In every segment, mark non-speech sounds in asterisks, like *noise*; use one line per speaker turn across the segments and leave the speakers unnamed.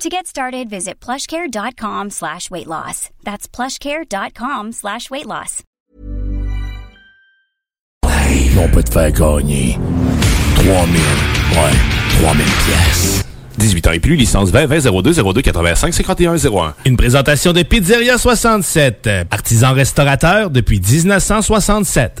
To get started, visit plushcare.com slash weight loss. That's plushcare.com slash weight loss.
Ils vont pas te faire gagner 3000, ouais, 3000 pièces.
18 ans et plus, licence 20 20 02 02 85 51 01.
Une présentation de Pizzeria 67, artisan restaurateur depuis 1967.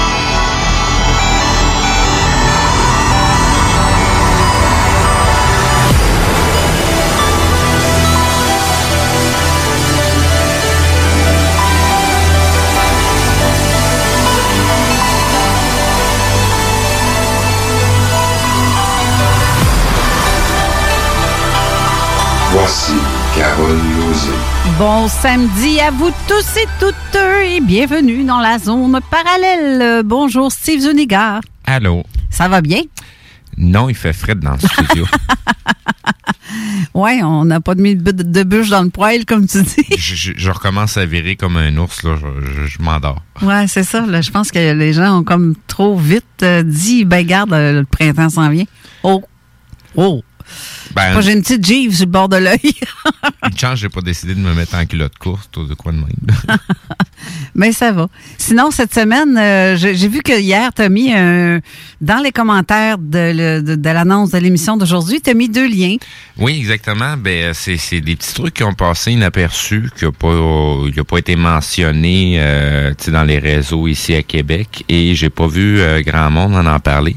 Bon samedi à vous tous et toutes et bienvenue dans la zone parallèle. Bonjour Steve Zuniga.
Allô.
Ça va bien?
Non, il fait frais dans le studio. *laughs*
ouais, on n'a pas mis de, de bûche dans le poêle, comme tu dis. *laughs*
je, je- je recommence à virer comme un ours, là. Je, m'endors.
Ouais, c'est ça. Là, je pense que les gens ont comme trop vite euh, dit, ben garde, euh, le printemps s'en vient. Oh, oh.
Ben,
Moi, j'ai une petite givre sur le bord de l'œil. *laughs*
une chance, j'ai pas décidé de me mettre en culotte courte ou de quoi de même. *laughs*
Mais ça va. Sinon, cette semaine, euh, j'ai vu que hier, tu as mis un- dans les commentaires de, le- de- de l'annonce de l'émission d'aujourd'hui, tu as mis deux liens.
Oui, exactement. Ben, c'est, c'est des petits trucs qui ont passé inaperçus, qui n'ont pas, été mentionné euh, dans les réseaux ici à Québec, et j'ai pas vu euh, grand monde en en parler.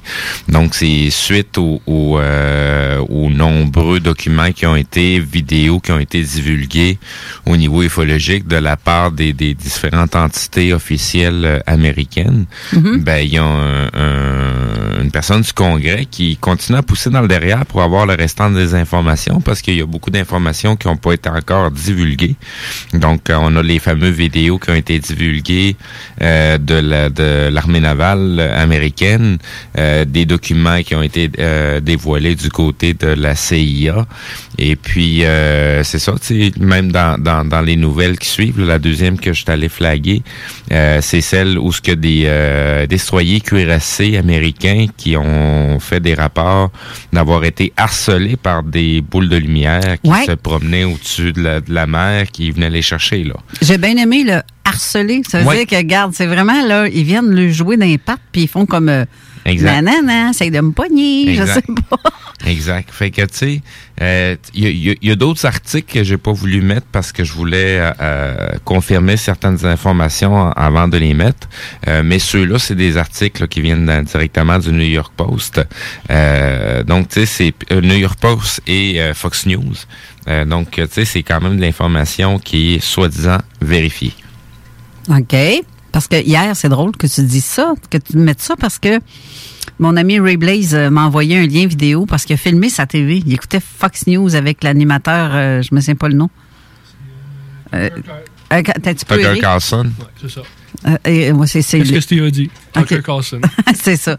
Donc, c'est suite aux, aux, euh, aux nombreux documents qui ont été, vidéos qui ont été divulgués au niveau ufologique de la part des, des différentes entités officielles euh, américaines. Ben, il y a un- un- une personne du Congrès qui continue à pousser dans le derrière pour avoir le restant des informations parce qu'il y a beaucoup d'informations qui n'ont pas été encore divulguées. Donc, euh, on a les fameux vidéos qui ont été divulguées euh, de la- de l'armée navale américaine, euh, des documents qui ont été euh, dévoilés du côté de la CIA. Et puis, euh, c'est ça, tu sais, même dans, dans, dans les nouvelles qui suivent, là, la deuxième que je suis allé flaguer, euh, c'est celle où ce que des euh, destroyers cuirassés américains qui ont fait des rapports d'avoir été harcelés par des boules de lumière qui
Ouais.
se promenaient au-dessus de la, de la mer, qui venaient les chercher, là.
J'ai bien aimé le harcelé. Ça veut
Ouais.
dire que, regarde, c'est vraiment, là, ils viennent le jouer les pattes, puis ils font comme, euh,
Exact.
nanana, essaye de me pogner, je
Exact.
sais pas. *laughs*
Exact. Fait que, tu sais, euh, il y a, il y a- a d'autres articles que j'ai pas voulu mettre parce que je voulais euh, euh, confirmer certaines informations avant de les mettre. Euh, mais ceux-là, c'est des articles là, qui viennent dans- directement du New York Post. Euh, donc, tu sais, c'est euh, New York Post et euh, Fox News. Euh, donc, tu sais, c'est quand même de l'information qui est soi-disant vérifiée.
OK. Parce que hier, c'est drôle que tu dises ça, que tu mettes ça, parce que mon ami Ray Blaze euh, m'a envoyé un lien vidéo parce qu'il a filmé sa TV. Il écoutait Fox News avec l'animateur, euh, je me souviens pas le nom. Euh, euh,
Tucker? Carlson.
C'est ça.
Euh, et, moi, c'est
Qu'est-ce que Steve a dit? Tucker Carlson. *laughs*
c'est ça.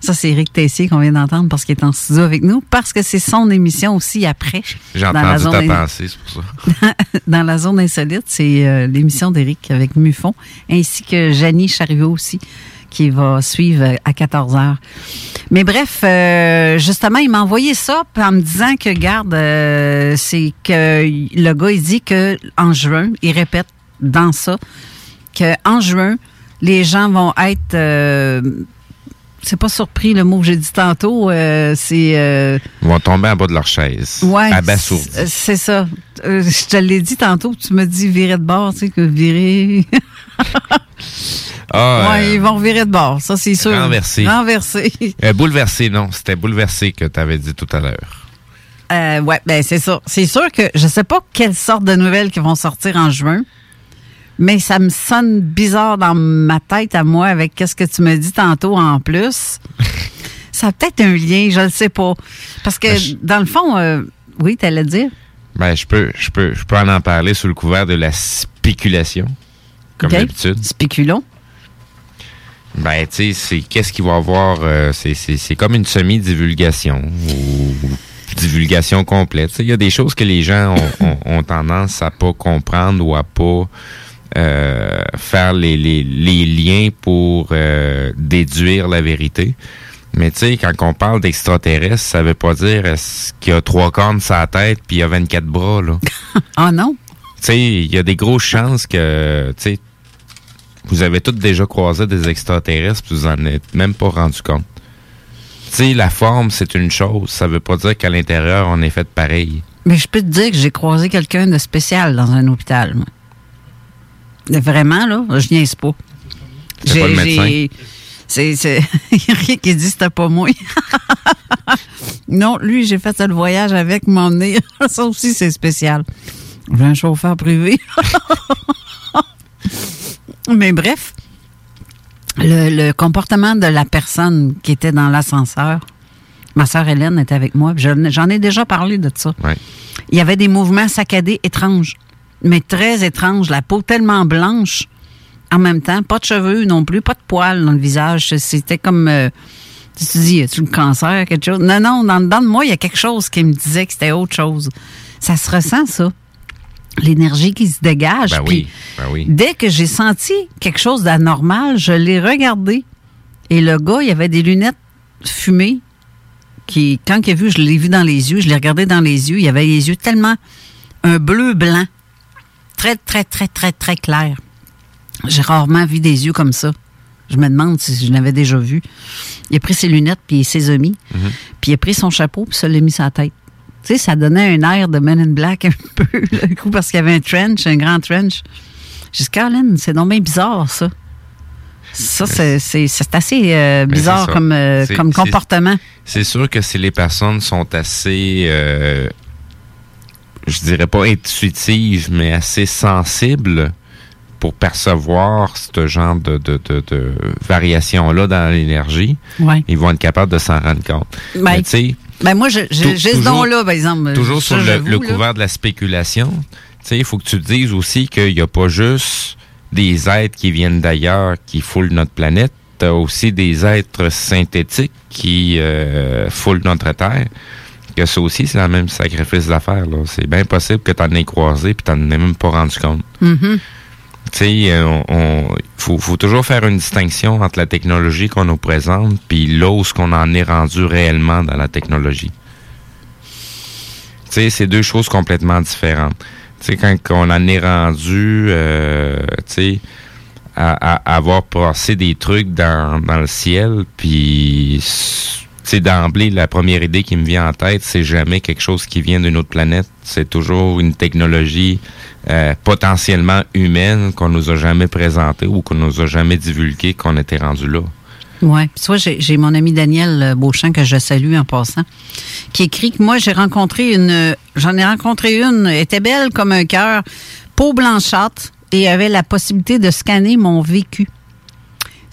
Ça, c'est Eric Tessier qu'on vient d'entendre parce qu'il est en studio avec nous, parce que c'est son émission aussi après.
J'ai
dans la
entendu
zone
ta
in-
pensée, c'est pour ça. *laughs*
dans la zone insolite, c'est euh, l'émission d'Éric avec Muffon, ainsi que Janie Chariot aussi, qui va suivre euh, à 14 heures. Mais bref, euh, justement, il m'a envoyé ça en me disant que, garde, euh, c'est que le gars, il dit que en juin, il répète dans ça, que en juin, les gens vont être... euh, c'est pas surpris le mot que j'ai dit tantôt, euh, c'est... euh,
Ils vont tomber en bas de leur chaise.
Ouais,
Abasourdis.
c'est- c'est ça. Je te l'ai dit tantôt, tu me dis virer de bord, tu sais, que virer. *laughs*
Ah,
ouais,
euh,
ils vont virer de bord, ça, c'est sûr.
Renversé.
Renversé. *laughs*
Euh, bouleversé, non. C'était bouleversé que tu avais dit tout à l'heure.
Euh, ouais, ben, c'est ça. C'est sûr que je sais pas quelle sorte de nouvelles qui vont sortir en juin, mais ça me sonne bizarre dans ma tête à moi avec qu'est-ce que tu me dis tantôt en plus. *laughs* ça a peut-être un lien, je le sais pas. Parce que,
Ben, je-
dans le fond, euh, oui, t'allais dire.
Ben, je peux, je peux, je peux en en parler sous le couvert de la spéculation, comme d'habitude.
Spéculons.
Ben, tu sais, c'est qu'est-ce qu'il va y avoir. euh, c'est, comme une semi-divulgation ou divulgation complète. Tu Il y a des choses que les gens ont, ont- ont tendance à pas comprendre ou à pas euh, faire les, les, les liens pour euh, déduire la vérité. Mais tu sais, quand on parle d'extraterrestres, ça veut pas dire est-ce qu'il y a trois cornes sur la tête puis il y a 24 bras, là? *laughs*
Ah non?
Tu sais, il y a des grosses chances que, tu sais, vous avez tous déjà croisé des extraterrestres, puis vous en êtes même pas rendu compte. Tu sais, la forme, c'est une chose. Ça veut pas dire qu'à l'intérieur, on est fait pareil.
Mais je peux te dire que j'ai croisé quelqu'un de spécial dans un hôpital. moi. Vraiment, là, je niaise pas.
C'était pas le médecin?
j'ai- C'est, c'est... Il *laughs* y a rien qui dit que c'était pas moi. *laughs* non, lui, j'ai fait le voyage avec mon nez. *laughs* Ça aussi, c'est spécial. J'ai un chauffeur privé. Mais bref, le, le comportement de la personne qui était dans l'ascenseur, ma sœur Hélène était avec moi, j'en ai déjà parlé de ça.
Ouais.
Il y avait des mouvements saccadés étranges, mais très étranges. La peau tellement blanche, en même temps, pas de cheveux non plus, pas de poils dans le visage. C'était comme, euh, tu te dis, as-tu le cancer, quelque chose? Non, non, dans, dans de moi, il y a quelque chose qui me disait que c'était autre chose. Ça se ressent, ça. L'énergie qui se dégage.
Ben oui, ben oui.
Dès que j'ai senti quelque chose d'anormal, je l'ai regardé. Et le gars, il avait des lunettes fumées. Qui, quand il a vu, je l'ai vu dans les yeux, je l'ai regardé dans les yeux. Il avait les yeux tellement un bleu blanc, très, très, très, très, très clair. J'ai rarement vu des yeux comme ça. Je me demande si je l'avais déjà vu. Il a pris ses lunettes, puis ses s'est mis, puis il a pris son chapeau, puis ça l'a mis sur la tête. Tu sais, ça donnait un air de Men in Black un *laughs* peu, le coup, parce qu'il y avait un trench, un grand trench. J'ai dit, c'est bien bizarre, ça. Ça, c'est assez euh, bizarre comme, euh, comme comportement.
C'est sûr que si les personnes sont assez, euh, je dirais pas intuitives, mais assez sensibles pour percevoir ce genre de, de, de, de variation-là dans l'énergie,
Ouais.
ils vont être capables de s'en rendre compte.
Ben,
Mais tu sais,
Ben moi, j'ai ce
toujours-
don-là, par exemple.
toujours sur le,
là.
couvert de la spéculation, tu sais, il faut que tu te dises aussi qu'il n'y a pas juste des êtres qui viennent d'ailleurs qui foulent notre planète, tu as aussi des êtres synthétiques qui euh, foulent notre Terre. Que ça aussi, c'est la même sacrifice d'affaires. là. C'est bien possible que tu en aies croisé puis tu n'en aies même pas rendu compte.
Mhm.
Tu sais, euh, on, on- faut, faut toujours faire une distinction entre la technologie qu'on nous présente puis là où ce qu'on en est rendu réellement dans la technologie. Tu sais, c'est deux choses complètement différentes. Tu sais, quand on en est rendu, euh, tu sais, à, à avoir passé des trucs dans, dans le ciel, puis c'est d'emblée la première idée qui me vient en tête, c'est jamais quelque chose qui vient d'une autre planète. C'est toujours une technologie euh, potentiellement humaine qu'on nous a jamais présentée ou qu'on nous a jamais divulguée qu'on était rendu là.
Oui. Vois, j'ai mon ami Daniel euh, Beauchamp, que je salue en passant, qui écrit que moi, j'ai rencontré une. J'en ai rencontré une, était belle comme un cœur, peau blanchâtre, et avait la possibilité de scanner mon vécu.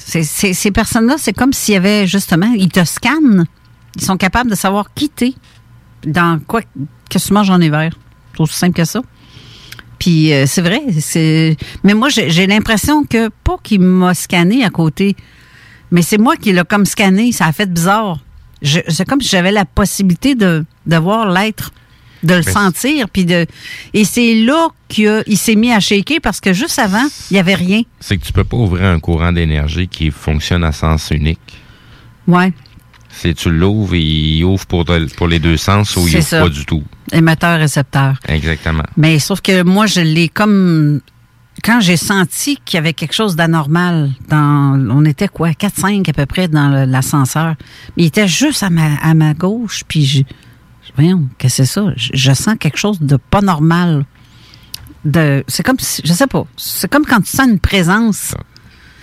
C'est- ces personnes-là, c'est comme s'il y avait justement, ils te scannent. Ils sont capables de savoir qui t'es, dans quoi, que tu manges en hiver. C'est aussi simple que ça. Puis euh, c'est vrai, c'est. Mais moi, j'ai l'impression que pas qu'il m'a scanné à côté, mais c'est moi qui l'ai comme scanné. Ça a fait bizarre. C'est comme si j'avais la possibilité de, de voir l'être, de le
Mais-
sentir, puis de. Et c'est là qu'il il s'est mis à shaker parce que juste avant, il y avait rien.
C'est que tu peux pas ouvrir un courant d'énergie qui fonctionne à sens unique.
Ouais.
C'est tu l'ouvres et il ouvre pour, de- pour les deux sens ou il ouvre
ça.
pas du tout.
Émetteur, récepteur.
Exactement.
Mais sauf que moi, je l'ai comme. Quand j'ai senti qu'il y avait quelque chose d'anormal dans. On était quoi? 4-5 à peu près dans l'ascenseur. Mais il était juste à ma, à ma gauche. Puis je. Voyons, qu'est-ce que c'est ça? Je, je sens quelque chose de pas normal. De, c'est comme si. Je sais pas. C'est comme quand tu sens une présence.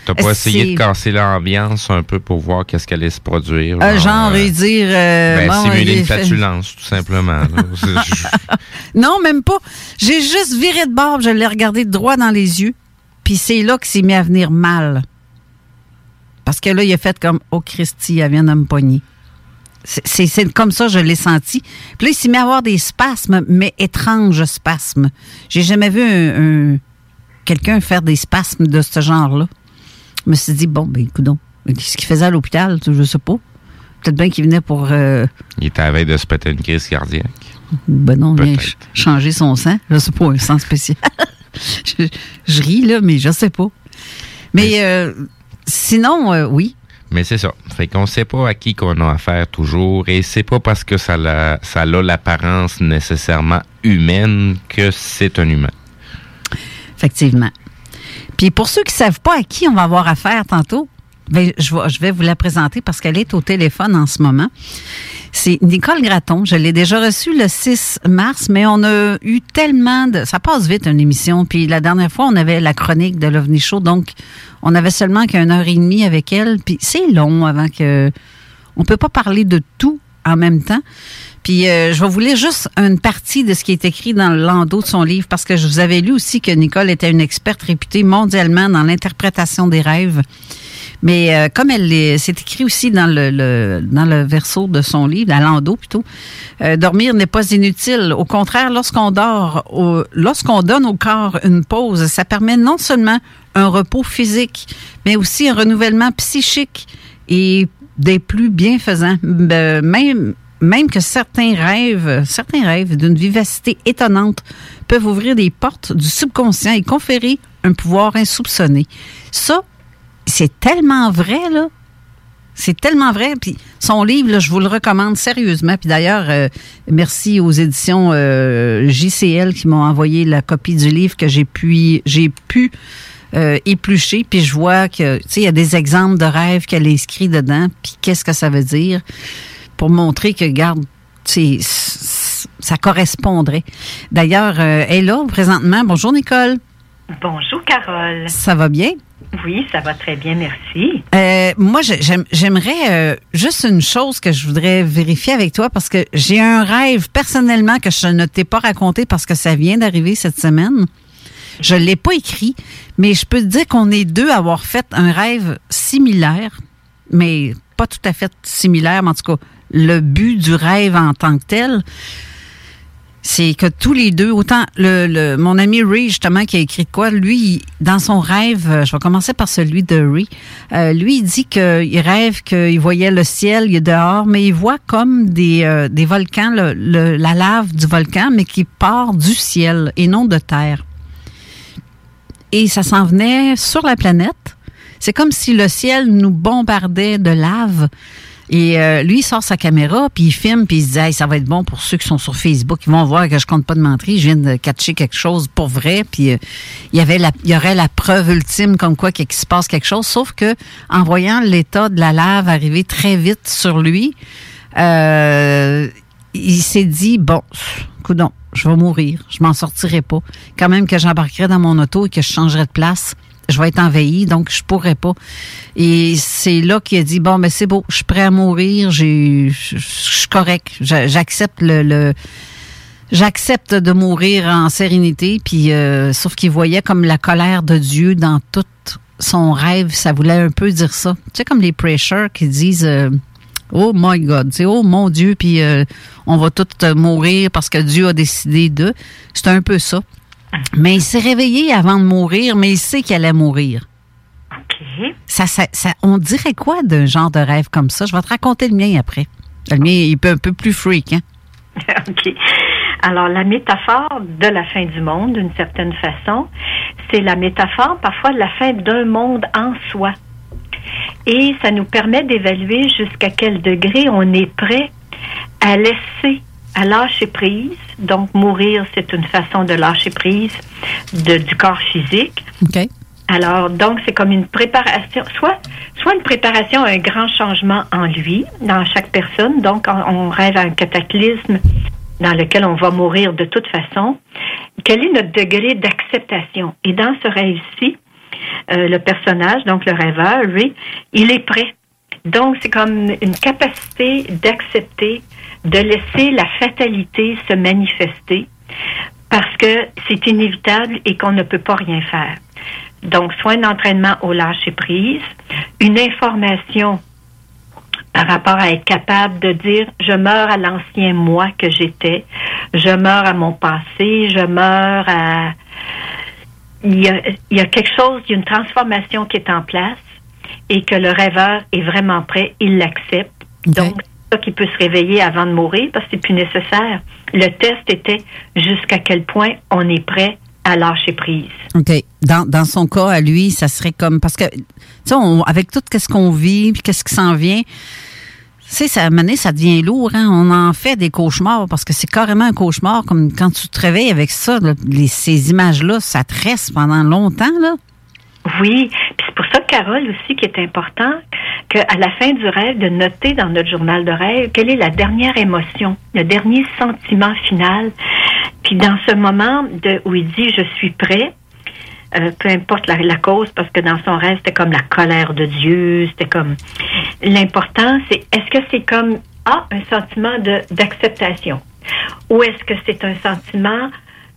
T'as pas essayé de casser l'ambiance un peu pour voir qu'est-ce qu'elle allait se produire?
Euh, genre,
euh,
et dire. euh,
ben,
bon,
simuler une
fait-
flatulence, tout simplement. *laughs*
Non, même pas. J'ai juste viré de bord, je l'ai regardé droit dans les yeux. Puis c'est là que s'est mis à venir mal. Parce que là, il a fait comme Oh Christy, elle vient de me pogner. C'est- comme ça, je l'ai senti. Puis là, il s'est mis à avoir des spasmes, mais étranges spasmes. J'ai jamais vu un, un- quelqu'un faire des spasmes de ce genre-là. Je me suis dit, bon, ben, écoute Qu'est-ce qu'il faisait à l'hôpital? Je sais pas. Peut-être bien qu'il venait pour. euh,
il était à la veille de se péter une crise cardiaque.
ben non, bien ch- changer son sang. Je sais pas, un sang spécial. *laughs* je, je ris, là, mais je sais pas. Mais euh, sinon, euh, oui.
Mais c'est ça. Fait qu'on sait pas à qui qu'on a affaire toujours et c'est pas parce que ça, l'a- ça a l'apparence nécessairement humaine que c'est un humain.
Effectivement. Puis pour ceux qui savent pas à qui on va avoir affaire tantôt, ben, je, vais, vous la présenter parce qu'elle est au téléphone en ce moment. C'est Nicole Gratton. Je l'ai déjà reçue le 6 mars, mais on a eu tellement de... Ça passe vite, une émission. Puis la dernière fois, on avait la chronique de l'OVNI Show, donc on avait seulement qu'une heure et demie avec elle. Puis c'est long avant que... On peut pas parler de tout en même temps. Puis euh, je vais vous lire juste une partie de ce qui est écrit dans le landau de son livre parce que je vous avais lu aussi que Nicole était une experte réputée mondialement dans l'interprétation des rêves. Mais euh, comme elle l'est- c'est écrit aussi dans le, le- dans le verso de son livre, dans landau plutôt, euh, dormir n'est pas inutile. Au contraire, lorsqu'on dort, lorsqu'on donne au corps une pause, ça permet non seulement un repos physique, mais aussi un renouvellement psychique et des plus bienfaisants. Ben, même même que certains rêves, certains rêves d'une vivacité étonnante peuvent ouvrir des portes du subconscient et conférer un pouvoir insoupçonné. Ça, c'est tellement vrai, là. C'est tellement vrai. Puis son livre, là, je vous le recommande sérieusement. Puis d'ailleurs, euh, merci aux éditions euh, JCL qui m'ont envoyé la copie du livre que j'ai pu, j'ai pu euh, éplucher. Puis je vois que, tu sais, il y a des exemples de rêves qu'elle a inscrits dedans. Puis qu'est-ce que ça veut dire? Pour montrer que, garde, c'est ça correspondrait. D'ailleurs, elle est là présentement. Bonjour Nicole.
Bonjour Carole.
Ça va bien?
Oui, ça va très bien, merci.
Euh, moi, j'aimerais euh, juste une chose que je voudrais vérifier avec toi parce que j'ai un rêve personnellement que je ne t'ai pas raconté parce que ça vient d'arriver cette semaine. Je l'ai pas écrit, mais je peux te dire qu'on est deux à avoir fait un rêve similaire, mais pas tout à fait similaire, mais en tout cas, le but du rêve en tant que tel, c'est que tous les deux, autant le, mon ami Ray, justement, qui a écrit quoi, lui, dans son rêve, euh, je vais commencer par celui de Ray, euh, lui, il dit qu'il rêve qu'il voyait le ciel, il est dehors, mais il voit comme des, euh, des volcans, la lave du volcan, mais qui part du ciel et non de terre. Et ça s'en venait sur la planète. C'est comme si le ciel nous bombardait de lave Et euh, lui, il sort sa caméra, puis il filme, puis il se dit Hey, ça va être bon pour ceux qui sont sur Facebook. Ils vont voir que je compte pas de menterie. Je viens de catcher quelque chose pour vrai. Puis euh, il y avait la, il y aurait la preuve ultime comme quoi qu'il se passe quelque chose. Sauf que en voyant l'état de la lave arriver très vite sur lui, euh, il s'est dit bon, coudon, je vais mourir, je m'en sortirai pas. Quand même que j'embarquerai dans mon auto et que je changerai de place, je vais être envahi, donc je pourrais pas. Et c'est là qu'il a dit bon, mais c'est beau, je suis prêt à mourir, je suis correct, J'a- j'accepte le, j'accepte de mourir en sérénité. Puis euh, sauf qu'il voyait comme la colère de Dieu dans tout son rêve, ça voulait un peu dire ça. Tu sais comme les prêcheurs qui disent euh, Oh my God, tu oh mon Dieu, puis euh, on va tous mourir parce que Dieu a décidé de. C'est un peu ça. Mais il s'est réveillé avant de mourir, mais il sait qu'il allait mourir. Ça, ça, ça- on dirait quoi d'un genre de rêve comme ça? Je vais te raconter le mien après. Le mien, il est un peu plus freak, hein? *laughs*
OK. Alors, la métaphore de la fin du monde, d'une certaine façon, c'est la métaphore parfois de la fin d'un monde en soi. Et ça nous permet d'évaluer jusqu'à quel degré on est prêt à laisser, à lâcher prise. Donc, mourir, c'est une façon de lâcher prise de, du corps physique.
OK.
Alors, donc, c'est comme une préparation, soit, soit une préparation à un grand changement en lui, dans chaque personne. Donc, on, on rêve à un cataclysme dans lequel on va mourir de toute façon. Quel est notre degré d'acceptation? Et dans ce rêve-ci, euh, le personnage, donc le rêveur, lui, il est prêt. Donc, c'est comme une capacité d'accepter, de laisser la fatalité se manifester parce que c'est inévitable et qu'on ne peut pas rien faire. Donc, soit un entraînement au lâcher prise, une information par rapport à être capable de dire je meurs à l'ancien moi que j'étais, je meurs à mon passé, je meurs à il y, a, il y a quelque chose, il y a une transformation qui est en place et que le rêveur est vraiment prêt, il l'accepte. Donc, qui peut se réveiller avant de mourir parce que c'est plus nécessaire. Le test était jusqu'à quel point on est prêt à lâcher prise.
OK. Dans, dans son cas, à lui, ça serait comme. Parce que, tu sais, avec tout ce qu'on vit, puis qu'est-ce qui s'en vient, tu sais, ça, à ça devient lourd. Hein? On en fait des cauchemars parce que c'est carrément un cauchemar. Comme quand tu te réveilles avec ça, les, ces images-là, ça te reste pendant longtemps. là.
Oui, puis c'est pour ça, Carole, aussi, qui est important qu'à la fin du rêve, de noter dans notre journal de rêve quelle est la dernière émotion, le dernier sentiment final. Puis dans ce moment de, où il dit je suis prêt, euh, peu importe la, la cause, parce que dans son rêve, c'était comme la colère de Dieu, c'était comme... L'important, c'est est-ce que c'est comme, ah, un sentiment d'acceptation? Ou est-ce que c'est un sentiment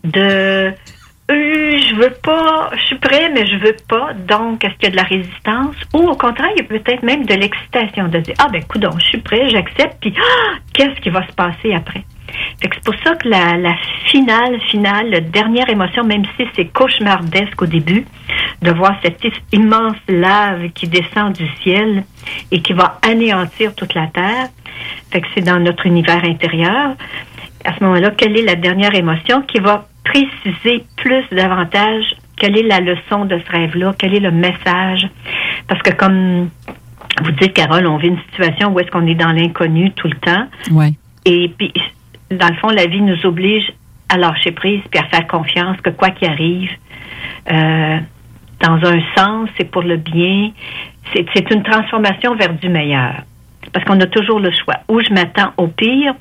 de... Euh, je veux pas, je suis prêt, mais je veux pas. Donc, est-ce qu'il y a de la résistance? Ou au contraire, il y a peut-être même de l'excitation de dire, ah ben, coudon, je suis prêt, j'accepte, puis ah, qu'est-ce qui va se passer après? Fait que c'est pour ça que la, finale, finale, la dernière émotion, même si c'est cauchemardesque au début, de voir cette immense lave qui descend du ciel et qui va anéantir toute la terre. Fait que c'est dans notre univers intérieur. À ce moment-là, quelle est la dernière émotion qui va préciser plus davantage quelle est la leçon de ce rêve-là, quel est le message? Parce que comme vous dites, Carole, on vit une situation où est-ce qu'on est dans l'inconnu tout le temps.
Ouais.
Et puis, dans le fond, la vie nous oblige à lâcher prise puis à faire confiance que quoi qu'il arrive, euh, dans un sens, c'est pour le bien. C'est c'est une transformation vers du meilleur. Parce qu'on a toujours le choix. Ou je m'attends au pire,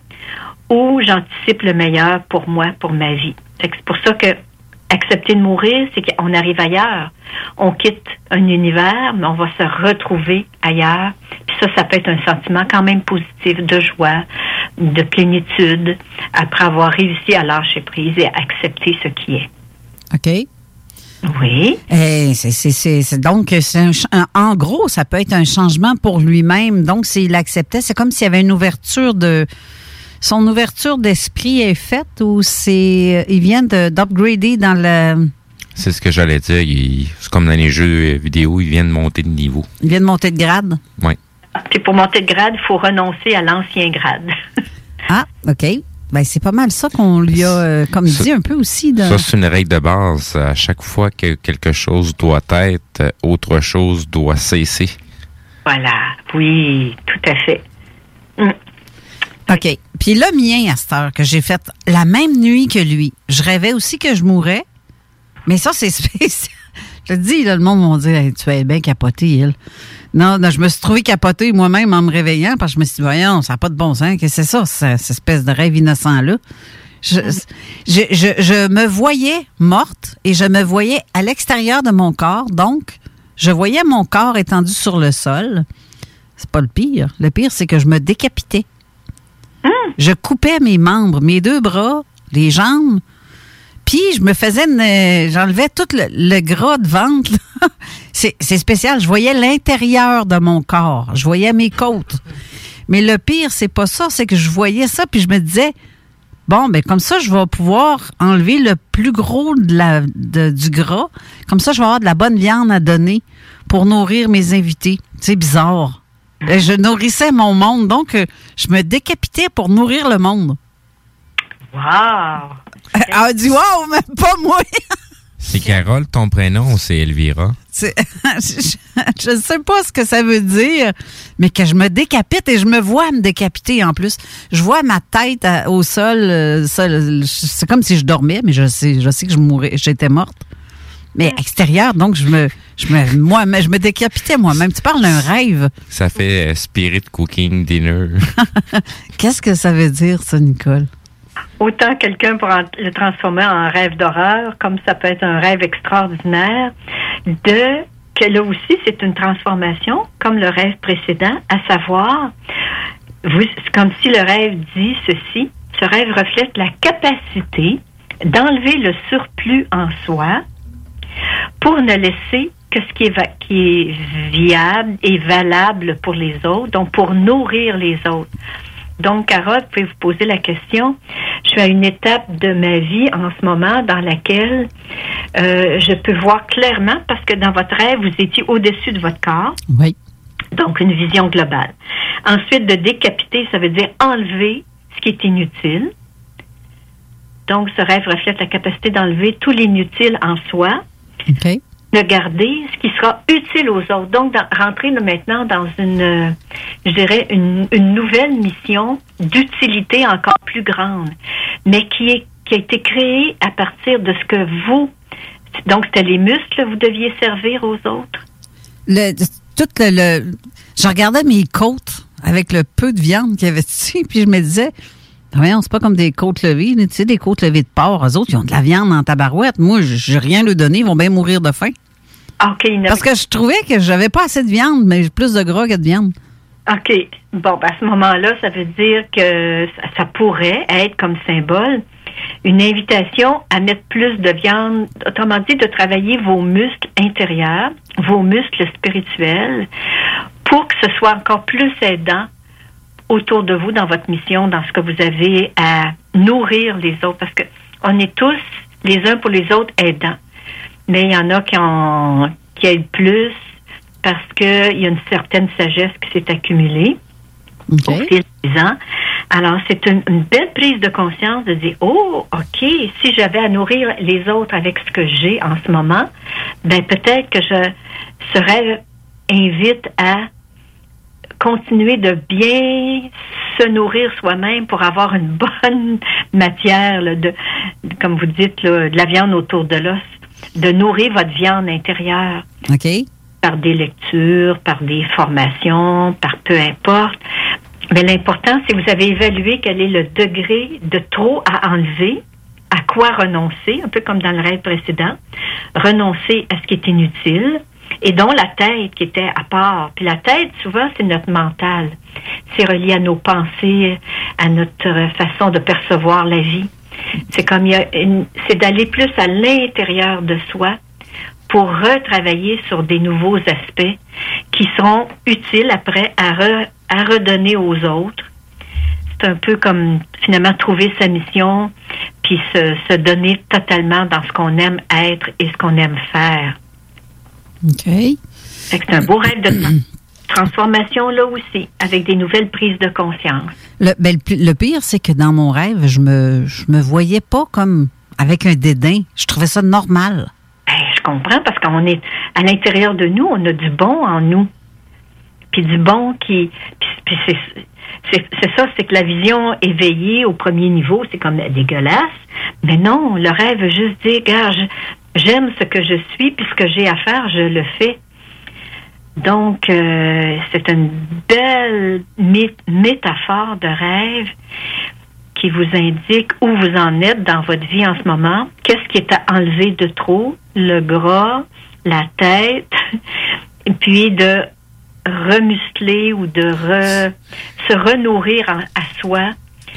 ou j'anticipe le meilleur pour moi, pour ma vie. C'est pour ça que accepter de mourir, c'est qu'on arrive ailleurs. On quitte un univers, mais on va se retrouver ailleurs. Puis ça, ça peut être un sentiment quand même positif de joie, de plénitude, après avoir réussi à lâcher prise et à accepter ce qui est.
OK?
Oui.
Eh, c'est, c'est, c'est, c'est- donc, un- en gros, ça peut être un changement pour lui-même. Donc, s'il acceptait, c'est comme s'il y avait une ouverture de. Son ouverture d'esprit est faite ou c'est. Il vient de, d'upgrader dans le.
C'est ce que j'allais dire. C'est comme dans les jeux vidéo, ils viennent monter de niveau.
Il vient de monter de grade?
Oui.
Puis pour monter de grade, il faut renoncer à l'ancien grade. *laughs*
Ah, OK. Ben, c'est pas mal ça qu'on lui a, euh, comme
Ça-
dit un peu aussi. De...
Ça, c'est une règle de base. À chaque fois que quelque chose doit être, autre chose doit cesser.
Voilà. Oui, tout à fait.
OK. Puis le mien, à cette heure, que j'ai fait la même nuit que lui, je rêvais aussi que je mourrais. Mais ça, c'est *laughs* spécial. Je te dis, là, le monde m'a dit, Hey, tu es bien capoté, il. Non, non, je me suis trouvé capoté moi-même en me réveillant parce que je me suis dit, voyons, ça n'a pas de bon sens. Qu'est-ce que c'est ça, ce- cette espèce de rêve innocent-là? Je, je me voyais morte et je me voyais à l'extérieur de mon corps. Donc, je voyais mon corps étendu sur le sol. C'est pas le pire. Le pire, c'est que je me décapitais. Je coupais mes membres, mes deux bras, les jambes. Puis je me faisais euh, j'enlevais tout le, gras de ventre. *laughs* C'est spécial. Je voyais l'intérieur de mon corps. Je voyais mes côtes. Mais le pire, c'est pas ça. C'est que je voyais ça puis je me disais, bon, ben comme ça, je vais pouvoir enlever le plus gros du gras. Comme ça, je vais avoir de la bonne viande à donner pour nourrir mes invités. C'est bizarre. Euh, Je nourrissais mon monde, donc euh, je me décapitais pour nourrir le monde.
Wow!
Ah, du wow, mais pas moi!
C'est Carole, ton prénom, ou c'est Elvira? *laughs*
Je ne sais pas ce que ça veut dire, mais que je me décapite et je me vois me décapiter en plus. Je vois ma tête à- au sol. euh, sol, c'est comme si je dormais, mais je sais, je sais que je mourrais, j'étais morte. Mais extérieur, donc je me, je me, moi, je me décapitais moi-même. Tu parles d'un rêve.
Ça fait euh, Spirit Cooking Dinner. *laughs*
Qu'est-ce que ça veut dire, ça, Nicole?
Autant quelqu'un pour le transformer en rêve d'horreur, comme ça peut être un rêve extraordinaire, de que là aussi c'est une transformation, comme le rêve précédent, à savoir, vous, c'est comme si le rêve dit ceci, ce rêve reflète la capacité d'enlever le surplus en soi pour ne laisser que ce qui est, va- qui est viable et valable pour les autres, donc pour nourrir les autres. Donc, Carole, vous pouvez vous poser la question. Je suis à une étape de ma vie en ce moment dans laquelle euh, je peux voir clairement, parce que dans votre rêve, vous étiez au-dessus de votre corps.
Oui.
Donc, une vision globale. Ensuite, de décapiter, ça veut dire enlever ce qui est inutile. Donc, ce rêve reflète la capacité d'enlever tout l'inutile en soi De garder ce qui sera utile aux autres. Donc, dans- rentrer maintenant dans une, euh, je dirais, une, une nouvelle mission d'utilité encore plus grande, mais qui, est, qui a été créée à partir de ce que vous, donc c'était les muscles que vous deviez servir aux autres.
Le, tout le, le- je regardais mes côtes avec le peu de viande qu'il y avait dessus, *laughs* puis je me disais, voyons, c'est pas comme des côtes levées, tu sais, des côtes levées de porc. Eux autres, ils ont de la viande en tabarouette. Moi, j'ai rien leur donné, ils vont bien mourir de faim.
OK.
Parce que je trouvais que j'avais pas assez de viande, mais plus de gras que de viande.
OK. Bon, ben, à ce moment-là, ça veut dire que ça, ça pourrait être comme symbole une invitation à mettre plus de viande, autrement dit, de travailler vos muscles intérieurs, vos muscles spirituels, pour que ce soit encore plus aidant autour de vous dans votre mission, dans ce que vous avez à nourrir les autres, parce que on est tous les uns pour les autres aidants. Mais il y en a qui en qui aident plus parce qu'il y a une certaine sagesse qui s'est accumulée au fil des ans. Alors, c'est une, une belle prise de conscience de dire, oh, OK, si j'avais à nourrir les autres avec ce que j'ai en ce moment, ben peut-être que je rêve invite à continuer de bien se nourrir soi-même pour avoir une *laughs* bonne matière, là, de, comme vous dites, là, de la viande autour de l'os, de nourrir votre viande intérieure
OK?
par des lectures, par des formations, par peu importe. Mais l'important, c'est que vous avez évalué quel est le degré de trop à enlever, à quoi renoncer, un peu comme dans le rêve précédent, renoncer à ce qui est inutile, et dont la tête qui était à part. Puis la tête, souvent, c'est notre mental. C'est relié à nos pensées, à notre façon de percevoir la vie. C'est comme il y a une, c'est d'aller plus à l'intérieur de soi pour retravailler sur des nouveaux aspects qui seront utiles après à, re- à redonner aux autres. C'est un peu comme finalement trouver sa mission puis se, se donner totalement dans ce qu'on aime être et ce qu'on aime faire.
OK.
C'est un beau rêve de *clears throat* transformation là aussi, avec des nouvelles prises de conscience.
Le, ben, le pire, c'est que dans mon rêve, je me, je me voyais pas comme avec un dédain. Je trouvais ça normal.
Ben, je comprends parce qu'on est à l'intérieur de nous, on a du bon en nous. Puis du bon qui. Puis, puis c'est, ça, c'est que la vision éveillée au premier niveau, c'est comme dégueulasse. Mais non, le rêve veut juste dire, gars, je- j'aime ce que je suis, puis ce que j'ai à faire, je le fais. Donc, euh, c'est une belle mé- métaphore de rêve qui vous indique où vous en êtes dans votre vie en ce moment. Qu'est-ce qui est à enlever de trop? Le gras, la tête, *laughs* et puis de remuscler ou de re- se renourrir en- à soi.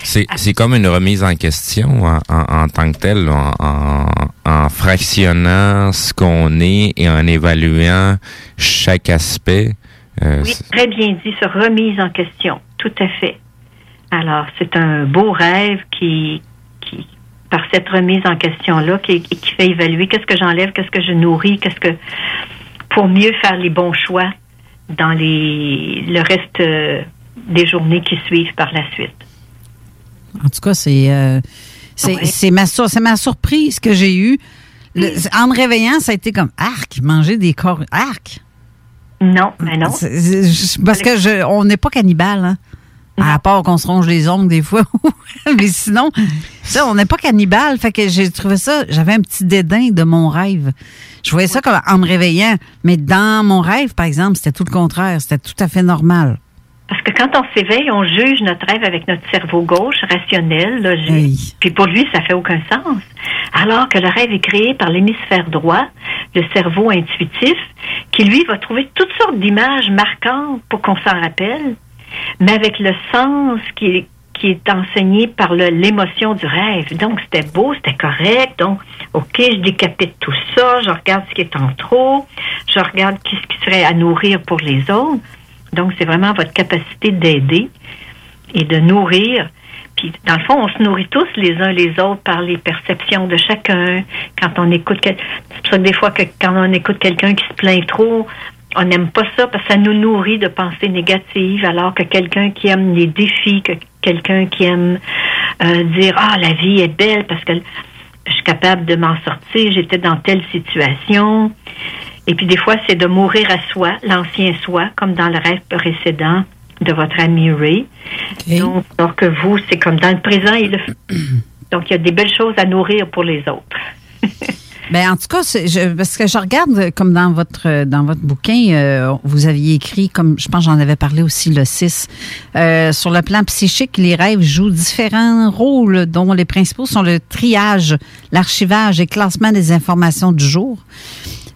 C'est, c'est comme une remise en question en, en- en tant que telle, en, en- en fractionnant ce qu'on est et en évaluant chaque aspect. Euh,
Oui, très bien dit, se remise en question. Tout à fait. Alors, c'est un beau rêve qui, qui par cette remise en question-là, qui, qui fait évaluer qu'est-ce que j'enlève, qu'est-ce que je nourris, qu'est-ce que, pour mieux faire les bons choix dans les, le reste euh, des journées qui suivent par la suite.
En tout cas, c'est euh, ma, sur- ma surprise que j'ai eue. Le- En me réveillant, ça a été comme arc, manger des corps. Arc!
Non, mais non.
C'est- c'est- Parce que je, on n'est pas cannibale, hein? À part qu'on se ronge les ongles des fois. *laughs* Mais sinon, ça, on n'est pas cannibale. Fait que j'ai trouvé ça, j'avais un petit dédain de mon rêve. Je voyais ça comme en me réveillant. Mais dans mon rêve, par exemple, c'était tout le contraire. C'était tout à fait normal.
Parce que quand on s'éveille, on juge notre rêve avec notre cerveau gauche, rationnel, logique. Puis pour lui, ça fait aucun sens. Alors que le rêve est créé par l'hémisphère droit, le cerveau intuitif, qui lui va trouver toutes sortes d'images marquantes pour qu'on s'en rappelle, mais avec le sens qui est, qui est enseigné par l'émotion du rêve. Donc c'était beau, c'était correct. Donc, OK, je décapite tout ça, je regarde ce qui est en trop, je regarde qu'est-ce qui serait à nourrir pour les autres. Donc, c'est vraiment votre capacité d'aider et de nourrir. Puis, dans le fond, on se nourrit tous les uns les autres par les perceptions de chacun. Quand on écoute, quel- c'est pour ça que des fois que quand on écoute quelqu'un qui se plaint trop, on n'aime pas ça parce que ça nous nourrit de pensées négatives, alors que quelqu'un qui aime les défis, que quelqu'un qui aime euh, dire ah la vie est belle parce que je suis capable de m'en sortir, j'étais dans telle situation. Et puis des fois, c'est de mourir à soi, l'ancien soi, comme dans le rêve précédent de votre ami Ray. Donc, alors que vous, c'est comme dans le présent et le *clears throat* Donc, il y a des belles choses à nourrir pour les autres. *laughs*
Ben, en tout cas, je- parce que je regarde comme dans votre dans votre bouquin, euh, vous aviez écrit, comme je pense j'en avais parlé aussi le 6, euh, sur le plan psychique, les rêves jouent différents rôles dont les principaux sont le triage, l'archivage et classement des informations du jour.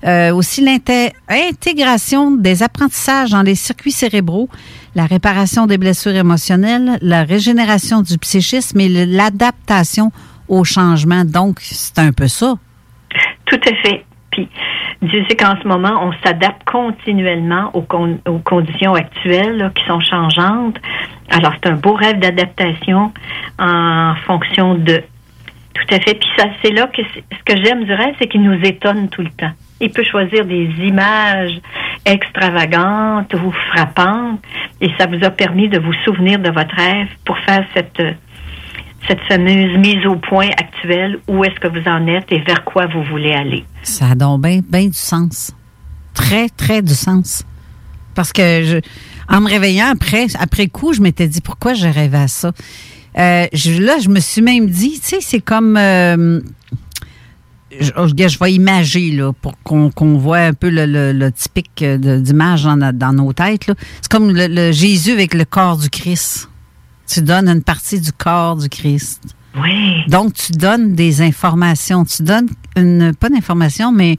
Euh, aussi l'intégration des apprentissages dans les circuits cérébraux, la réparation des blessures émotionnelles, la régénération du psychisme et l'adaptation au changement. Donc, c'est un peu ça.
Tout à fait. Puis, Dieu sait qu'en ce moment, on s'adapte continuellement aux, con- aux conditions actuelles là, qui sont changeantes. Alors, c'est un beau rêve d'adaptation en fonction de. Tout à fait. Puis ça, c'est là que ce que j'aime du rêve, c'est qu'il nous étonne tout le temps. Il peut choisir des images extravagantes ou frappantes, et ça vous a permis de vous souvenir de votre rêve pour faire cette euh, cette fameuse mise au point actuelle, où est-ce que vous en êtes et vers quoi vous voulez aller.
Ça a donc bien du sens. Très, très du sens. Parce que en me réveillant après, après coup, je m'étais dit pourquoi je rêvais à ça? Euh, là, je me suis même dit, tu sais, c'est comme. euh, je, je- je vais imager là, pour qu'on voit un peu le, le- le typique de- d'image dans, dans nos têtes. là. C'est comme le, le Jésus avec le corps du Christ. Tu donnes une partie du corps du Christ.
Oui.
Donc, tu donnes des informations. Tu donnes une, pas d'information, mais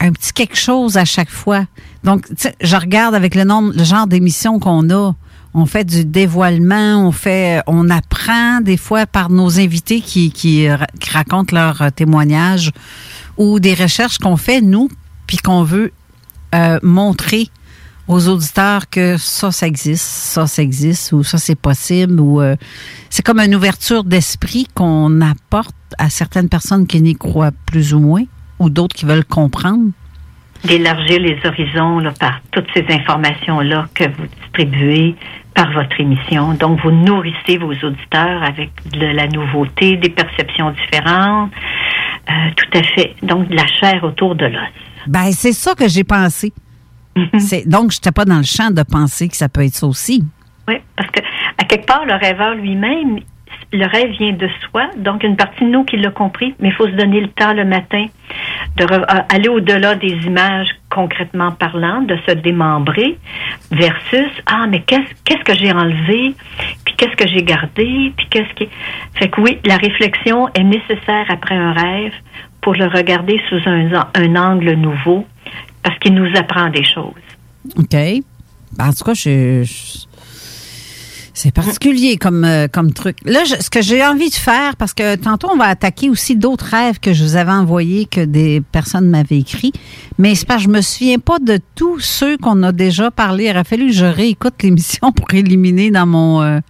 un petit quelque chose à chaque fois. Donc, je regarde avec le nombre, le genre d'émissions qu'on a. On fait du dévoilement, on fait, apprend des fois par nos invités qui, qui, ra- qui racontent leurs euh, témoignages ou des recherches qu'on fait, nous, puis qu'on veut euh, montrer aux auditeurs que ça, ça existe, ça, ça existe, ou ça, c'est possible, ou euh, c'est comme une ouverture d'esprit qu'on apporte à certaines personnes qui n'y croient plus ou moins, ou d'autres qui veulent comprendre.
D'élargir les horizons par toutes ces informations-là que vous distribuez par votre émission. Donc, vous nourrissez vos auditeurs avec de la nouveauté, des perceptions différentes. Euh, tout à fait. Donc, de la chair autour de l'os.
Ben, c'est ça que j'ai pensé. C'est- Donc, je n'étais pas dans le champ de penser que ça peut être ça aussi.
Oui, parce que à quelque part, le rêveur lui-même, le rêve vient de soi, donc une partie de nous qui l'a compris, mais il faut se donner le temps le matin de euh, au-delà des images concrètement parlant, de se démembrer, versus ah mais qu'est-ce qu'est-ce que j'ai enlevé, puis qu'est-ce que j'ai gardé, puis qu'est-ce qui fait que oui, la réflexion est nécessaire après un rêve pour le regarder sous un, un angle nouveau, parce qu'il nous apprend des choses.
OK. Ben, En tout cas, je, je- c'est particulier comme, euh, comme truc. Là, je- ce que j'ai envie de faire, parce que tantôt, on va attaquer aussi d'autres rêves que je vous avais envoyés, que des personnes m'avaient écrit. Mais c'est parce que je me souviens pas de tous ceux qu'on a déjà parlé. Il aurait fallu que je réécoute l'émission pour éliminer dans mon euh,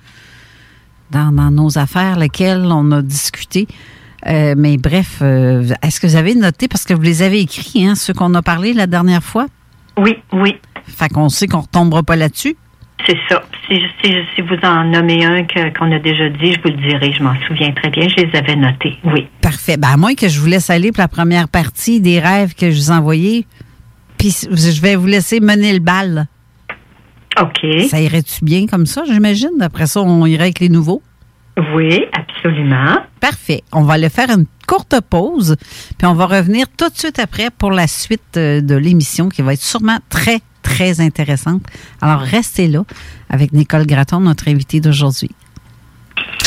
dans, dans nos affaires lesquelles on a discuté. Euh, mais bref, euh, est-ce que vous avez noté, parce que vous les avez écrits, hein, ceux qu'on a parlé la dernière fois?
Oui, oui.
Fait qu'on sait qu'on retombera pas là-dessus.
C'est ça. Si, si, si vous en nommez un qu'on a déjà dit, je vous le dirai. Je m'en souviens très bien. Je les avais notés. Oui.
Parfait. Ben, à moins que je vous laisse aller pour la première partie des rêves que je vous ai envoyés. Puis je vais vous laisser mener le bal.
OK.
Ça irait-tu bien comme ça, j'imagine? Après ça, on irait avec les nouveaux?
Oui, absolument.
Parfait. On va aller faire une courte pause, puis on va revenir tout de suite après pour la suite euh, de l'émission qui va être sûrement très, très intéressante. Alors, restez là avec Nicole Gratton, notre invitée d'aujourd'hui.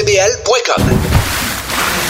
GroupeDBL.com.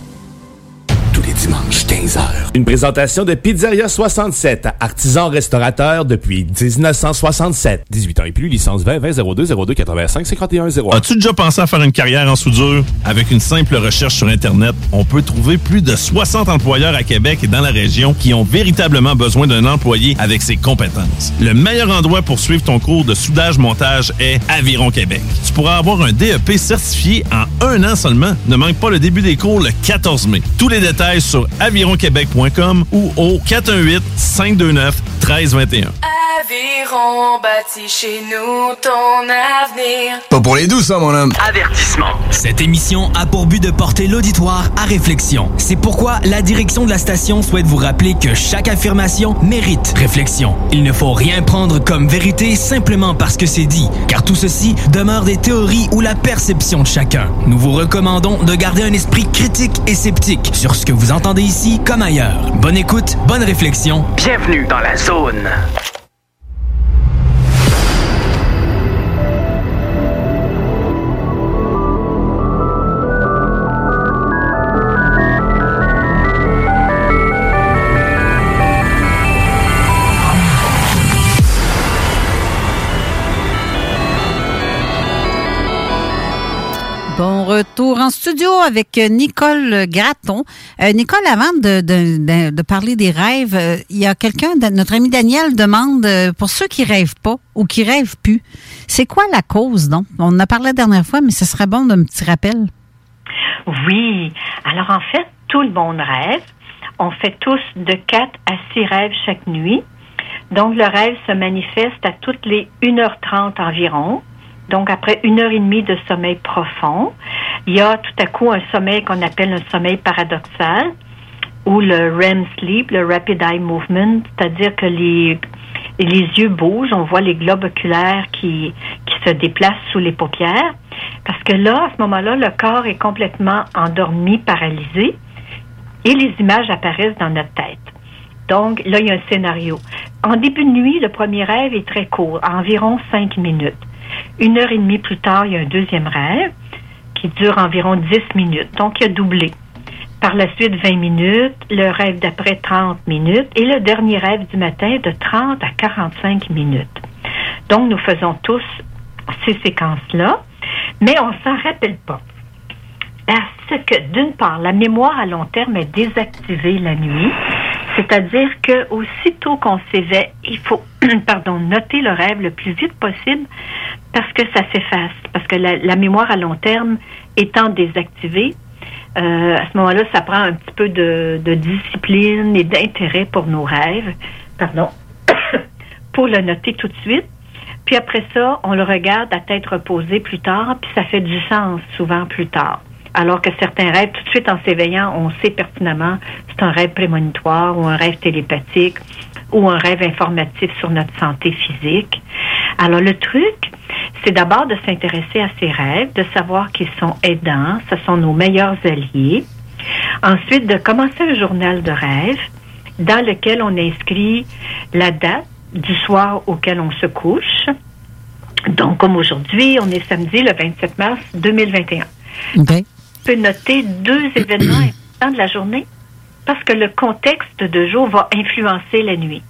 Dimanches 15h
Une présentation de Pizzeria 67, artisan restaurateur depuis 1967. 18 ans et plus, licence 20 20 02 02 85 51 01.
As-tu déjà pensé à faire une carrière en soudure? Avec une simple recherche sur Internet, on peut trouver plus de 60 employeurs à Québec et dans la région qui ont véritablement besoin d'un employé avec ses compétences. Le meilleur endroit pour suivre ton cours de soudage-montage est Aviron Québec. Tu pourras avoir un DEP certifié en un an seulement. Ne manque pas le début des cours le 14 mai. Tous les détails sur avironquebec.com ou au 418 529 1321.
Aviron bâti chez nous ton avenir.
Pas pour les douces, hein, mon homme.
Avertissement. Cette émission a pour but de porter l'auditoire à réflexion. C'est pourquoi la direction de la station souhaite vous rappeler que chaque affirmation mérite réflexion. Il ne faut rien prendre comme vérité simplement parce que c'est dit, car tout ceci demeure des théories ou la perception de chacun. Nous vous recommandons de garder un esprit critique et sceptique sur ce que vous entendez ici comme ailleurs. Bonne écoute, bonne réflexion.
Bienvenue dans la zone.
Retour en studio avec Nicole Gratton. Euh, Nicole, avant de, parler des rêves, euh, il y a quelqu'un, notre ami Daniel demande, euh, pour ceux qui rêvent pas ou qui rêvent plus, c'est quoi la cause, donc? On en a parlé la dernière fois, mais ce serait bon d'un petit rappel.
Oui. Alors, en fait, tout le monde rêve. On fait tous de 4 à 6 rêves chaque nuit. Donc, le rêve se manifeste à toutes les 1h30 environ. Donc, après une heure et demie de sommeil profond, il y a tout à coup un sommeil qu'on appelle un sommeil paradoxal ou le REM sleep, le Rapid Eye Movement, c'est-à-dire que les, les yeux bougent, on voit les globes oculaires qui, qui se déplacent sous les paupières. Parce que là, à ce moment-là, le corps est complètement endormi, paralysé, et les images apparaissent dans notre tête. Donc, là, il y a un scénario. En début de nuit, le premier rêve est très court, environ cinq minutes. Une heure et demie plus tard, il y a un deuxième rêve qui dure environ 10 minutes. Donc, il a doublé. Par la suite, 20 minutes, le rêve d'après 30 minutes et le dernier rêve du matin de 30 à 45 minutes. Donc, nous faisons tous ces séquences-là, mais on s'en rappelle pas. Parce que, d'une part, la mémoire à long terme est désactivée la nuit, c'est-à-dire que aussitôt qu'on s'éveille, il faut, *clears throat* pardon, noter le rêve le plus vite possible parce que ça s'efface, parce que la, mémoire à long terme étant désactivée, euh, à ce moment-là, ça prend un petit peu de, de discipline et d'intérêt pour nos rêves, pardon, *coughs* pour le noter tout de suite. Puis après ça, on le regarde à tête reposée plus tard, puis ça fait du sens souvent plus tard. Alors que certains rêves, tout de suite en s'éveillant, on sait pertinemment c'est un rêve prémonitoire ou un rêve télépathique ou un rêve informatif sur notre santé physique. Alors le truc, c'est d'abord de s'intéresser à ces rêves, de savoir qu'ils sont aidants, ce sont nos meilleurs alliés. Ensuite, de commencer un journal de rêve dans lequel on inscrit la date du soir auquel on se couche. Donc, comme aujourd'hui, on est samedi le 27 mars 2021.
OK.
Peut noter deux *clears throat* événements importants de la journée parce que le contexte de jour va influencer la nuit.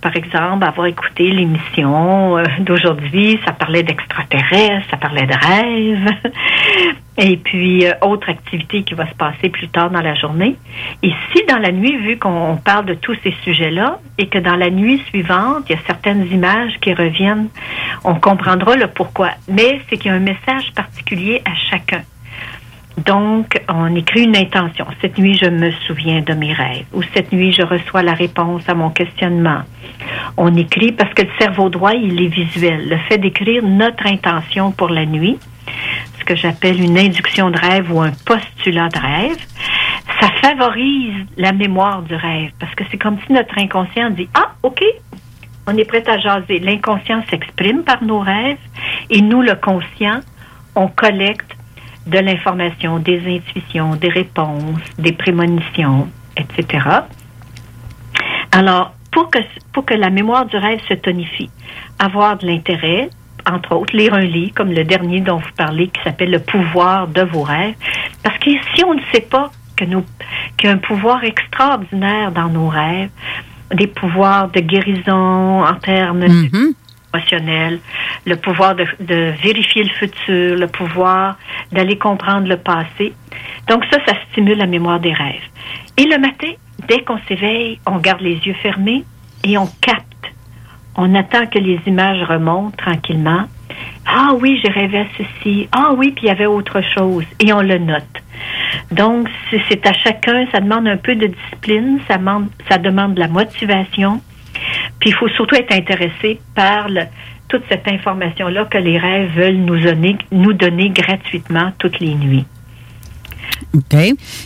Par exemple, avoir écouté l'émission euh, d'aujourd'hui, ça parlait d'extraterrestres, ça parlait de rêves, *laughs* et puis euh, autre activité qui va se passer plus tard dans la journée. Et si dans la nuit, vu qu'on parle de tous ces sujets-là, et que dans la nuit suivante, il y a certaines images qui reviennent, on comprendra le pourquoi. Mais c'est qu'il y a un message particulier à chacun. Donc, on écrit une intention. Cette nuit, je me souviens de mes rêves. Ou cette nuit, je reçois la réponse à mon questionnement. On écrit parce que le cerveau droit, il est visuel. Le fait d'écrire notre intention pour la nuit, ce que j'appelle une induction de rêve ou un postulat de rêve, ça favorise la mémoire du rêve. Parce que c'est comme si notre inconscient dit, ah, OK, on est prêt à jaser. L'inconscient s'exprime par nos rêves et nous, le conscient, on collecte de l'information, des intuitions, des réponses, des prémonitions, etc. Alors, pour que, pour que la mémoire du rêve se tonifie, avoir de l'intérêt, entre autres, lire un livre comme le dernier dont vous parlez qui s'appelle Le pouvoir de vos rêves, parce que si on ne sait pas que nous, qu'il y a un pouvoir extraordinaire dans nos rêves, des pouvoirs de guérison en termes émotionnels, le pouvoir de, vérifier le futur, le pouvoir d'aller comprendre le passé. Donc ça, ça stimule la mémoire des rêves. Et le matin, dès qu'on s'éveille, on garde les yeux fermés et on capte. On attend que les images remontent tranquillement. Ah oui, j'ai rêvé à ceci. Ah oui, puis il y avait autre chose. Et on le note. Donc, c'est à chacun, ça demande un peu de discipline, ça demande, ça demande de la motivation. Puis il faut surtout être intéressé par toute cette information-là que les rêves veulent nous donner, nous donner gratuitement toutes les nuits.
OK.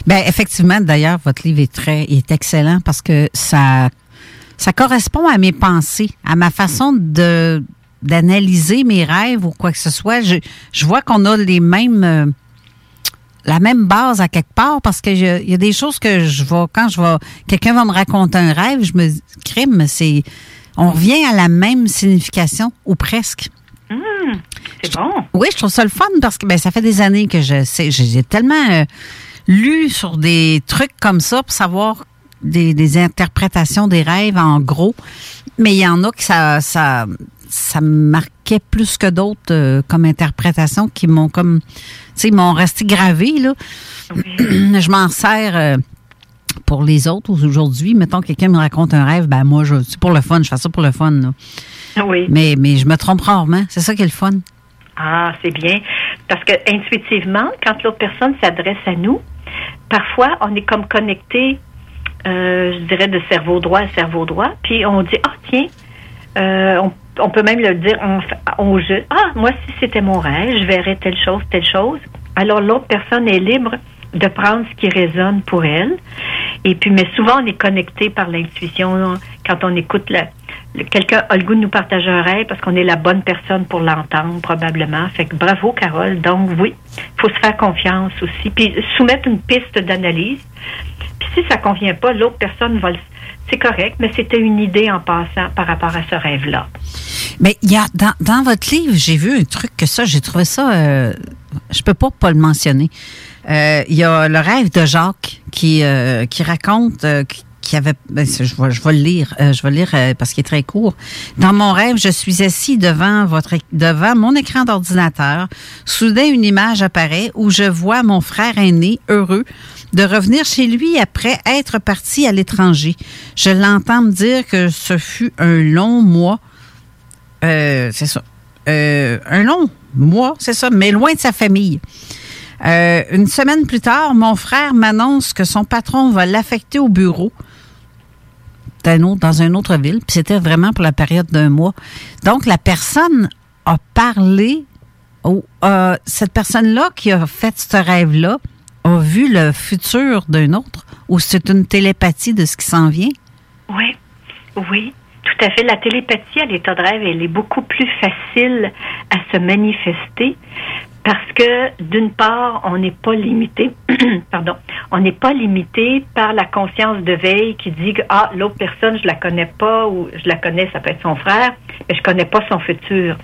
Ben effectivement, d'ailleurs, votre livre est très est excellent parce que ça ça correspond à mes pensées, à ma façon de d'analyser mes rêves ou quoi que ce soit. Je, je vois qu'on a les mêmes euh, la même base à quelque part parce que il y a des choses que je vais quand je vais quelqu'un va me raconter un rêve, je me crime, c'est on revient à la même signification ou presque.
Hum, c'est bon.
Oui, je trouve ça le fun parce que ben, ça fait des années que je sais. J'ai j'ai tellement euh, lu sur des trucs comme ça pour savoir des, des interprétations des rêves en gros. Mais il y en a que ça, ça, ça me marquait plus que d'autres euh, comme interprétation qui m'ont comme, tu sais, m'ont resté gravés, là. je m'en sers euh, pour les autres aujourd'hui. Mettons, quelqu'un me raconte un rêve, ben moi, je, c'est pour le fun, je fais ça pour le fun, là.
Oui.
Mais, mais je me trompe rarement. C'est ça qui est le fun.
Ah, c'est bien. Parce que intuitivement, quand l'autre personne s'adresse à nous, parfois on est comme connecté, euh, je dirais, de cerveau droit à cerveau droit, puis on dit, ah tiens, euh, on, on peut même le dire, on, on jeu, ah, moi si c'était mon rêve, je verrais telle chose, telle chose. Alors l'autre personne est libre de prendre ce qui résonne pour elle. Et puis, mais souvent, on est connecté par l'intuition quand on écoute le- quelqu'un a le goût de nous partager un rêve parce qu'on est la bonne personne pour l'entendre, probablement. Fait que bravo, Carole. Donc, oui, faut se faire confiance aussi. Puis, soumettre une piste d'analyse. Puis, si ça convient pas, l'autre personne va le. C'est correct, mais c'était une idée en passant par rapport à ce rêve-là.
Mais il y a dans, dans votre livre, j'ai vu un truc que ça, j'ai trouvé ça, euh, je peux pas pas le mentionner. Euh, Il y a le rêve de Jacques qui euh, qui raconte euh, qui- avait, ben, je vais, je vais le lire, euh, je vais lire euh, parce qu'il est très court. Dans mon rêve, je suis assis devant votre, devant mon écran d'ordinateur. Soudain, une image apparaît où je vois mon frère aîné heureux de revenir chez lui après être parti à l'étranger. Je l'entends me dire que ce fut un long mois euh, c'est ça. Un long mois, c'est ça, mais loin de sa famille. Une semaine plus tard, mon frère m'annonce que son patron va l'affecter au bureau d'un autre, dans une autre ville. Puis c'était vraiment pour la période d'un mois. Donc, la personne a parlé, au, euh, cette personne-là qui a fait ce rêve-là a vu le futur d'un autre ou c'est une télépathie de ce qui s'en vient?
Oui, oui, tout à fait. La télépathie à l'état de rêve, elle est beaucoup plus facile à se manifester parce que d'une part, on n'est pas limité, *clears throat* pardon, on n'est pas limité par la conscience de veille qui dit que ah l'autre personne je la connais pas ou je la connais, ça peut être son frère, mais je connais pas son futur.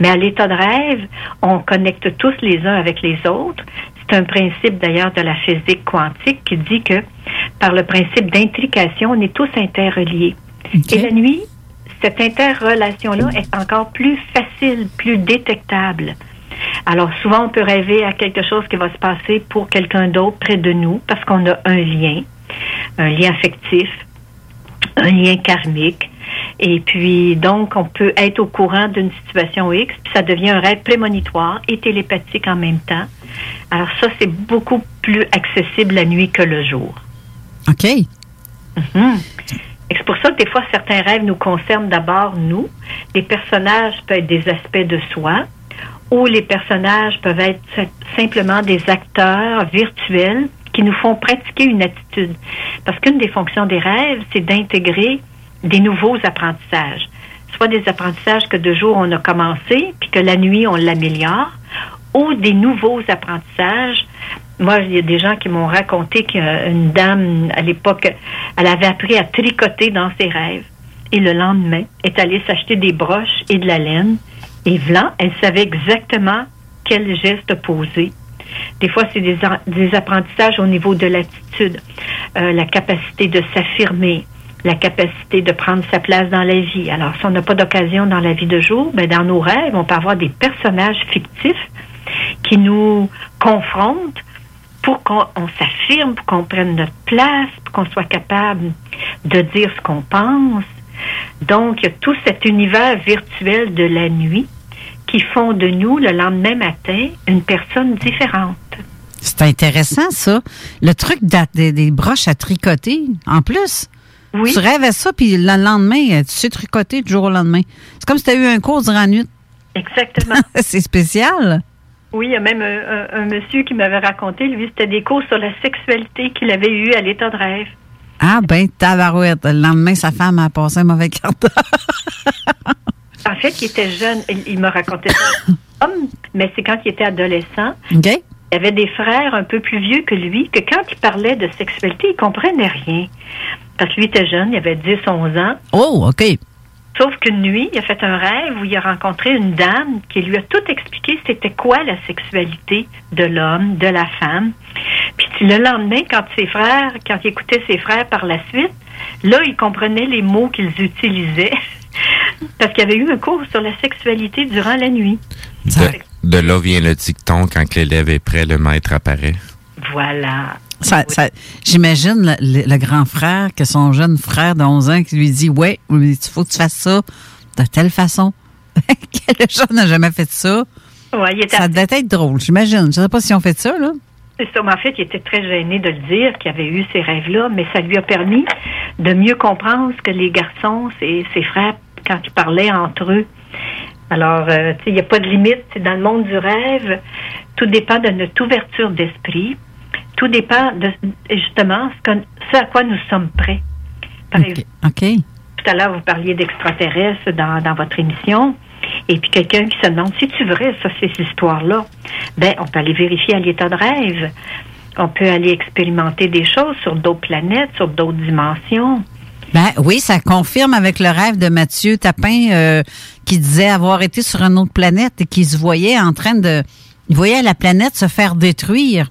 Mais à l'état de rêve, on connecte tous les uns avec les autres. C'est un principe d'ailleurs de la physique quantique qui dit que par le principe d'intrication, on est tous interreliés. Et la nuit, cette interrelation-là est encore plus facile, plus détectable. Alors souvent, on peut rêver à quelque chose qui va se passer pour quelqu'un d'autre près de nous parce qu'on a un lien, un lien affectif, un lien karmique. Et puis, donc, on peut être au courant d'une situation X, puis ça devient un rêve prémonitoire et télépathique en même temps. Alors ça, c'est beaucoup plus accessible la nuit que le jour.
OK.
Mhm. Et c'est pour ça que des fois, certains rêves nous concernent d'abord nous. Les personnages peuvent être des aspects de soi ou les personnages peuvent être sim- simplement des acteurs virtuels qui nous font pratiquer une attitude. Parce qu'une des fonctions des rêves, c'est d'intégrer des nouveaux apprentissages. Soit des apprentissages que de jour on a commencé, puis que la nuit on l'améliore, ou des nouveaux apprentissages. Moi, il y a des gens qui m'ont raconté qu'une dame, à l'époque, elle avait appris à tricoter dans ses rêves. Et le lendemain, est allée s'acheter des broches et de la laine. Et vlan, elle savait exactement quel geste poser. Des fois, c'est des, en- des apprentissages au niveau de l'attitude, euh, la capacité de s'affirmer, la capacité de prendre sa place dans la vie. Alors, si on n'a pas d'occasion dans la vie de jour, ben, dans nos rêves, on peut avoir des personnages fictifs qui nous confrontent pour qu'on on s'affirme, pour qu'on prenne notre place, pour qu'on soit capable de dire ce qu'on pense. Donc, il y a tout cet univers virtuel de la nuit qui font de nous, le lendemain matin, une personne différente.
C'est intéressant, ça. Le truc des, des broches à tricoter, en plus.
Oui.
Tu rêves à ça, puis le lendemain, tu sais tricoter du jour au lendemain. C'est comme si tu as eu un cours durant la nuit.
Exactement. *laughs*
C'est spécial.
Oui, il y a même un, un- un monsieur qui m'avait raconté, lui, c'était des cours sur la sexualité qu'il avait eu à l'état de rêve.
Ah, ben, tabarouette. Le lendemain, sa femme a passé un mauvais quart d'heure. *laughs*
En fait, il était jeune, il, il me racontait ça, *laughs* mais c'est quand il était adolescent.
OK?
Il avait des frères un peu plus vieux que lui, que quand il parlait de sexualité, il comprenait rien. Parce que lui était jeune, il avait 10, 11 ans.
Oh, OK.
Sauf qu'une nuit, il a fait un rêve où il a rencontré une dame qui lui a tout expliqué c'était quoi la sexualité de l'homme, de la femme. Puis le lendemain, quand ses frères, quand il écoutait ses frères par la suite, là, il comprenait les mots qu'ils utilisaient. *laughs* Parce qu'il y avait eu un cours sur la sexualité durant la nuit.
De, de là vient le dicton quand l'élève est prêt, le maître apparaît.
Voilà.
Ça- ça- J'imagine le, le- le grand frère que son jeune frère de 11 ans qui lui dit Ouais, il faut que tu fasses ça de telle façon. *laughs* Quel jeune n'a jamais fait ça?
Ouais, il était
Ça devait être drôle, j'imagine. Je ne sais pas si on fait ça, là.
C'est ça, mais en fait, il était très gêné de le dire qu'il avait eu ces rêves-là, mais ça lui a permis de mieux comprendre ce que les garçons, ses, ses frères, quand ils parlaient entre eux. Alors, euh, tu sais, il n'y a pas de limite. Dans le monde du rêve, tout dépend de notre ouverture d'esprit. Tout dépend de, justement, ce, que- ce à quoi nous sommes prêts. Par exemple, tout à l'heure, vous parliez d'extraterrestres dans, dans votre émission. Et puis quelqu'un qui se demande si tu vrai, ça, ces histoires-là? Ben, on peut aller vérifier à l'état de rêve. On peut aller expérimenter des choses sur d'autres planètes, sur d'autres dimensions.
Ben oui, ça confirme avec le rêve de Mathieu Tapin euh, qui disait avoir été sur une autre planète et qui se voyait en train de. Il voyait la planète se faire détruire.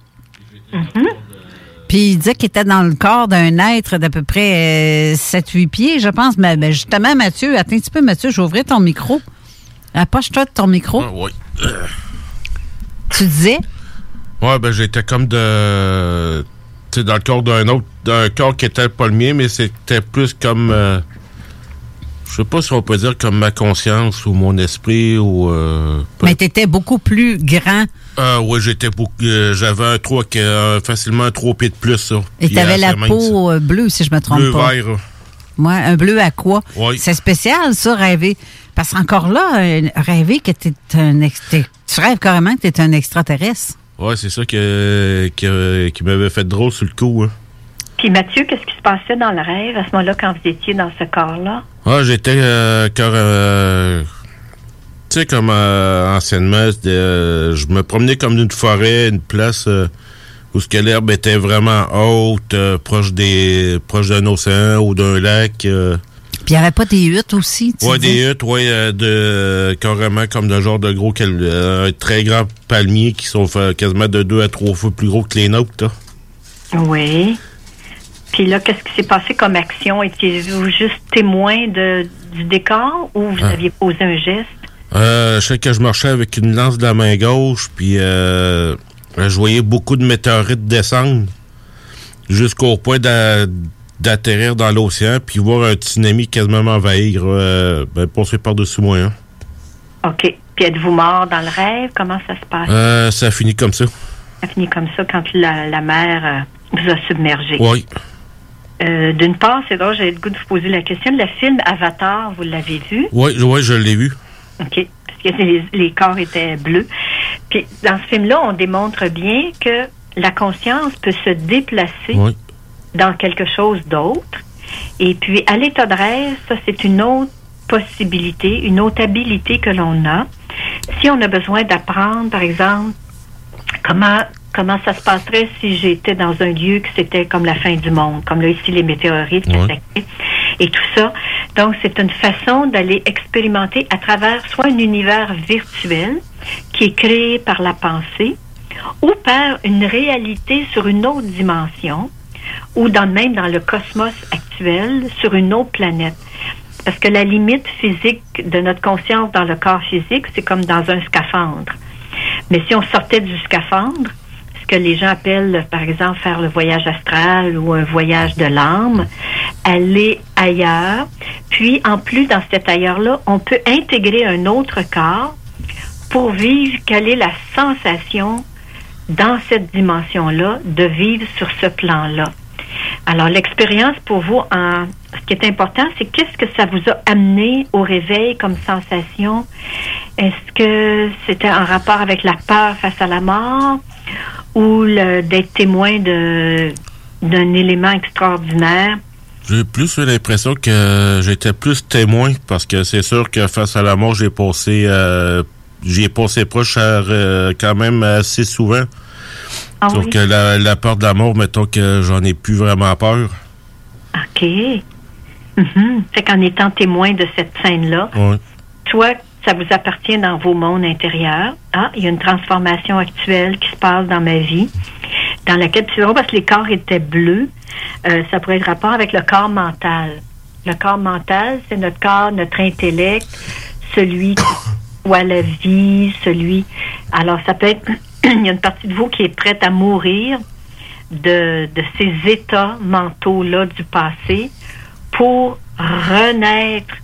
Puis il disait qu'il était dans le corps d'un être d'à peu près 7-8 pieds, je pense. Mais ben, justement, Mathieu, attends un petit peu, Mathieu, ouvrir ton micro. Approche-toi de ton micro.
Oui.
Tu disais?
Ouais, ben j'étais comme de. Tu sais, dans le corps d'un autre. D'un corps qui était pas le mien, mais c'était plus comme. euh, je sais pas si on peut dire comme ma conscience ou mon esprit ou. Euh,
Mais tu étais beaucoup plus grand
euh, ouais, j'étais beaucoup. euh, J'avais un trois qui- euh, facilement un trois pieds de plus, ça.
et
Puis,
tu avais
assez
la peau euh, bleue, si je me trompe
Bleu
pas.
vert.
Ouais, un bleu à quoi?
Oui.
C'est spécial, ça, rêver. Parce qu'encore là, euh, rêver que t'es un tu rêves carrément que t'es un extraterrestre.
Ouais, c'est ça que, que- qui m'avait fait drôle sur le coup. Hein.
Puis Mathieu, qu'est-ce qui se passait dans le rêve à ce moment-là quand vous étiez dans ce corps-là?
Ah, j'étais euh, car, euh, tu sais, comme euh, anciennement, euh, je me promenais comme d'une forêt, une place euh, où ce que l'herbe était vraiment haute, euh, proche des proche d'un océan ou d'un lac.
Puis il n'y avait pas des huttes aussi, tu dis?
des huttes, ouais, euh, de carrément comme d'un genre de gros cal- euh, un très grand palmier qui sont quasiment de deux à trois fois plus gros que les nôtres. là.
Oui. Puis là, qu'est-ce qui s'est passé comme action? Étiez-vous juste témoin de, du décor ou vous
Ah.
aviez posé un geste?
Euh, je sais que je marchais avec une lance de la main gauche, puis euh, je voyais beaucoup de météorites descendre jusqu'au point d'a- d'atterrir dans l'océan, puis voir un tsunami quasiment m'envahir, euh, ben, passer par-dessus moi. hein.
OK. Puis êtes-vous mort dans le rêve? Comment ça se passe?
Euh, ça a fini comme ça.
Ça finit comme ça quand la, la mer euh, vous a submergé.
Oui.
Euh, D'une part, c'est drôle, j'avais le goût de vous poser la question. Le film Avatar, vous l'avez vu?
Oui, ouais, je l'ai vu.
OK. Parce que les, les corps étaient bleus. Puis dans ce film-là, on démontre bien que la conscience peut se déplacer
Oui.
Dans quelque chose d'autre. Et puis, à l'état de rêve, ça, c'est une autre possibilité, une autre habilité que l'on a. Si on a besoin d'apprendre, par exemple, comment comment ça se passerait si j'étais dans un lieu que c'était comme la fin du monde, comme là ici les météorites et tout ça. Donc c'est une façon d'aller expérimenter à travers soit un univers virtuel qui est créé par la pensée ou par une réalité sur une autre dimension, ou dans, même dans le cosmos actuel, sur une autre planète. Parce que la limite physique de notre conscience dans le corps physique, c'est comme dans un scaphandre. Mais si on sortait du scaphandre, ce que les gens appellent, par exemple, faire le voyage astral ou un voyage de l'âme, aller ailleurs. Puis, en plus, dans cet ailleurs-là, on peut intégrer un autre corps pour vivre quelle est la sensation dans cette dimension-là de vivre sur ce plan-là. Alors, l'expérience pour vous, en, ce qui est important, c'est qu'est-ce que ça vous a amené au réveil comme sensation? Est-ce que c'était en rapport avec la peur face à la mort ou d'être témoin d'un élément extraordinaire?
J'ai plus eu l'impression que j'étais plus témoin parce que c'est sûr que face à la mort, j'ai passé euh, j'y ai passé proche euh, quand même assez souvent.
Ah
Sauf
oui?
que la, la peur de la mort, mettons que j'en ai plus vraiment peur.
OK. Mhm. Fait qu'en étant témoin de cette scène-là, toi, ça vous appartient dans vos mondes intérieurs. Ah, il y a une transformation actuelle qui se passe dans ma vie, dans laquelle, c'est drôle parce que les corps étaient bleus, euh, ça pourrait être rapport avec le corps mental. Le corps mental, c'est notre corps, notre intellect, celui qui *coughs* voit la vie, celui... Alors, ça peut être... *clears throat* il y a une partie de vous qui est prête à mourir de, de ces états mentaux-là du passé pour renaître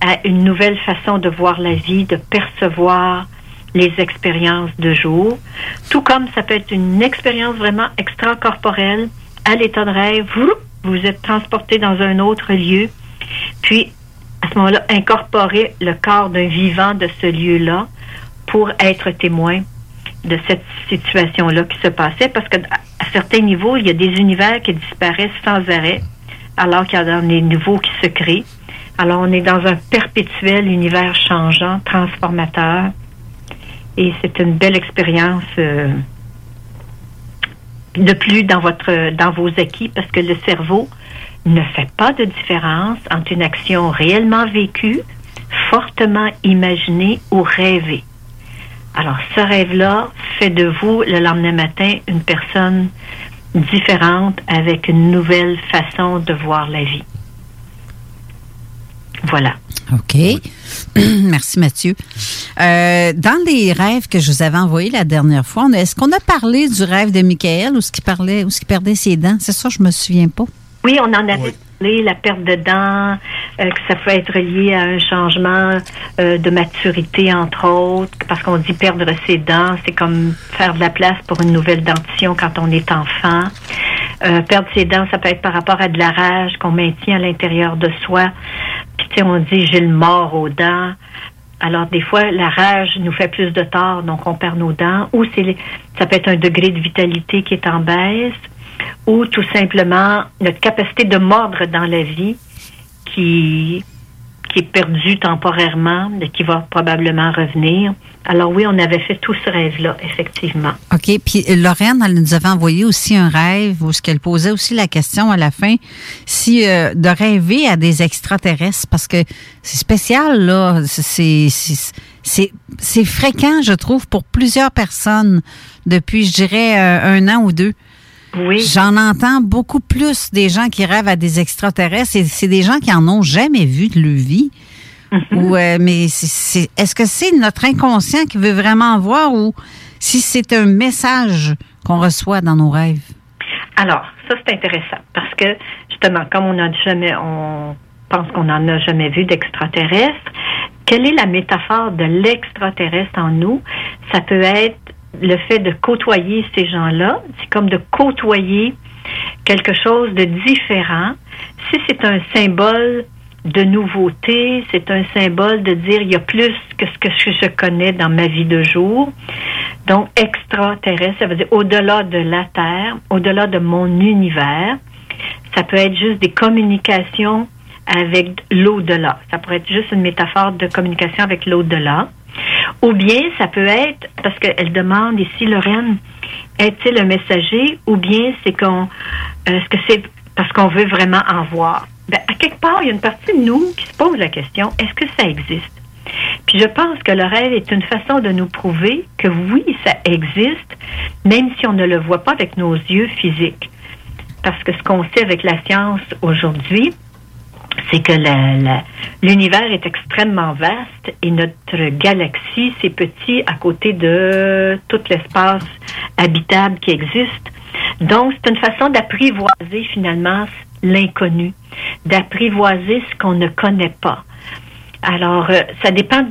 à une nouvelle façon de voir la vie, de percevoir les expériences de jour. Tout comme ça peut être une expérience vraiment extracorporelle à l'état de rêve. Vous, vous êtes transporté dans un autre lieu. Puis, à ce moment-là, incorporer le corps d'un vivant de ce lieu-là pour être témoin de cette situation-là qui se passait. Parce que à certains niveaux, il y a des univers qui disparaissent sans arrêt, alors qu'il y a des nouveaux qui se créent. Alors, on est dans un perpétuel univers changeant, transformateur. Et c'est une belle expérience euh, de plus dans votre dans vos acquis parce que le cerveau ne fait pas de différence entre une action réellement vécue, fortement imaginée ou rêvée. Alors, ce rêve-là fait de vous, le lendemain matin, une personne différente avec une nouvelle façon de voir la vie. Voilà.
OK. *clears throat* Merci, Mathieu. Euh, dans les rêves que je vous avais envoyés la dernière fois, est-ce qu'on a parlé du rêve de Michael ou ce qui parlait, ou ce qui perdait ses dents? C'est ça, je me souviens pas.
Oui, on en avait parlé, la perte de dents, euh, ça peut être lié à un changement euh, de maturité, entre autres, parce qu'on dit perdre ses dents, c'est comme faire de la place pour une nouvelle dentition quand on est enfant. Euh, perdre ses dents, ça peut être par rapport à de la rage qu'on maintient à l'intérieur de soi. Puis, tu sais, on dit j'ai le mort aux dents. Alors, des fois, la rage nous fait plus de tort, donc on perd nos dents. Ou c'est, ça peut être un degré de vitalité qui est en baisse ou tout simplement notre capacité de mordre dans la vie qui, qui est perdue temporairement, mais qui va probablement revenir. Alors oui, on avait fait tout ce rêve-là, effectivement.
OK. Puis euh, Lorraine, elle nous avait envoyé aussi un rêve où ce qu'elle posait aussi la question à la fin, si euh, de rêver à des extraterrestres, parce que c'est spécial, là. C'est, c'est, c'est, fréquent, je trouve, pour plusieurs personnes depuis, je dirais, euh, un an ou deux.
Oui.
J'en entends beaucoup plus des gens qui rêvent à des extraterrestres. et c'est des gens qui en ont jamais vu de leur vie. Ou, euh, mais est-ce que c'est notre inconscient qui veut vraiment voir ou si c'est un message qu'on reçoit dans nos rêves?
Alors, ça c'est intéressant parce que justement, comme on n'a jamais, on pense qu'on n'en a jamais vu d'extraterrestre, quelle est la métaphore de l'extraterrestre en nous? Ça peut être le fait de côtoyer ces gens-là. C'est comme de côtoyer quelque chose de différent. Si c'est un symbole de nouveauté, c'est un symbole de dire il y a plus que ce que je connais dans ma vie de jour. Donc, extraterrestre, ça veut dire au-delà de la Terre, au-delà de mon univers. Ça peut être juste des communications avec l'au-delà. Ça pourrait être juste une métaphore de communication avec l'au-delà. Ou bien, ça peut être, parce qu'elle demande ici, Lorraine, est-il un messager ou bien c'est qu'on, euh, est-ce que c'est parce qu'on veut vraiment en voir? Ben, à quelque part, il y a une partie de nous qui se pose la question, est-ce que ça existe? Puis Puis je pense que le rêve est une façon de nous prouver que oui, ça existe, même si on ne le voit pas avec nos yeux physiques. Parce que ce qu'on sait avec la science aujourd'hui, c'est que l'univers est extrêmement vaste et notre galaxie, c'est petit à côté de tout l'espace habitable qui existe. Donc, c'est une façon d'apprivoiser finalement l'inconnu, d'apprivoiser ce qu'on ne connaît pas. Alors, euh, ça dépend.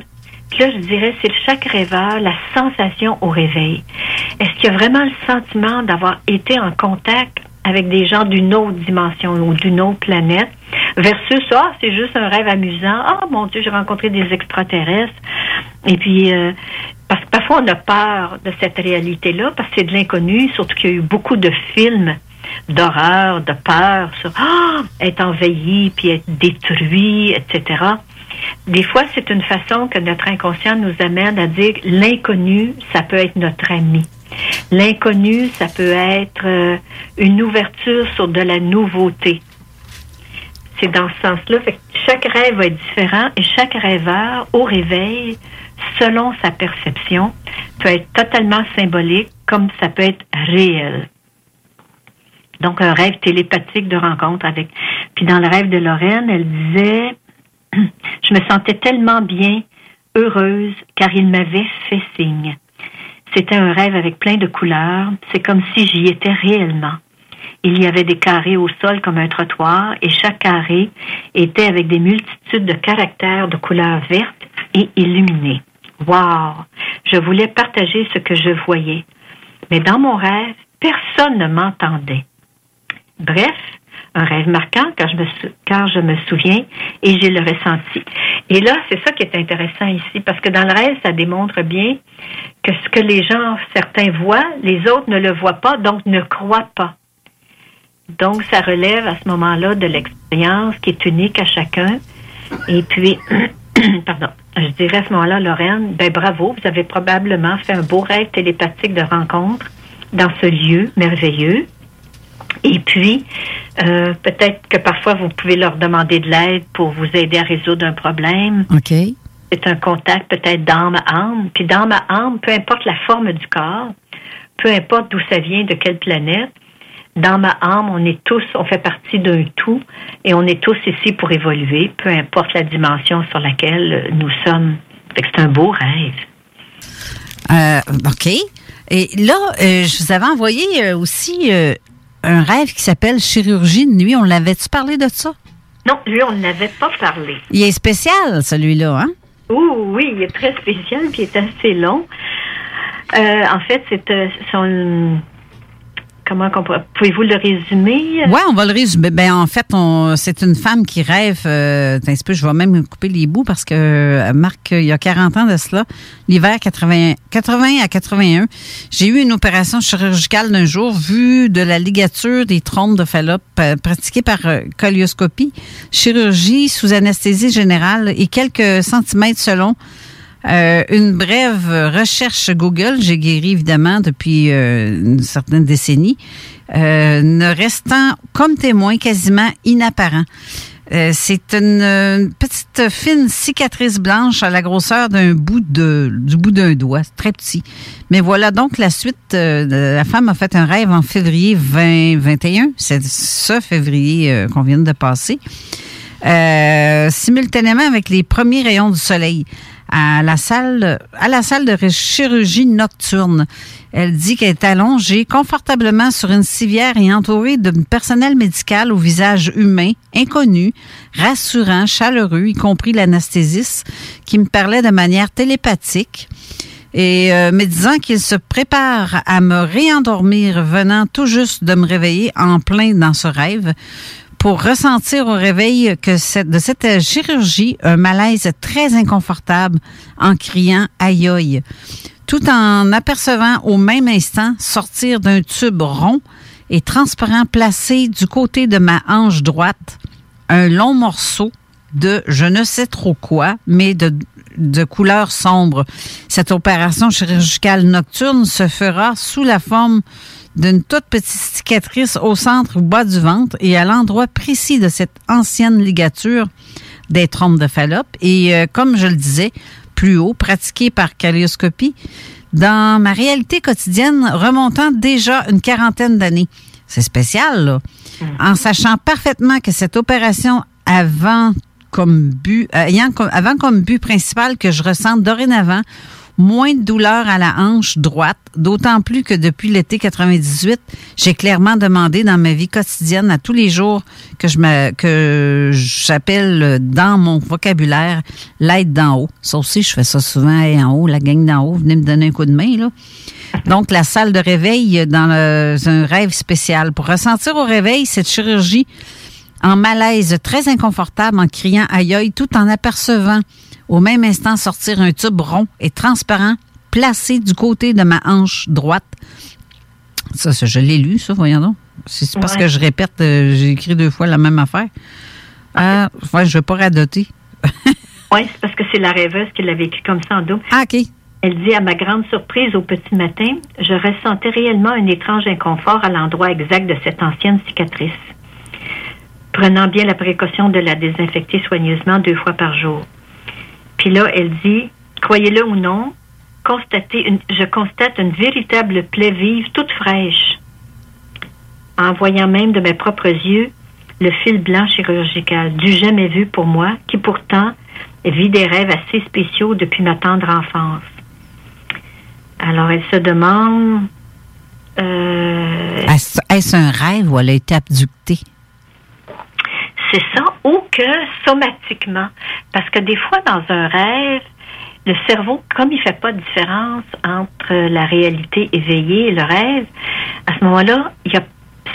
Là, je dirais, c'est chaque rêveur, la sensation au réveil. Est-ce qu'il y a vraiment le sentiment d'avoir été en contact avec des gens d'une autre dimension ou d'une autre planète versus ah c'est juste un rêve amusant ah mon dieu j'ai rencontré des extraterrestres. Et puis euh, parce que parfois on a peur de cette réalité là parce que c'est de l'inconnu surtout qu'il y a eu beaucoup de films d'horreur de peur sur ah être envahi puis être détruit etc des fois c'est une façon que notre inconscient nous amène à dire l'inconnu ça peut être notre ami L'inconnu, ça peut être euh, une ouverture sur de la nouveauté. C'est dans ce sens-là. Chaque rêve va être différent et chaque rêveur, au réveil, selon sa perception, peut être totalement symbolique comme ça peut être réel. Donc, un rêve télépathique de rencontre avec. Puis dans le rêve de Lorraine, elle disait Je me sentais tellement bien, heureuse, car il m'avait fait signe. C'était un rêve avec plein de couleurs. C'est comme si j'y étais réellement. Il y avait des carrés au sol comme un trottoir et chaque carré était avec des multitudes de caractères de couleurs vertes et illuminées. Wow! Je voulais partager ce que je voyais. Mais dans mon rêve, personne ne m'entendait. Bref, un rêve marquant car je me, je me souviens et j'ai le ressenti. Et là, c'est ça qui est intéressant ici parce que dans le rêve, ça démontre bien que ce que les gens, certains voient, les autres ne le voient pas, donc ne croient pas. Donc, ça relève à ce moment-là de l'expérience qui est unique à chacun. Et puis, *clears throat* pardon, je dirais à ce moment-là, Lorraine, ben bravo, vous avez probablement fait un beau rêve télépathique de rencontre dans ce lieu merveilleux. Et puis, euh, peut-être que parfois, vous pouvez leur demander de l'aide pour vous aider à résoudre un problème.
OK.
C'est un contact peut-être d'âme à âme. Puis d'âme à âme, peu importe la forme du corps, peu importe d'où ça vient, de quelle planète, dans ma âme, on est tous, on fait partie d'un tout et on est tous ici pour évoluer, peu importe la dimension sur laquelle nous sommes. C'est un beau rêve.
Euh, OK. Et là, euh, je vous avais envoyé aussi un rêve qui s'appelle chirurgie de nuit. On l'avait-tu parlé de ça?
Non, lui, on n'avait pas parlé.
Il est spécial, celui-là, hein?
Oh, oui, il est très spécial, puis il est assez long. Euh, en fait, c'est euh, son Comment pouvez-vous le résumer?
Oui, on va le résumer. Ben, en fait, c'est une femme qui rêve. Euh, peu, je vais même couper les bouts parce que euh, Marc, il y a 40 ans de cela, l'hiver 80, 80 à 81, j'ai eu une opération chirurgicale d'un jour vue de la ligature des trompes de Fallope euh, pratiquée par euh, colioscopie, chirurgie sous anesthésie générale et quelques centimètres selon euh, une brève recherche Google, j'ai guéri évidemment depuis euh, une certaine décennie, euh, ne restant comme témoin quasiment inapparent. c'est une, petite fine cicatrice blanche à la grosseur d'un bout de du bout d'un doigt, très petit. Mais voilà donc la suite. la femme a fait un rêve en février 2021, c'est ce février qu'on vient de passer, simultanément avec les premiers rayons du soleil à la salle, à la salle de chirurgie nocturne. Elle dit qu'elle est allongée confortablement sur une civière et entourée d'un personnel médical au visage humain, inconnu, rassurant, chaleureux, y compris l'anesthésiste, qui me parlait de manière télépathique et euh, me disant qu'il se prépare à me réendormir venant tout juste de me réveiller en plein dans ce rêve pour ressentir au réveil que de cette chirurgie un malaise très inconfortable en criant aïe aïe, tout en apercevant au même instant sortir d'un tube rond et transparent placé du côté de ma hanche droite un long morceau de je ne sais trop quoi, mais de, de couleur sombre. Cette opération chirurgicale nocturne se fera sous la forme d'une toute petite cicatrice au centre ou bas du ventre et à l'endroit précis de cette ancienne ligature des trompes de Fallope. Et euh, comme je le disais, plus haut, pratiqué par calioscopie, dans ma réalité quotidienne remontant déjà une quarantaine d'années. C'est spécial, là. En sachant parfaitement que cette opération avant comme but, euh, ayant comme, avant comme but principal que je ressente dorénavant moins de douleur à la hanche droite, d'autant plus que depuis l'été 98, j'ai clairement demandé dans ma vie quotidienne à tous les jours que je me que j'appelle dans mon vocabulaire l'aide d'en haut. Ça aussi, je fais ça souvent en haut, la gang d'en haut, venez me donner un coup de main là. Donc la salle de réveil dans le- un rêve spécial pour ressentir au réveil cette chirurgie en malaise très inconfortable en criant aïe aïe tout en apercevant au même instant sortir un tube rond et transparent placé du côté de ma hanche droite. Ça, ça, je l'ai lu, ça, voyons donc. C'est parce que je répète, euh, j'ai écrit deux fois la même affaire. Ah, ouais, je ne vais pas radoter. *laughs*
Oui, c'est parce que c'est la rêveuse qui l'a vécu comme ça en double.
Ah, OK.
Elle dit à ma grande surprise au petit matin, je ressentais réellement un étrange inconfort à l'endroit exact de cette ancienne cicatrice. Prenant bien la précaution de la désinfecter soigneusement deux fois par jour. Puis là, elle dit, croyez-le ou non, constatez une- je constate une véritable plaie vive, toute fraîche. En voyant même de mes propres yeux le fil blanc chirurgical, du jamais vu pour moi, qui pourtant vit des rêves assez spéciaux depuis ma tendre enfance. Alors, elle se demande. euh,
Est-ce est-ce un rêve ou elle a été abductée?
C'est ça, ou que somatiquement. Parce que des fois, dans un rêve, le cerveau, comme il fait pas de différence entre la réalité éveillée et le rêve, à ce moment-là, il y a,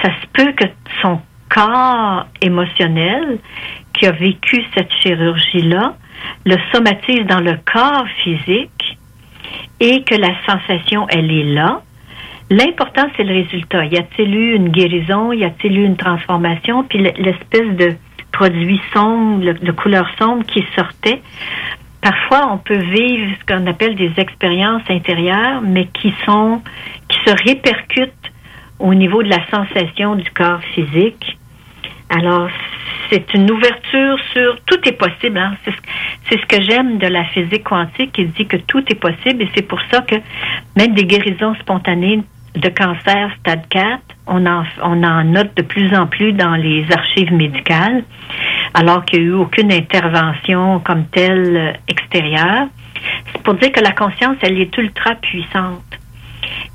ça se peut que son corps émotionnel qui a vécu cette chirurgie-là le somatise dans le corps physique et que la sensation, elle est là. L'important, c'est le résultat. Y a-t-il eu une guérison? Y a-t-il eu une transformation? Puis l'espèce de produit sombre, de couleur sombre qui sortait. Parfois, on peut vivre ce qu'on appelle des expériences intérieures, mais qui sont, qui se répercutent au niveau de la sensation du corps physique. Alors, c'est une ouverture sur tout est possible. hein. C'est ce, c'est ce que j'aime de la physique quantique qui dit que tout est possible et c'est pour ça que même des guérisons spontanées de cancer stade 4, on en, on en note de plus en plus dans les archives médicales, alors qu'il n'y a eu aucune intervention comme telle euh, extérieure. C'est pour dire que la conscience, elle est ultra puissante.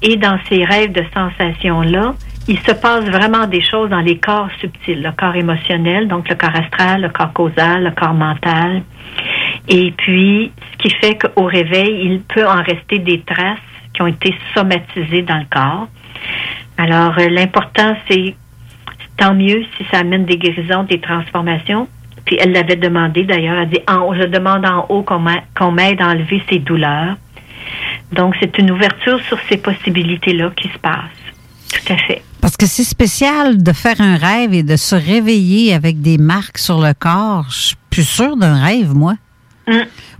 Et dans ces rêves de sensations-là, il se passe vraiment des choses dans les corps subtils, le corps émotionnel, donc le corps astral, le corps causal, le corps mental. Et puis, ce qui fait qu'au réveil, il peut en rester des traces qui ont été somatisées dans le corps. Alors, euh, l'important, c'est tant mieux si ça amène des guérisons, des transformations. Puis elle l'avait demandé d'ailleurs, elle dit en je demande en haut qu'on m'a- qu'on m'aide à enlever ces douleurs. Donc, c'est une ouverture sur ces possibilités-là qui se passent. Tout à fait.
Parce que c'est spécial de faire un rêve et de se réveiller avec des marques sur le corps. Je suis plus sûre d'un rêve, moi.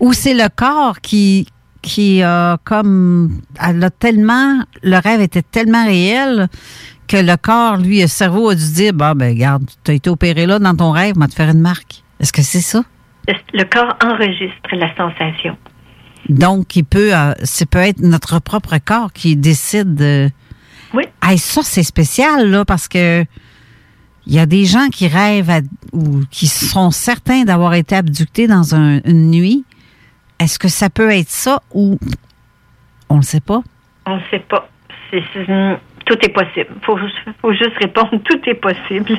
Ou c'est le corps qui qui a comme elle a tellement le rêve était tellement réel que le corps lui le cerveau a dû dire bah ben regarde tu as été opéré là dans ton rêve on va te faire une marque est-ce que c'est ça?
Le, corps enregistre la sensation.
donc il peut euh, c'est peut être notre propre corps qui décide de
oui
ça c'est spécial là parce que il y a des gens qui rêvent à- ou qui sont certains d'avoir été abductés dans un- une nuit. Est-ce que ça peut être ça ou on ne sait pas?
On ne sait pas. C'est- tout est possible. Il faut, faut juste répondre *laughs* tout est possible.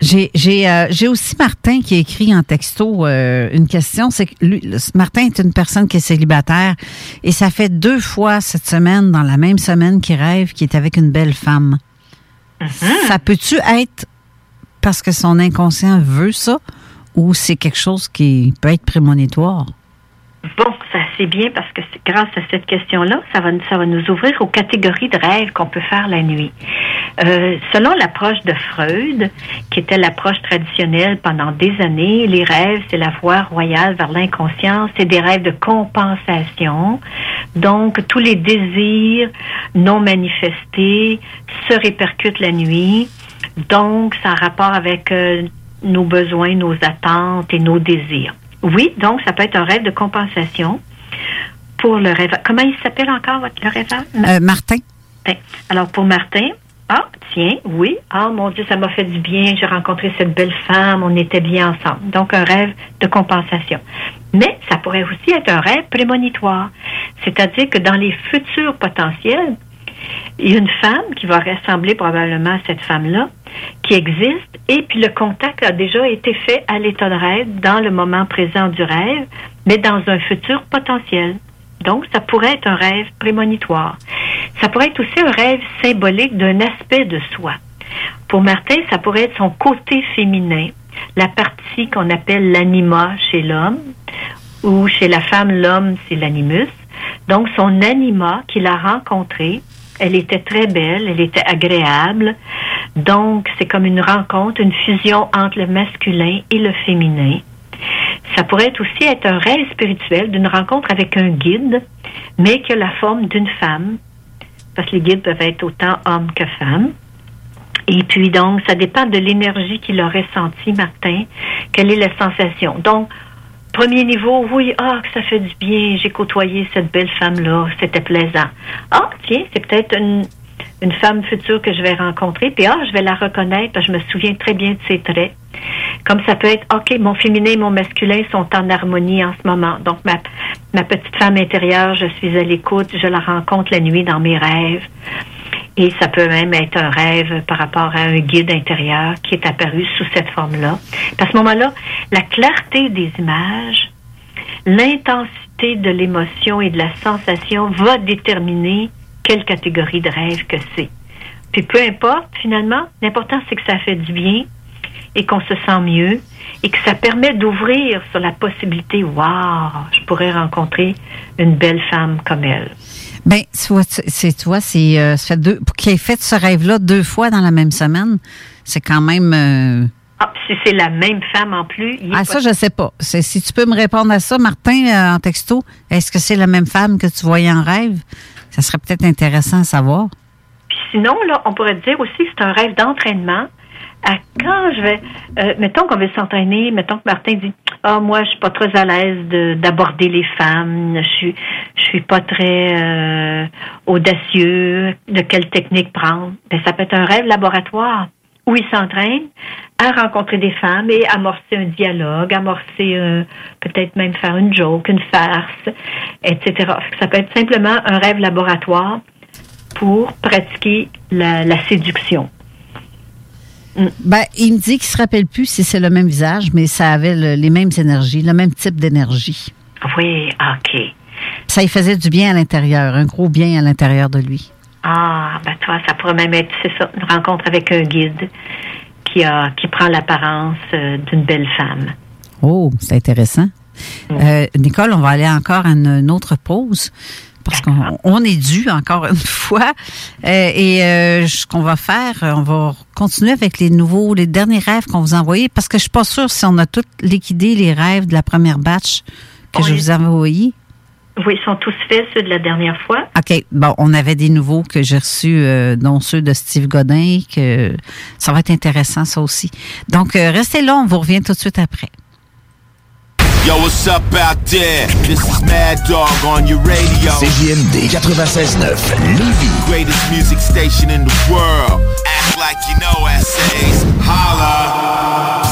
J'ai euh, aussi Martin qui a écrit en texto euh, une question. C'est que lui, le- Martin est une personne qui est célibataire et ça fait deux fois cette semaine, dans la même semaine, qu'il rêve qu'il est avec une belle femme. Ça peut-tu être parce que son inconscient veut ça ou c'est quelque chose qui peut être prémonitoire?
Bon, ça c'est bien parce que grâce à cette question-là, ça va, ça va nous ouvrir aux catégories de rêves qu'on peut faire la nuit. Euh, selon l'approche de Freud, qui était l'approche traditionnelle pendant des années, les rêves, c'est la voie royale vers l'inconscient, c'est des rêves de compensation. Donc, tous les désirs non manifestés se répercutent la nuit. Donc, ça rapport avec euh, nos besoins, nos attentes et nos désirs. Oui, donc ça peut être un rêve de compensation. pour le rêve. Comment il s'appelle encore, votre, le rêveur?
Euh, Martin.
Ben, alors, pour Martin, ah, tiens, oui. Ah, mon Dieu, ça m'a fait du bien. J'ai rencontré cette belle femme. On était bien ensemble. Donc, un rêve de compensation. Mais ça pourrait aussi être un rêve prémonitoire. C'est-à-dire que dans les futurs potentiels, il y a une femme qui va ressembler probablement à cette femme-là, qui existe, et puis le contact a déjà été fait à l'état de rêve, dans le moment présent du rêve, mais dans un futur potentiel. Donc, ça pourrait être un rêve prémonitoire. Ça pourrait être aussi un rêve symbolique d'un aspect de soi. Pour Martin, ça pourrait être son côté féminin, la partie qu'on appelle l'anima chez l'homme, ou chez la femme, l'homme, c'est l'animus. Donc, son anima qu'il a rencontré, elle était très belle, elle était agréable. Donc, c'est comme une rencontre, une fusion entre le masculin et le féminin. Ça pourrait aussi être un rêve spirituel d'une rencontre avec un guide, mais qui a la forme d'une femme, parce que les guides peuvent être autant hommes que femmes. Et puis donc, ça dépend de l'énergie qu'il aurait senti, Martin. Quelle est la sensation? Donc, premier niveau, oui, ah, que ça fait du bien, j'ai côtoyé cette belle femme-là, c'était plaisant. Ah, tiens, c'est peut-être une, femme future que je vais rencontrer, puis ah, je vais la reconnaître, parce je me souviens très bien de ses traits. Comme ça peut être, OK, mon féminin et mon masculin sont en harmonie en ce moment. Donc, ma petite femme intérieure, je suis à l'écoute, je la rencontre la nuit dans mes rêves. Et ça peut même être un rêve par rapport à un guide intérieur qui est apparu sous cette forme-là. À ce moment-là, la clarté des images, l'intensité de l'émotion et de la sensation va déterminer quelle catégorie de rêve que c'est. Puis peu importe, finalement, l'important c'est que ça fait du bien et qu'on se sent mieux et que ça permet d'ouvrir sur la possibilité, waouh, je pourrais rencontrer une belle femme comme elle.
Ben, c'est toi, c'est euh, ça fait deux qui ait fait ce rêve-là deux fois dans la même semaine, c'est quand même. Euh,
ah, si c'est la même femme en plus.
ah, ça, je sais pas. Si tu peux me répondre à ça, Martin, euh, en texto, est-ce que c'est la même femme que tu voyais en rêve? Ça serait peut-être intéressant à savoir.
Puis sinon, là, on pourrait dire aussi que c'est un rêve d'entraînement. À quand je vais, mettons qu'on veut s'entraîner, mettons que Martin dit, ah moi je suis pas très à l'aise d'aborder les femmes, je suis je suis pas très euh, audacieux de quelle technique prendre. Ben ça peut être un rêve laboratoire où il s'entraîne à rencontrer des femmes et amorcer un dialogue, amorcer euh, peut-être même faire une joke, une farce, etc. Ça peut être simplement un rêve laboratoire pour pratiquer la, la séduction.
Ben, il me dit qu'il se rappelle plus si c'est le même visage, mais ça avait les mêmes énergies, le même type d'énergie.
Oui, OK.
Ça y faisait du bien à l'intérieur, un gros bien à l'intérieur de lui.
Ah, ben toi, ça pourrait même être, c'est ça, une rencontre avec un guide qui a qui prend l'apparence euh, d'une belle femme.
Oh, c'est intéressant. Mm. Euh, Nicole, on va aller encore à une autre pause parce qu'on est dû encore une *laughs* fois. Euh, et euh, ce qu'on va faire, on va continuer avec les nouveaux, les derniers rêves qu'on vous a envoyés, parce que je suis pas sûre si on a tous liquidé les rêves de la première batch que je vous ai envoyés.
Oui, ils sont tous faits, ceux de la dernière fois.
OK. Bon, on avait des nouveaux que j'ai reçus, euh, dont ceux de Steve Godin, que ça va être intéressant, ça aussi. Donc, restez là, on vous revient tout de suite après. Yo, what's up out there? This is Mad Dog on your radio. CJMD 96.9, Lévis. Greatest music station in the world. Act like you know essays. Holla.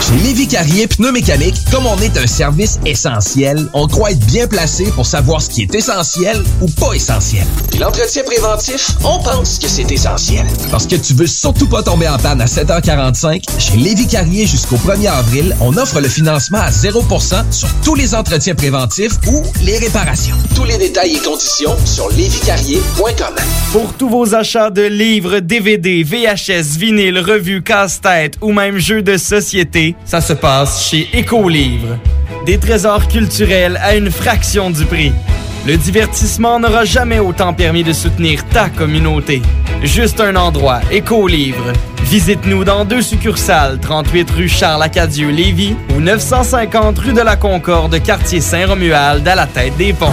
Chez Lévi Carrier Pneumécanique, comme on est un service essentiel, on croit être bien placé pour savoir ce qui est essentiel ou pas essentiel. Puis l'entretien préventif, on pense que c'est essentiel. Parce que tu veux surtout pas tomber en panne à 7h45, chez Lévi Carrier jusqu'au 1er avril, on offre le financement à 0% sur tous les entretiens préventifs ou les réparations. Tous les détails et conditions sur lévicarrier.com.
Pour tous vos achats de livres, DVD, VHS, vinyle, revues, casse-tête ou même jeux de société, ça se passe chez Écolivre. Des trésors culturels à une fraction du prix. Le divertissement n'aura jamais autant permis de soutenir ta communauté. Juste un endroit, Écolivre. Visite-nous dans deux succursales, 38 rue Charles-Acadieux-Lévis ou 950 rue de la Concorde, quartier Saint-Romuald, à la tête des ponts.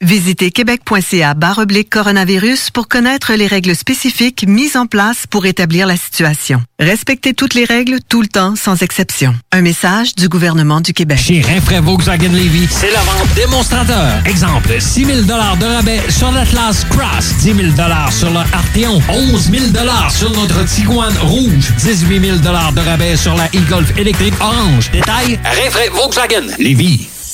Visitez québec.ca oblique coronavirus pour connaître les règles spécifiques mises en place pour établir la situation. Respectez toutes les règles tout le temps sans exception. Un message du gouvernement du Québec.
Chez Rinfraie Volkswagen Levy, c'est la vente démonstrateur. Exemple, 6 000 de rabais sur l'Atlas Cross, 10 000 sur le Arteon, 11 000 sur notre Tiguan Rouge, 18 000 de rabais sur la e-Golf électrique orange. Détail, Rinfraie Volkswagen Levy.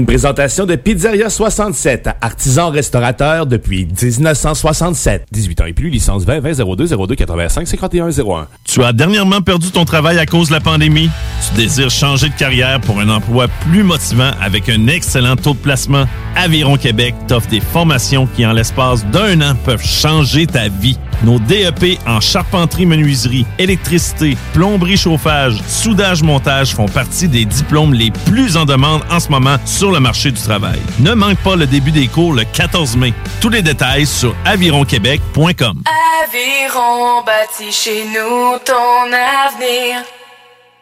Une présentation de Pizzeria 67, artisan restaurateur depuis 1967. 18 ans et plus, licence 20 20 02 02 85 51 01.
Tu as dernièrement perdu ton travail à cause de la pandémie? Tu désires changer de carrière pour un emploi plus motivant avec un excellent taux de placement? Aviron Québec t'offre des formations qui, en l'espace d'un an, peuvent changer ta vie. Nos DEP en charpenterie, menuiserie, électricité, plomberie, chauffage, soudage, montage font partie des diplômes les plus en demande en ce moment sur le marché du travail. Ne manque pas le début des cours le 14 mai. Tous les détails sur avironquebec.com.
Aviron bâti chez nous ton avenir.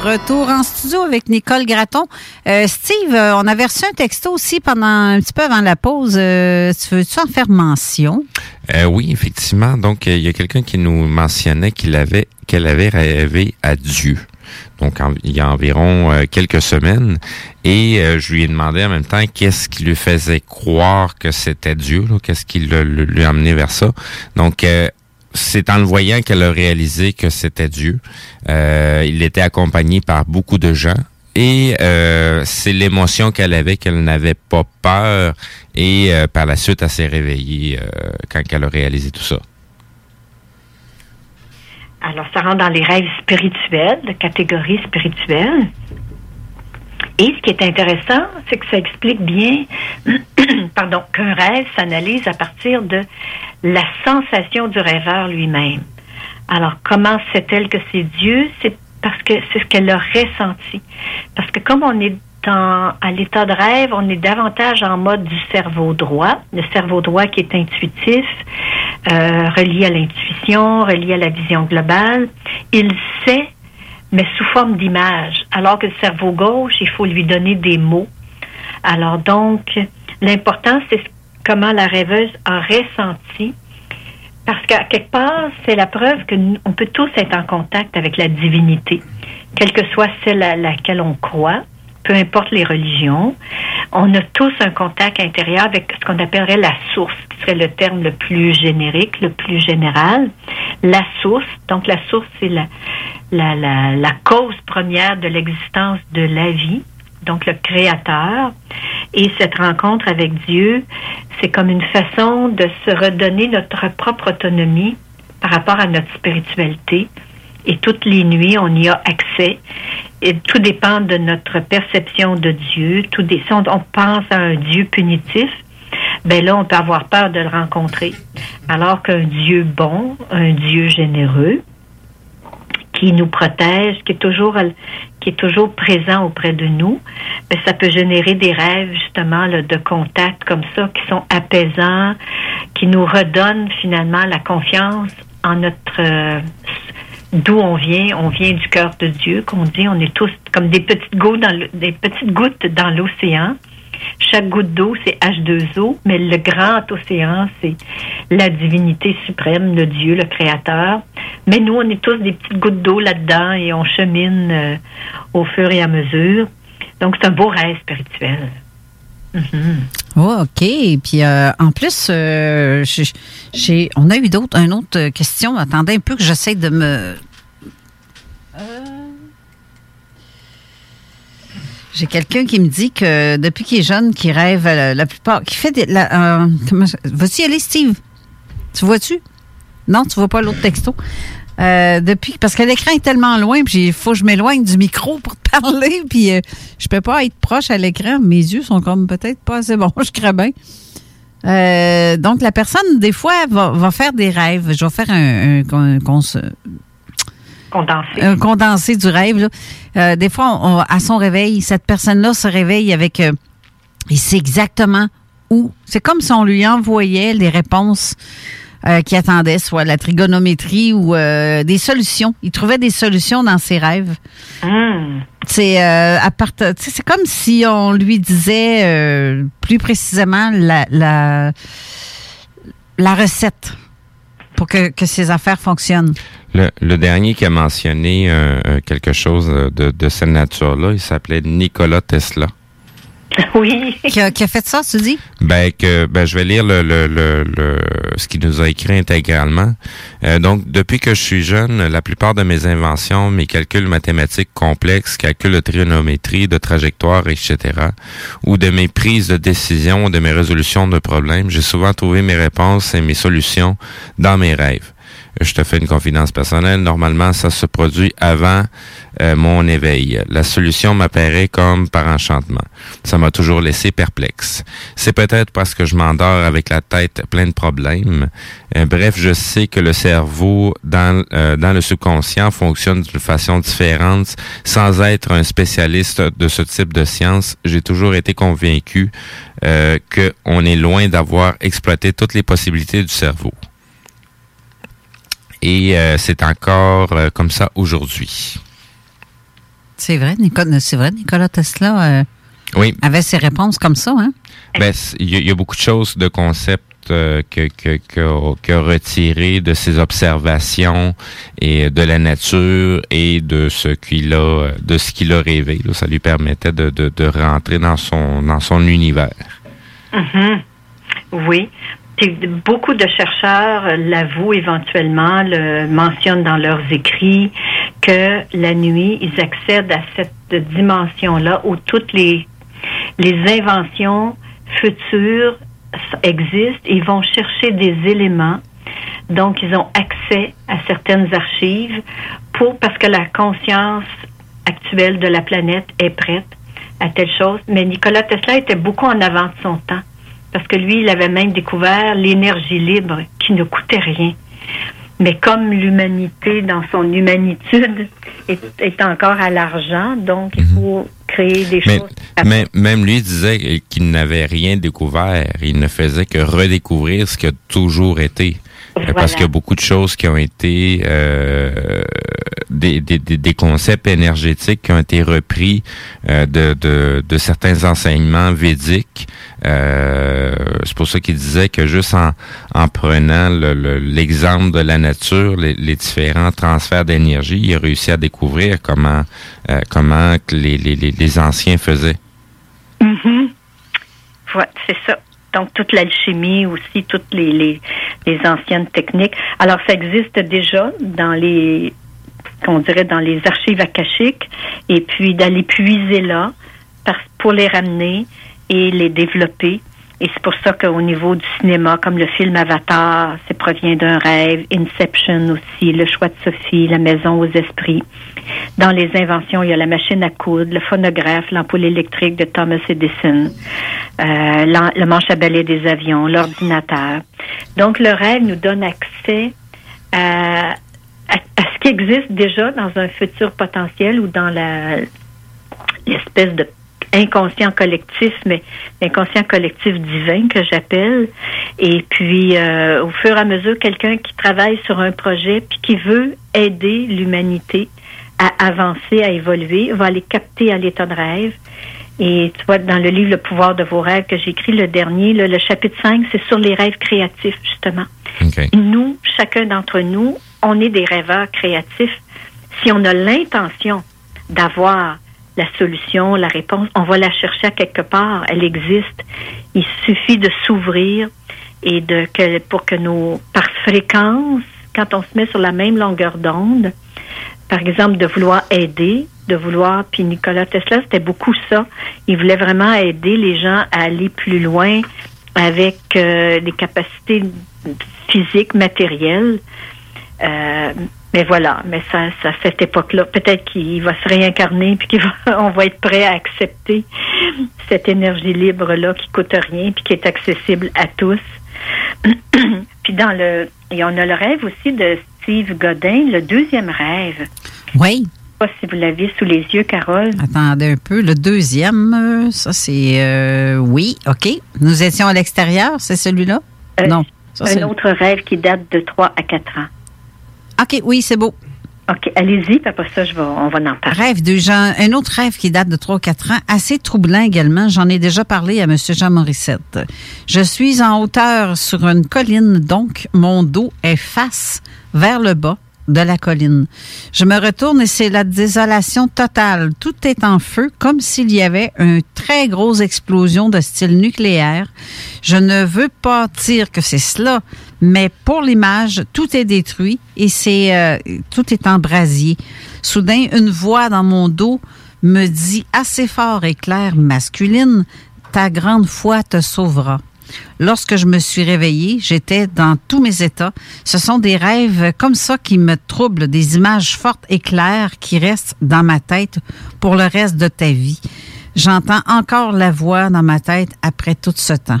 Retour en studio avec Nicole Gratton. Euh, Steve, euh, on avait reçu un texto aussi pendant un petit peu avant la pause. Euh, tu veux-tu en faire mention?
Euh, oui, effectivement. Donc, il y a quelqu'un qui nous mentionnait qu'il avait qu'elle avait rêvé à Dieu. Donc, il y a environ quelques semaines. Et je lui ai demandé en même temps qu'est-ce qui lui faisait croire que c'était Dieu, qu'est-ce qui lui a amené vers ça. Donc, c'est en le voyant qu'elle a réalisé que c'était Dieu. Euh, il était accompagné par beaucoup de gens. Et euh, c'est l'émotion qu'elle avait, qu'elle n'avait pas peur. Et euh, par la suite, elle s'est réveillée euh, quand elle a réalisé tout ça.
Alors, ça rentre dans les rêves spirituels, de catégorie spirituelle. Et ce qui est intéressant, c'est que ça explique bien, *clears throat* pardon, qu'un rêve s'analyse à partir de la sensation du rêveur lui-même. Alors, comment sait-elle que c'est Dieu? C'est parce que c'est ce qu'elle a ressenti. Parce que comme on est dans, à l'état de rêve, on est davantage en mode du cerveau droit, le cerveau droit qui est intuitif, euh, relié à l'intuition, relié à la vision globale. Il sait, mais sous forme d'image. Alors que le cerveau gauche, il faut lui donner des mots. Alors donc, l'important, c'est comment la rêveuse a ressenti Parce qu'à quelque part, c'est la preuve que nous- on peut tous être en contact avec la divinité, quelle que soit celle à laquelle on croit, peu importe les religions. On a tous un contact intérieur avec ce qu'on appellerait la source, qui serait le terme le plus générique, le plus général. La source, donc la source, c'est la, la, la, cause première de l'existence de la vie, donc le créateur. Et cette rencontre avec Dieu, c'est comme une façon de se redonner notre propre autonomie par rapport à notre spiritualité. Et toutes les nuits, on y a accès. Et tout dépend de notre perception de Dieu. Tout des, si on, pense à un Dieu punitif, ben là, on peut avoir peur de le rencontrer. Alors qu'un Dieu bon, un Dieu généreux, qui nous protège, qui est toujours qui est toujours présent auprès de nous, ben, ça peut générer des rêves justement là, de contact comme ça qui sont apaisants, qui nous redonnent finalement la confiance en notre euh, d'où on vient. On vient du cœur de Dieu, qu'on dit. On est tous comme des petites gouttes dans l'océan. Chaque goutte d'eau, c'est H2O, mais le grand océan, c'est la divinité suprême, le Dieu, le Créateur. Mais nous, on est tous des petites gouttes d'eau là-dedans et on chemine euh, au fur et à mesure. Donc, c'est un beau rêve spirituel. Mhm.
Oh, OK. Puis euh, en plus, euh, j'ai- on a eu d'autres, une autre question. Attendez un peu que j'essaie de me. Euh, J'ai quelqu'un qui me dit que depuis qu'il est jeune, qu'il rêve la plupart, qui fait des. La, euh, comment ça- Vas-tu y aller, Steve? Tu vois-tu? Non, tu vois pas l'autre texto. Euh, depuis parce que l'écran est tellement loin, puis il faut que je m'éloigne du micro pour te *laughs* parler, puis euh, je peux pas être proche à l'écran. Mes yeux sont comme peut-être pas assez bons, *laughs* je crains bien. Euh, donc la personne des fois va, va faire des rêves. Je vais faire un, un- un cons-
Condensé.
un condensé du rêve. là. Euh, des fois, on- on- à son réveil, cette personne-là se réveille avec. euh, il sait exactement où. C'est comme si on lui envoyait les réponses euh, qu'il attendait, soit la trigonométrie ou euh, des solutions. Il trouvait des solutions dans ses rêves.
Hmm.
C'est euh, à part- tu sais, c'est comme si on lui disait euh, plus précisément la, la, la recette pour que, que ses affaires fonctionnent.
Le, le dernier qui a mentionné euh, euh, quelque chose de, de cette nature-là, il s'appelait Nikola Tesla. *laughs*
Oui.
Qui a, qui a fait ça, tu dis?
Ben que ben je vais lire le, le, le, le- ce qu'il nous a écrit intégralement. Euh, donc depuis que je suis jeune, la plupart de mes inventions, mes calculs mathématiques complexes, calculs de trigonométrie, de trajectoire, etc., ou de mes prises de décision, de mes résolutions de problèmes, j'ai souvent trouvé mes réponses et mes solutions dans mes rêves. Je te fais une confidence personnelle. Normalement, ça se produit avant euh, mon éveil. La solution m'apparaît comme par enchantement. Ça m'a toujours laissé perplexe. C'est peut-être parce que je m'endors avec la tête pleine de problèmes. Euh, bref, je sais que le cerveau dans, euh, dans le subconscient fonctionne de façon différente. Sans être un spécialiste de ce type de science, j'ai toujours été convaincu euh, qu'on est loin d'avoir exploité toutes les possibilités du cerveau. Et euh, c'est encore euh, comme ça aujourd'hui.
C'est vrai, Nicolas, c'est vrai, Nicolas Tesla euh,
Oui.
avait ses réponses comme ça, hein?
Ben, il y, a- il y a beaucoup de choses, de concepts euh, que que que que retiré de ses observations et de la nature et de ce qu'il a de ce qu'il a rêvé. là. Ça lui permettait de, de, de rentrer dans son dans son univers.
Mhm. Oui. Beaucoup de chercheurs euh, l'avouent éventuellement, le mentionnent dans leurs écrits, que la nuit, ils accèdent à cette dimension-là où toutes les, inventions futures existent. Ils vont chercher des éléments. Donc, ils ont accès à certaines archives pour, parce que la conscience actuelle de la planète est prête à telle chose. Mais Nicolas Tesla était beaucoup en avant de son temps. Parce que lui, il avait même découvert l'énergie libre qui ne coûtait rien. Mais comme l'humanité, dans son humanitude, est, est encore à l'argent, donc il faut créer des
Mais-
choses
Même, même lui disait qu'il n'avait rien découvert. Il ne faisait que redécouvrir ce qui a toujours été. Parce qu'il y a beaucoup de choses qui ont été euh, des, des, des, concepts énergétiques qui ont été repris euh, de, de, de, certains enseignements védiques. Euh, c'est pour ça qu'il disait que juste en, en prenant l'exemple de la nature, les, les différents transferts d'énergie, il a réussi à découvrir comment comment les, les, les anciens faisaient.
Mm c'est ça. Donc, toute l'alchimie aussi, toutes les, les, anciennes techniques. Alors, ça existe déjà dans les, qu'on dirait, dans les archives akashiques, et puis d'aller puiser là pour les ramener et les développer. Et c'est pour ça qu'au niveau du cinéma, comme le film Avatar, c'est provient d'un rêve, Inception aussi, le choix de Sophie, la maison aux esprits. Dans les inventions, il y a la machine à coudre, le phonographe, l'ampoule électrique de Thomas Edison, euh, le manche à balai des avions, l'ordinateur. Donc, le rêve nous donne accès à, ce qui existe déjà dans un futur potentiel ou dans l'espèce de inconscient collectif, mais inconscient collectif divin que j'appelle. Et puis, euh, au fur et à mesure, quelqu'un qui travaille sur un projet puis qui veut aider l'humanité à avancer, à évoluer, va aller capter à l'état de rêve. Et tu vois, dans le livre Le pouvoir de vos rêves que j'ai écrit, le dernier, le, chapitre 5, c'est sur les rêves créatifs, justement. Nous, chacun d'entre nous, on est des rêveurs créatifs. Si on a l'intention d'avoir la solution, la réponse, on va la chercher à quelque part. Elle existe. Il suffit de s'ouvrir et de que, pour que nos, par fréquence, quand on se met sur la même longueur d'onde, par exemple, de vouloir aider, de vouloir, puis Nicolas Tesla, c'était beaucoup ça. Il voulait vraiment aider les gens à aller plus loin avec euh, des capacités physiques, matérielles. Euh, mais voilà, mais ça, à cette époque-là, peut-être qu'il va se réincarner puis qu'on *laughs* va, être prêt à accepter cette énergie libre-là qui coûte rien puis qui est accessible à tous. *clears throat* puis dans le, et on a le rêve aussi de Steve Godin, le deuxième rêve.
Oui.
Je sais pas si vous l'avez sous les yeux, Carole.
Attendez un peu. Le deuxième, ça c'est. Euh, oui, OK. Nous étions à l'extérieur, c'est celui-là?
Euh, non. un autre rêve qui date de 3 à 4 ans.
OK, oui, c'est beau.
OK, allez-y, puis après ça, je vais, on va en parler.
Rêve de Jean, un autre rêve qui date de 3 ou 4 ans, assez troublant également. J'en ai déjà parlé à M. Jean Morissette. Je suis en hauteur sur une colline, donc mon dos est face vers le bas de la colline. Je me retourne et c'est la désolation totale. Tout est en feu, comme s'il y avait une très grosse explosion de style nucléaire. Je ne veux pas dire que c'est cela, mais pour l'image, tout est détruit et c'est euh, tout est en brasier. Soudain, une voix dans mon dos me dit assez fort et clair, masculine, ta grande foi te sauvera. Lorsque je me suis réveillée, j'étais dans tous mes états. Ce sont des rêves comme ça qui me troublent, des images fortes et claires qui restent dans ma tête pour le reste de ta vie. J'entends encore la voix dans ma tête après tout ce temps.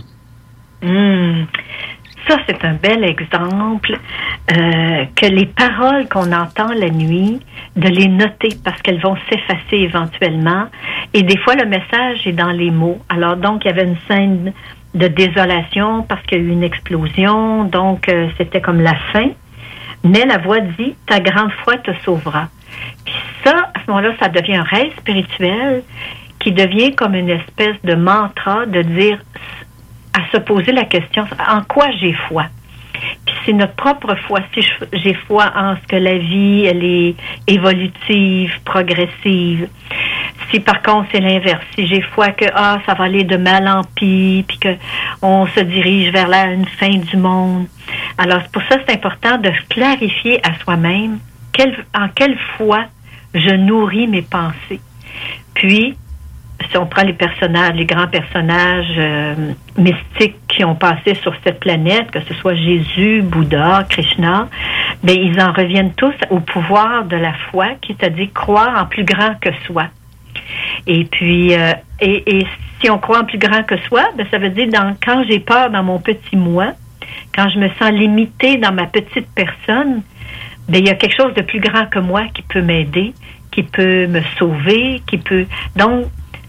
Hmm. Ça, c'est un bel exemple euh, que les paroles qu'on entend la nuit, de les noter parce qu'elles vont s'effacer éventuellement. Et des fois, le message est dans les mots. Alors, donc, il y avait une scène de désolation parce qu'il y a eu une explosion, donc euh, c'était comme la fin. Mais la voix dit Ta grande foi te sauvera. Puis ça, à ce moment-là, ça devient un rêve spirituel qui devient comme une espèce de mantra de dire se poser la question en quoi j'ai foi? Puis c'est notre propre foi. Si j'ai foi en ce que la vie, elle est évolutive, progressive, si par contre c'est l'inverse, si j'ai foi que ah ça va aller de mal en pis, puis que on se dirige vers la une fin du monde. Alors pour ça c'est important de clarifier à soi-même en quelle foi je nourris mes pensées. Puis si on prend les personnages, les grands personnages euh, mystiques qui ont passé sur cette planète, que ce soit Jésus, Bouddha, Krishna, ben ils en reviennent tous au pouvoir de la foi, qui est à dire croire en plus grand que soi. Et puis, euh, et, si on croit en plus grand que soi, ben, ça veut dire quand j'ai peur dans mon petit moi, quand je me sens limitée dans ma petite personne, ben, il y a quelque chose de plus grand que moi qui peut m'aider, qui peut me sauver, qui peut. Donc,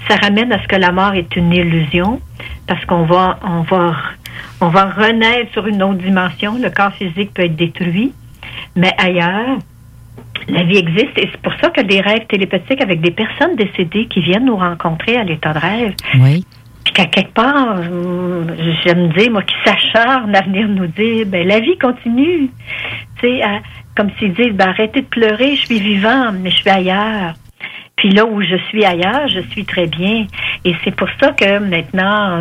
ça ramène à ce que la mort est une illusion, parce qu'on va, on va, on va renaître sur une autre dimension. Le corps physique peut être détruit, mais ailleurs, la vie existe et c'est pour ça que des rêves télépathiques avec des personnes décédées qui viennent nous rencontrer à l'état de rêve.
Oui.
Puis qu'à quelque part, j'aime dire, moi, qui s'acharne à venir nous dire, ben la vie continue. Tu sais, comme s'ils disent, ben arrêtez de pleurer, je suis vivant, mais je suis ailleurs. Puis là où je suis ailleurs, je suis très bien. Et c'est pour ça que maintenant,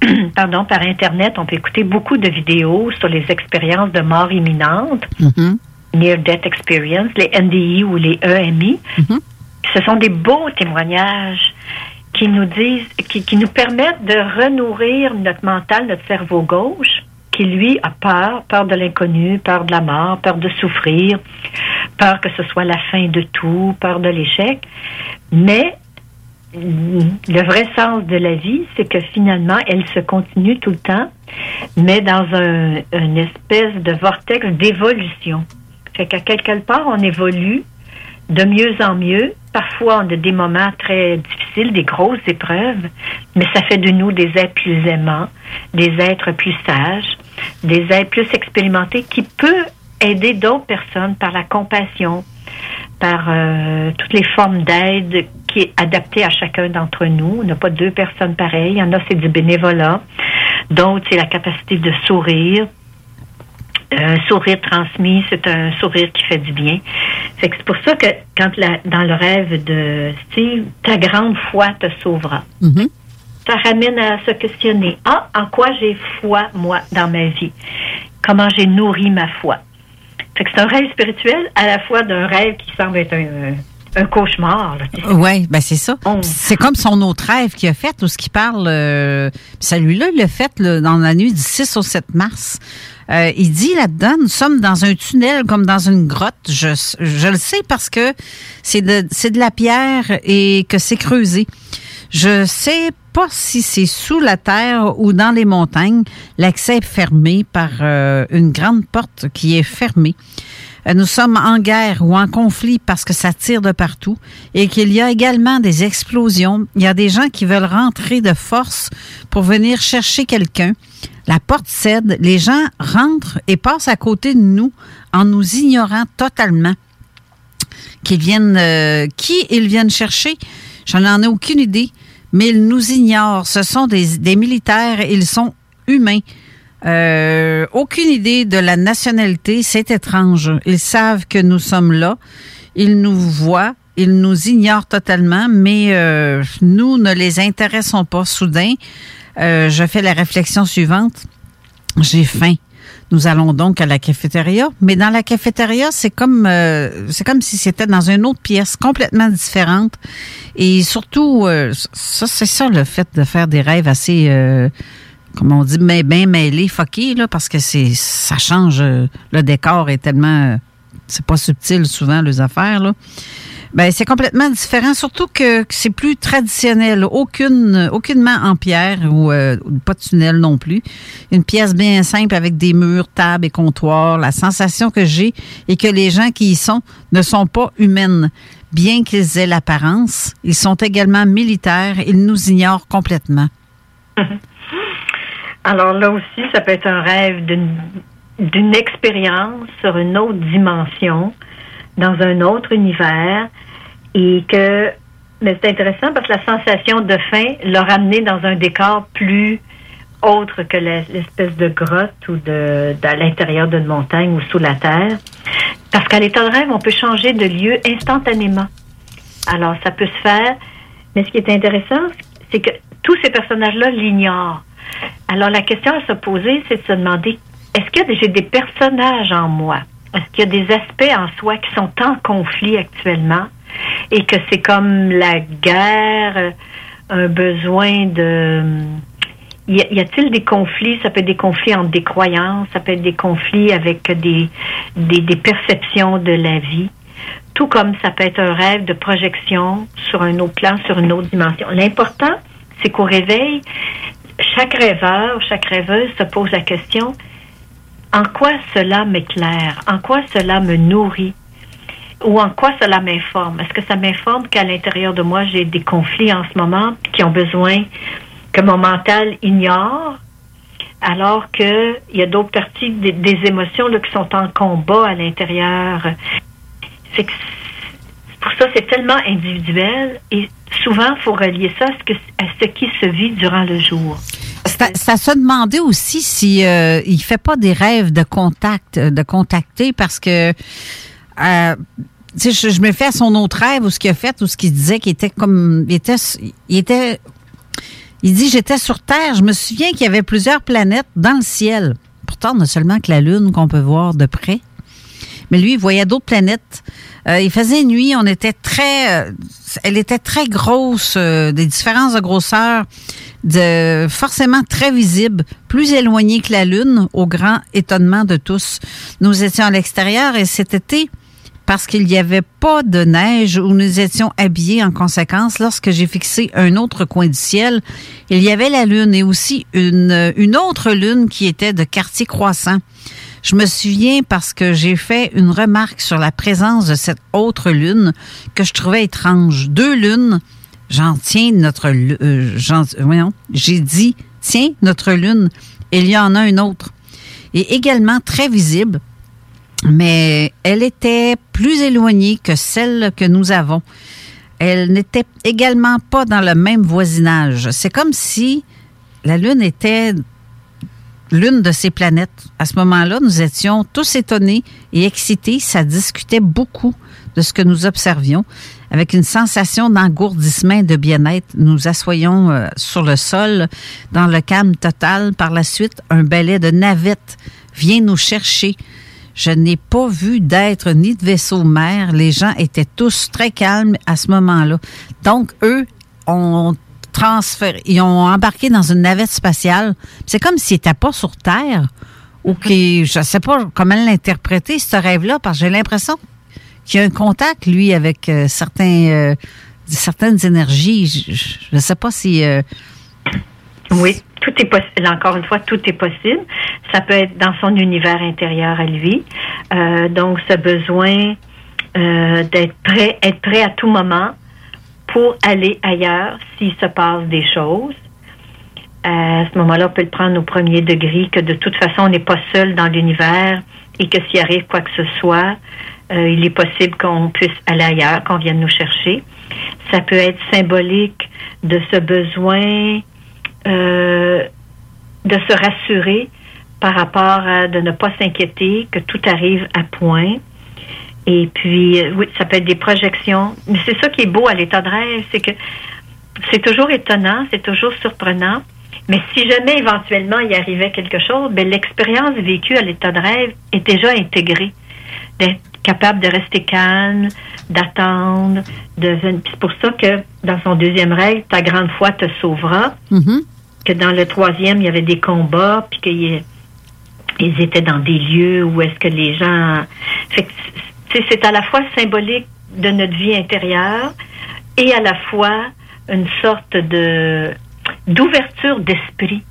*clears throat* pardon, par Internet, on peut écouter beaucoup de vidéos sur les expériences de mort imminente.
Mhm.
Near Death Experience, les NDI ou les EMI. Ce sont des beaux témoignages qui nous disent, qui, qui nous permettent de renourrir notre mental, notre cerveau gauche, qui lui a peur, peur de l'inconnu, peur de la mort, peur de souffrir, peur que ce soit la fin de tout, peur de l'échec. Mais le vrai sens de la vie, c'est que finalement, elle se continue tout le temps, mais dans un, une espèce de vortex d'évolution. Fait qu'à quelque part, on évolue de mieux en mieux. Parfois, on a des moments très difficiles, des grosses épreuves, mais ça fait de nous des êtres plus aimants, des êtres plus sages, des êtres plus expérimentés qui peuvent aider d'autres personnes par la compassion, par euh, toutes les formes d'aide qui est adaptée à chacun d'entre nous. On n'a pas deux personnes pareilles. Il y en a, c'est du bénévolat. D'autres, c'est la capacité de sourire. Un sourire transmis, c'est un sourire qui fait du bien. C'est pour ça que quand la- dans le rêve de Steve, ta grande foi te sauvera.
Mhm.
Ça ramène à se questionner. Ah, en quoi j'ai foi, moi, dans ma vie? Comment j'ai nourri ma foi? Fait que c'est un rêve spirituel à la fois d'un rêve qui semble être un, un cauchemar.
Oui, ben c'est ça. C'est comme son autre rêve qu'il a fait, où ce qu'il parle. euh, Celui-là, il l'a fait là, dans la nuit du 6 au 7 mars. Euh, il dit là-dedans, nous sommes dans un tunnel comme dans une grotte. Je, je le sais parce que c'est de, c'est de la pierre et que c'est creusé. Je sais pas si c'est sous la terre ou dans les montagnes. L'accès est fermé par euh, une grande porte qui est fermée. Euh, Nous sommes en guerre ou en conflit parce que ça tire de partout et qu'il y a également des explosions. Il y a des gens qui veulent rentrer de force pour venir chercher quelqu'un. La porte cède, les gens rentrent et passent à côté de nous en nous ignorant totalement. Viennent, euh, qui ils viennent chercher, j'en en ai aucune idée, mais ils nous ignorent. Ce sont des, militaires, ils sont humains. Euh, aucune idée de la nationalité, c'est étrange. Ils savent que nous sommes là, ils nous voient, ils nous ignorent totalement, mais euh, nous ne les intéressons pas. Soudain, euh, je fais la réflexion suivante. J'ai faim. Nous allons donc à la cafétéria, mais dans la cafétéria, c'est comme euh, c'est comme si c'était dans une autre pièce complètement différente. Et surtout, euh, c'est ça le fait de faire des rêves assez, euh, comme on dit, mais bien mêlés, fuckés là, parce que c'est ça change. le décor est tellement, c'est pas subtil souvent les affaires. Ben, c'est complètement différent, surtout que, c'est plus traditionnel. Aucune, aucunement en pierre ou euh, pas de tunnel non plus. Une pièce bien simple avec des murs, tables et comptoirs. La sensation que j'ai est que les gens qui y sont ne sont pas humaines. Bien qu'ils aient l'apparence, ils sont également militaires. Ils nous ignorent complètement. *laughs*
Alors là aussi, ça peut être un rêve d'une d'une expérience sur une autre dimension, dans un autre univers, et que mais c'est intéressant parce que la sensation de faim l'a ramené dans un décor plus autre que l'espèce de grotte ou de, à l'intérieur d'une montagne ou sous la terre. Parce qu'à l'état de rêve, on peut changer de lieu instantanément. Alors, ça peut se faire. Mais ce qui est intéressant, c'est que tous ces personnages-là l'ignorent. Alors, la question à se poser, c'est de se demander, est-ce que j'ai des personnages en moi? Est-ce qu'il y a des aspects en soi qui sont en conflit actuellement? Et que c'est comme la guerre, euh, un besoin de... Y a-t-il des conflits? Ça peut être des conflits entre des croyances, ça peut être des conflits avec des, des, des perceptions de la vie tout comme ça peut être un rêve de projection sur un autre plan, sur une autre dimension. L'important, c'est qu'au réveil, chaque rêveur, chaque rêveuse se pose la question, en quoi cela m'éclaire? En quoi cela me nourrit? Ou en quoi cela m'informe? Est-ce que ça m'informe qu'à l'intérieur de moi, j'ai des conflits en ce moment qui ont besoin que mon mental ignore, alors qu'il y a d'autres parties des, émotions là, qui sont en combat à l'intérieur? C'est pour ça, c'est tellement individuel et souvent, il faut relier ça à ce, qui se vit durant le jour.
Ça, se demandait aussi si euh, fait pas des rêves de contact, de contacter parce que euh, je, je me fais à son autre rêve ou ce qu'il a fait ou ce qu'il disait qu'il était comme il était il était il dit j'étais sur Terre. Je me souviens qu'il y avait plusieurs planètes dans le ciel. Pourtant, on a seulement que la Lune qu'on peut voir de près. Mais lui, il voyait d'autres planètes. Euh, il faisait nuit, on était très, euh, elle était très grosse, des différences de grosseur, de forcément très visibles, plus éloignées que la lune, au grand étonnement de tous. Nous étions à l'extérieur et cet été, parce qu'il n'y avait pas de neige où nous étions habillés en conséquence, lorsque j'ai fixé un autre coin du ciel, il y avait la lune et aussi une, une autre lune qui était de quartier croissant. Je me souviens parce que j'ai fait une remarque sur la présence de cette autre lune que je trouvais étrange. Deux lunes, j'en tiens notre euh, voyons, j'ai dit tiens notre lune, il y en a une autre et également très visible, mais elle était plus éloignée que celle que nous avons. Elle n'était également pas dans le même voisinage. C'est comme si la lune était l'une de ces planètes. À ce moment-là, nous étions tous étonnés et excités. Ça discutait beaucoup de ce que nous observions. Avec une sensation d'engourdissement et de bien-être, nous assoyons euh, sur le sol dans le calme total. Par la suite, un balai de navettes vient nous chercher. Je n'ai pas vu d'être ni de vaisseau mère. Les gens étaient tous très calmes à ce moment-là. Donc, eux ont transféré, ils ont embarqué dans une navette spatiale. C'est comme s'ils n'étaient pas sur Terre ou qui, je sais pas comment l'interpréter, ce rêve-là, parce que j'ai l'impression qu'il y a un contact, lui, avec euh, certains, euh, certaines énergies. Je ne sais pas si... Euh,
oui, tout est possible. Encore une fois, tout est possible. Ça peut être dans son univers intérieur à lui. donc, ce besoin d'être prêt, être prêt à tout moment pour aller ailleurs s'il se passe des choses. À ce moment-là, on peut le prendre au premier degré, que de toute façon, on n'est pas seul dans l'univers et que s'il arrive quoi que ce soit, euh, il est possible qu'on puisse aller ailleurs, qu'on vienne nous chercher. Ça peut être symbolique de ce besoin euh, de se rassurer par rapport à de ne pas s'inquiéter, que tout arrive à point. Et puis, euh, oui, ça peut être des projections. Mais c'est ça qui est beau à l'état de rêve, c'est que c'est toujours étonnant, c'est toujours surprenant. Mais si jamais éventuellement il arrivait quelque chose, ben l'expérience vécue à l'état de rêve est déjà intégrée. D'être capable de rester calme, d'attendre, c'est pour ça que dans son deuxième rêve, ta grande foi te sauvera.
Mm-hmm.
Que dans le troisième, il y avait des combats, puis qu'ils étaient dans des lieux où est-ce que les gens. Fait c'est à la fois symbolique de notre vie intérieure et à la fois une sorte de d'ouverture d'esprit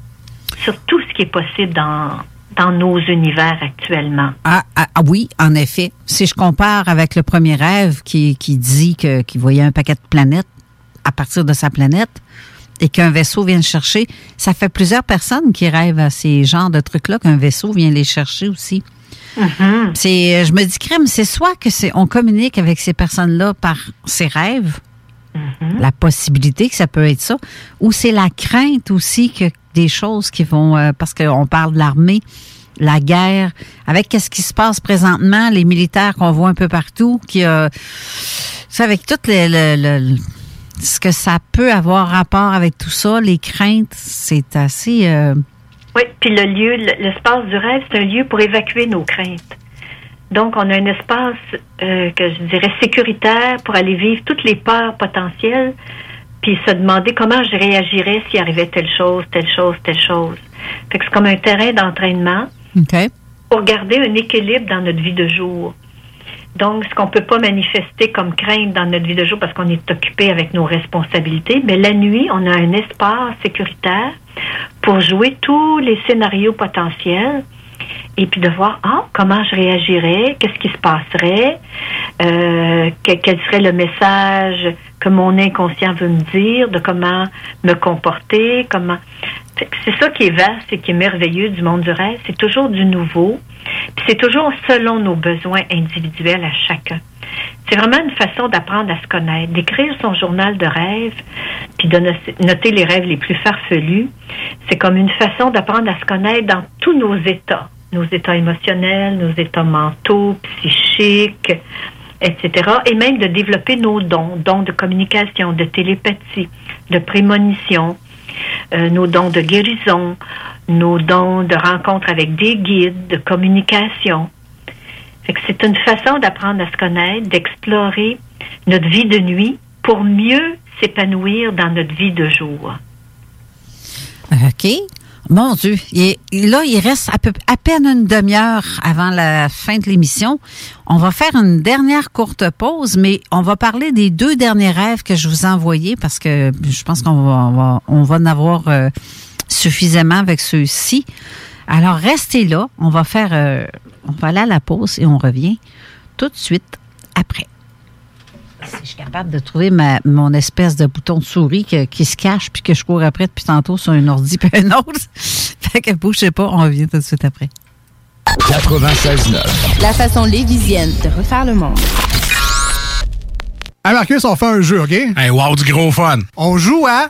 sur tout ce qui est possible dans, dans nos univers actuellement.
Ah, ah, ah oui, en effet. Si je compare avec le premier rêve qui, qui dit qu'il voyait un paquet de planètes à partir de sa planète et qu'un vaisseau vient le chercher, ça fait plusieurs personnes qui rêvent à ces genres de trucs-là qu'un vaisseau vient les chercher aussi.
Mm-hmm.
C'est, je me dis, crème, c'est soit que c'est, on communique avec ces personnes-là par ses rêves,
Mm-hmm.
la possibilité que ça peut être ça, ou c'est la crainte aussi que des choses qui vont, euh, parce qu'on parle de l'armée, la guerre, avec qu'est-ce qui se passe présentement, les militaires qu'on voit un peu partout, qui c'est avec tout le, le- le- ce que ça peut avoir rapport avec tout ça, les craintes, c'est assez. euh,
Oui, puis le lieu, le- l'espace du rêve, c'est un lieu pour évacuer nos craintes. Donc, on a un espace euh, que je dirais sécuritaire pour aller vivre toutes les peurs potentielles, puis se demander comment je réagirais s'il arrivait telle chose, telle chose, telle chose. Fait que c'est comme un terrain d'entraînement pour garder un équilibre dans notre vie de jour. Donc, ce qu'on peut pas manifester comme crainte dans notre vie de jour parce qu'on est occupé avec nos responsabilités, mais la nuit, on a un espace sécuritaire pour jouer tous les scénarios potentiels et puis de voir ah comment je réagirais, qu'est-ce qui se passerait, euh, que- quel serait le message que mon inconscient veut me dire, de comment me comporter, comment. C'est ça qui est vaste et qui est merveilleux du monde du rêve. C'est toujours du nouveau. C'est toujours selon nos besoins individuels à chacun. C'est vraiment une façon d'apprendre à se connaître, d'écrire son journal de rêve, puis de no- noter les rêves les plus farfelus. C'est comme une façon d'apprendre à se connaître dans tous nos états, nos états émotionnels, nos états mentaux, psychiques, etc. Et même de développer nos dons, dons de communication, de télépathie, de prémonition, euh, nos dons de guérison, nos dons de rencontre avec des guides, de communication. C'est une façon d'apprendre à se connaître, d'explorer notre vie de nuit pour mieux s'épanouir dans notre vie de jour.
OK. Mon Dieu. Il- là, il reste à, peine une demi-heure avant la fin de l'émission. On va faire une dernière courte pause, mais on va parler des deux derniers rêves que je vous ai envoyés parce que je pense qu'on va, on va, on va en avoir euh, suffisamment avec ceux-ci. Alors, restez là. On va faire, euh, on va aller à la pause et on revient tout de suite après. Si je suis capable de trouver ma, mon espèce de bouton de souris que- qui se cache puis que je cours après depuis tantôt sur un ordi puis un autre. *laughs* fait que bougez pas, on revient tout de suite après.
96.9.
La façon lévisienne de refaire le monde.
Hey Marcus, on fait un jeu, OK? Hey, wow, du gros fun. On joue à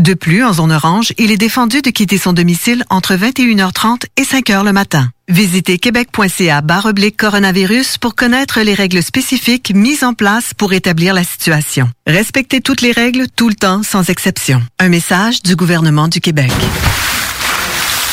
De plus, en zone orange, il est défendu de quitter son domicile entre 21h30 et 5h le matin. Visitez québec.ca oblique coronavirus pour connaître les règles spécifiques mises en place pour établir la situation. Respectez toutes les règles tout le temps sans exception. Un message du gouvernement du Québec.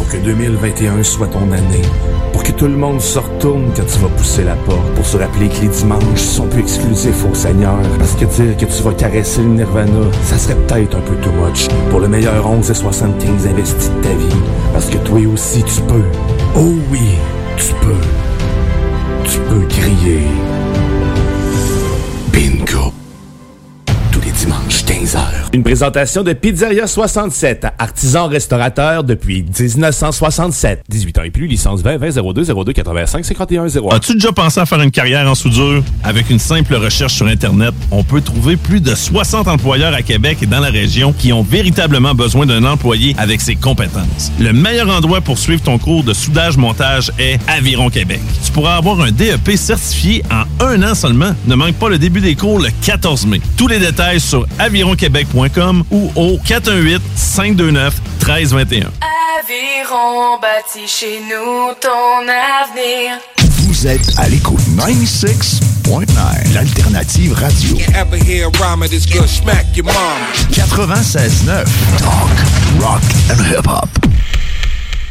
Pour que 2021 soit ton année. Pour que tout le monde se retourne quand tu vas pousser la porte. Pour se rappeler que les dimanches sont plus exclusifs au Seigneur. Parce que dire que tu vas caresser le Nirvana, ça serait peut-être un peu too much. Pour le meilleur 11 et 75 investi de ta vie. Parce que toi aussi tu peux. Oh oui, tu peux. Tu peux crier. Bingo. Tous les dimanches 15h
Une présentation de Pizzeria 67, artisan restaurateur depuis 1967. 18 ans et plus, licence 20 20 02 02 85 51 01.
As-tu déjà pensé à faire une carrière en soudure? Avec une simple recherche sur Internet, on peut trouver plus de 60 employeurs à Québec et dans la région qui ont véritablement besoin d'un employé avec ses compétences. Le meilleur endroit pour suivre ton cours de soudage-montage est Aviron Québec. Tu pourras avoir un DEP certifié en un an seulement. Ne manque pas le début des cours le 14 mai. Tous les détails sur avironquebec.com ou au 418 529 1321.
Aviron bâti chez nous ton avenir.
Vous êtes à l'écoute 96.9, l'alternative radio. 96.9, talk, rock and hip-hop.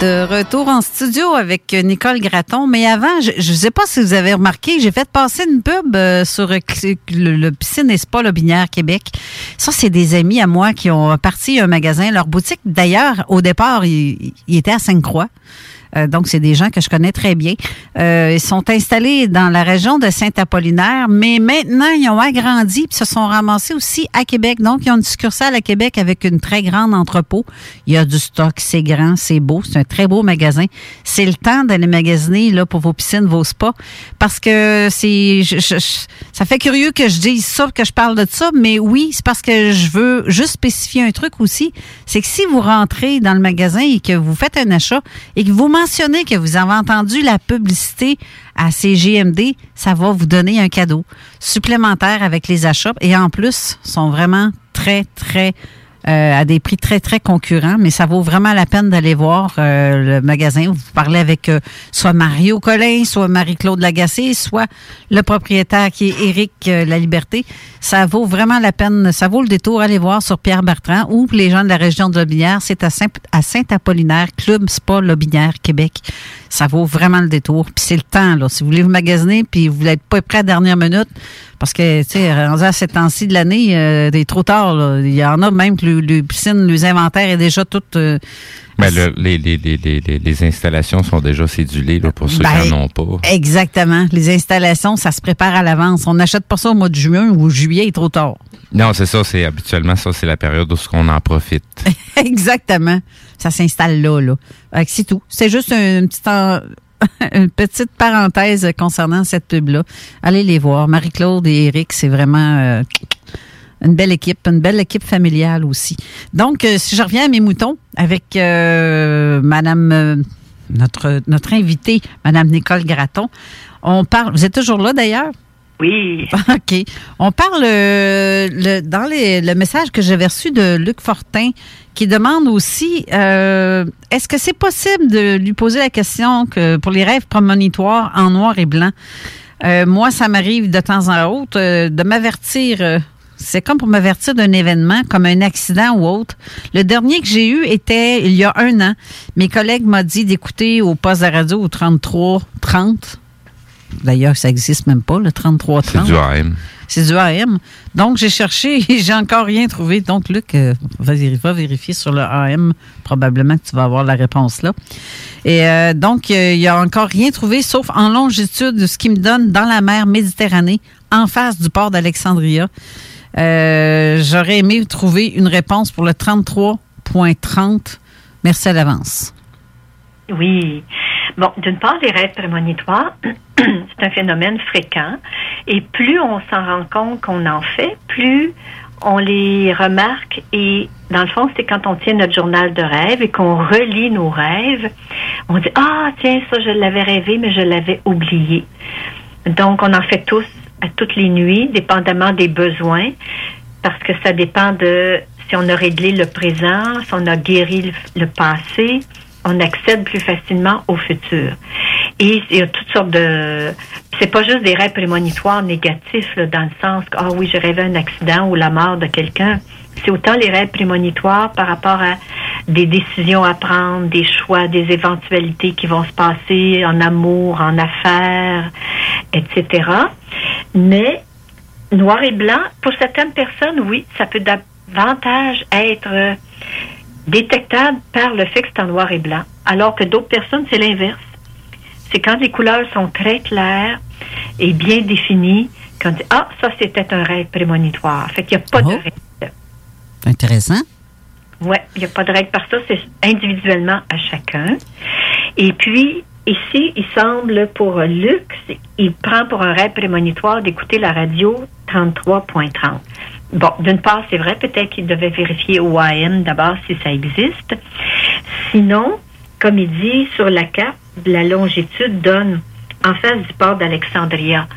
De retour en studio avec Nicole Gratton. Mais avant, je ne sais pas si vous avez remarqué, j'ai fait passer une pub euh, sur le, le Piscine et Spa Lobinière Québec. Ça, c'est des amis à moi qui ont parti un magasin. Leur boutique, d'ailleurs, au départ, il, il était à Sainte-Croix. Euh, donc, c'est des gens que je connais très bien. Euh, ils sont installés dans la région de Saint-Apollinaire, mais maintenant, ils ont agrandi et se sont ramassés aussi à Québec. Donc, ils ont une succursale à Québec avec une très grande entrepôt. Il y a du stock, c'est grand, c'est beau, c'est un très beau magasin. C'est le temps d'aller magasiner là pour vos piscines, vos spas, parce que c'est, je- je- je- ça fait curieux que je dise ça, que je parle de ça, mais oui, c'est parce que je veux juste spécifier un truc aussi, c'est que si vous rentrez dans le magasin et que vous faites un achat et que vous mentionnez que vous avez entendu la publicité à CGMD, ça va vous donner un cadeau supplémentaire avec les achats. Et en plus sont vraiment très très euh, à des prix très, très concurrents, mais ça vaut vraiment la peine d'aller voir euh, le magasin. Vous parlez avec euh, soit Mario Collin, soit Marie-Claude Lagacé, soit le propriétaire qui est Éric La Liberté. Ça vaut vraiment la peine, ça vaut le détour. Allez voir sur Pierre Bertrand ou les gens de la région de Lobinière, c'est à Saint- à Saint-Apollinaire, Club Spa Lobinière, Québec. Ça vaut vraiment le détour. Puis c'est le temps, là. Si vous voulez vous magasiner, puis vous n'êtes pas prêt à la dernière minute, parce que, tu sais, à cette temps-ci de l'année, euh, il est trop tard. Il y en a même que le, le piscine, les inventaires est déjà tout... euh,
Ben, le- les, les, les, les, les- les installations sont déjà cédulées là, pour ceux
Ben,
qui n'en ont pas.
Exactement. Les installations, ça se prépare à l'avance. On n'achète pas ça au mois de juin ou juillet, il est trop tard.
Non, c'est ça, c'est habituellement ça, c'est la période où ce qu'on en profite. *laughs*
Exactement. Ça s'installe là, là. C'est tout. C'est juste un- une petite, *laughs* une petite parenthèse concernant cette pub-là. Allez les voir. Marie-Claude et Eric, c'est vraiment euh, une belle équipe, une belle équipe familiale aussi. Donc, euh, si je reviens à mes moutons avec euh, Madame, euh, notre, notre invitée, Madame Nicole Gratton, on parle. Vous êtes toujours là d'ailleurs?
Oui. *laughs*
OK. On parle euh, le- dans les- le message que j'avais reçu de Luc Fortin qui demande aussi euh, est-ce que c'est possible de lui poser la question que pour les rêves prémonitoires en noir et blanc? Euh, moi, ça m'arrive de temps en autre de m'avertir. C'est comme pour m'avertir d'un événement, comme un accident ou autre. Le dernier que j'ai eu était il y a un an. Mes collègues m'ont dit d'écouter au poste de radio au 33 30. D'ailleurs, ça existe même pas, le 33
C'est
30.
du AM.
C'est du AM. Donc, j'ai cherché *laughs* et j'ai encore rien trouvé. Donc, Luc, euh, va, va vérifier sur le AM. Probablement que tu vas avoir la réponse là. Et euh, donc, euh, il n'y a encore rien trouvé, sauf en longitude, ce qui me donne dans la mer Méditerranée, en face du port d'Alexandria. Euh, J'aurais aimé trouver une réponse pour le 33.30. Merci à l'avance.
Oui. Bon, d'une part, les rêves prémonitoires, *clears throat* c'est un phénomène fréquent. Et plus on s'en rend compte qu'on en fait, plus on les remarque. Et dans le fond, c'est quand on tient notre journal de rêve et qu'on relit nos rêves, on dit Ah, tiens, ça, je l'avais rêvé, mais je l'avais oublié. Donc, on en fait tous à toutes les nuits, dépendamment des besoins. parce que ça dépend de si on a réglé le présent, si on a guéri le, le passé, on accède plus facilement au futur. Et il y a toutes sortes de... C'est pas juste des rêves prémonitoires négatifs, là, dans le sens que, ah oui, j'ai rêvé un accident ou la mort de quelqu'un. C'est autant les rêves prémonitoires par rapport à des décisions à prendre, des choix, des éventualités qui vont se passer en amour, en affaires, etc. Mais noir et blanc, pour certaines personnes, oui, ça peut davantage être euh, détectable par le fait que c'est en noir et blanc, alors que d'autres personnes, c'est l'inverse. C'est quand les couleurs sont très claires et bien définies, qu'on dit Ah, ça, c'était un rêve prémonitoire. Fait qu'il n'y a pas de règle.
Intéressant.
Oui, il n'y a pas de règle par ça, c'est individuellement à chacun. Et puis, ici, il semble pour Luc, il prend pour un rêve prémonitoire d'écouter la radio 33.30. Bon, d'une part, c'est vrai, peut-être qu'il devait vérifier au AM d'abord si ça existe. Sinon, comme il dit, sur la carte, la longitude donne en face du port d'Alexandria.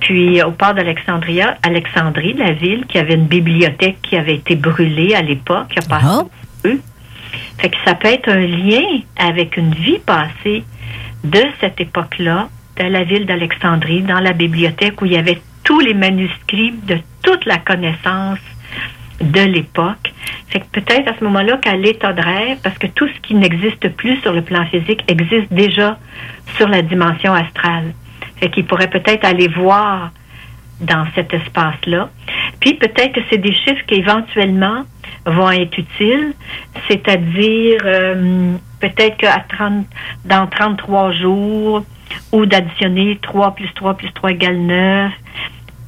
Puis au port d'Alexandria, Alexandrie, la ville, qui avait une bibliothèque qui avait été brûlée à l'époque, qui a passé eux. Fait que ça peut être un lien avec une vie passée de cette époque-là, de la ville d'Alexandrie, dans la bibliothèque où il y avait tous les manuscrits de toute la connaissance de l'époque. Fait que peut-être à ce moment-là qu'à l'état de rêve, parce que tout ce qui n'existe plus sur le plan physique existe déjà sur la dimension astrale. Fait qu'il pourrait peut-être aller voir dans cet espace-là. Puis peut-être que c'est des chiffres qui éventuellement vont être utiles, c'est-à-dire euh, peut-être qu'à 30, dans 33 jours ou d'additionner 3 plus 3 plus 3 égale 9.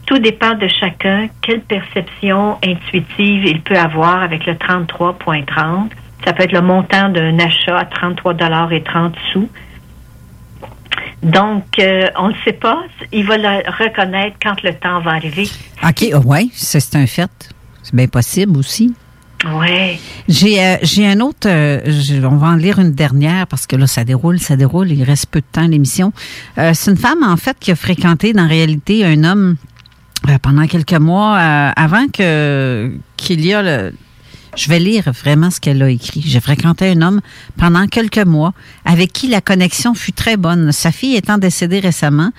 Tout dépend de chacun, quelle perception intuitive il peut avoir avec le 33.30. Ça peut être le montant d'un achat à 33 dollars et 30 sous. Donc, euh, on ne sait pas. Il va le reconnaître quand le temps va arriver.
OK, oui, c'est un fait. C'est bien possible aussi. J'ai euh, j'ai un autre. euh, je- on va en lire une dernière parce que là, ça déroule, ça déroule. Il reste peu de temps l'émission. Euh, c'est une femme, en fait, qui a fréquenté, dans réalité, un homme euh, pendant quelques mois euh, avant que qu'il y a le. Je vais lire vraiment ce qu'elle a écrit. J'ai fréquenté un homme pendant quelques mois avec qui la connexion fut très bonne. Sa fille étant décédée récemment,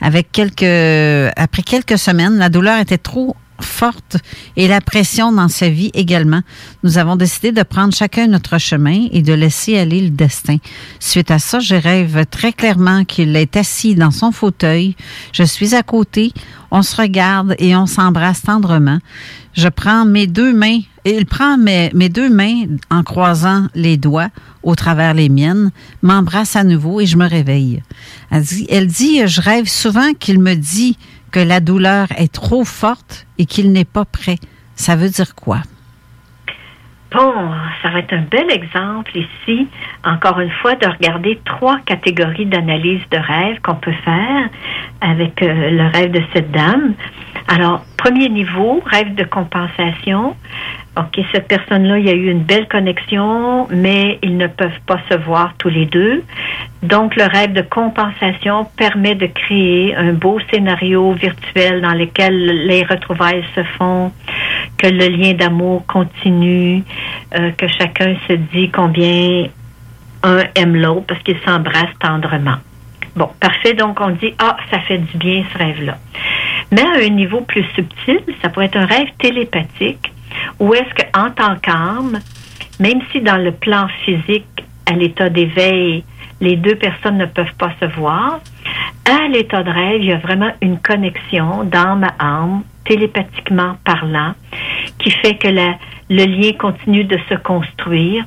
avec quelques après quelques semaines, la douleur était trop forte et la pression dans sa vie également. Nous avons décidé de prendre chacun notre chemin et de laisser aller le destin. Suite à ça, je rêve très clairement qu'il est assis dans son fauteuil. Je suis à côté. On se regarde et on s'embrasse tendrement. Je prends mes deux mains, il prend mes, mes deux mains en croisant les doigts au travers les miennes, m'embrasse à nouveau et je me réveille. Elle dit, elle dit, je rêve souvent qu'il me dit que la douleur est trop forte et qu'il n'est pas prêt. Ça veut dire quoi?
Bon, ça va être un bel exemple ici, encore une fois, de regarder trois catégories d'analyse de rêve qu'on peut faire avec euh, le rêve de cette dame. Alors, premier niveau, rêve de compensation. OK, cette personne-là, il y a eu une belle connexion, mais ils ne peuvent pas se voir tous les deux. Donc, le rêve de compensation permet de créer un beau scénario virtuel dans lequel les retrouvailles se font, que le lien d'amour continue, euh, que chacun se dit combien un aime l'autre parce qu'ils s'embrassent tendrement. Bon, parfait. Donc, on dit, ah, ça fait du bien ce rêve-là. Mais à un niveau plus subtil, ça pourrait être un rêve télépathique où est-ce qu'en tant qu'âme, même si dans le plan physique, à l'état d'éveil, les deux personnes ne peuvent pas se voir, à l'état de rêve, il y a vraiment une connexion d'âme à âme, télépathiquement parlant, qui fait que le lien continue de se construire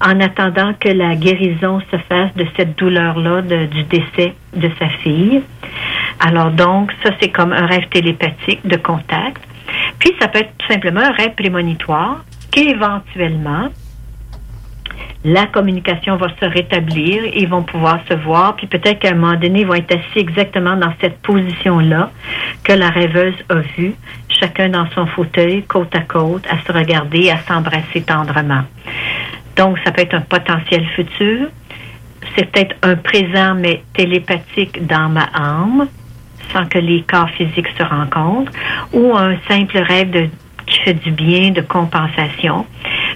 en attendant que la guérison se fasse de cette douleur-là du décès de sa fille. Alors donc, ça c'est comme un rêve télépathique de contact. Puis ça peut être tout simplement un rêve prémonitoire qu'éventuellement la communication va se rétablir, ils vont pouvoir se voir, puis peut-être qu'à un moment donné, ils vont être assis exactement dans cette position-là que la rêveuse a vue, chacun dans son fauteuil, côte à côte, à se regarder, à s'embrasser tendrement. Donc, ça peut être un potentiel futur. C'est peut-être un présent, mais télépathique dans ma âme, sans que les corps physiques se rencontrent, ou un simple rêve qui fait du bien, de compensation.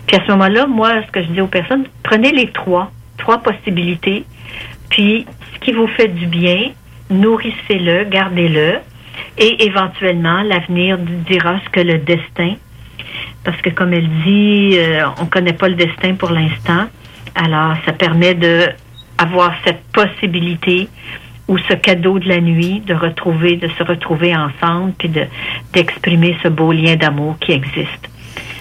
Puis à ce moment-là, moi, ce que je dis aux personnes, prenez les trois, trois possibilités, puis ce qui vous fait du bien, nourrissez-le, gardez-le, et éventuellement, l'avenir dira ce que le destin, parce que comme elle dit, euh, on connaît pas le destin pour l'instant, alors ça permet de avoir cette possibilité ou ce cadeau de la nuit de retrouver, de se retrouver ensemble, puis de d'exprimer ce beau lien d'amour qui existe.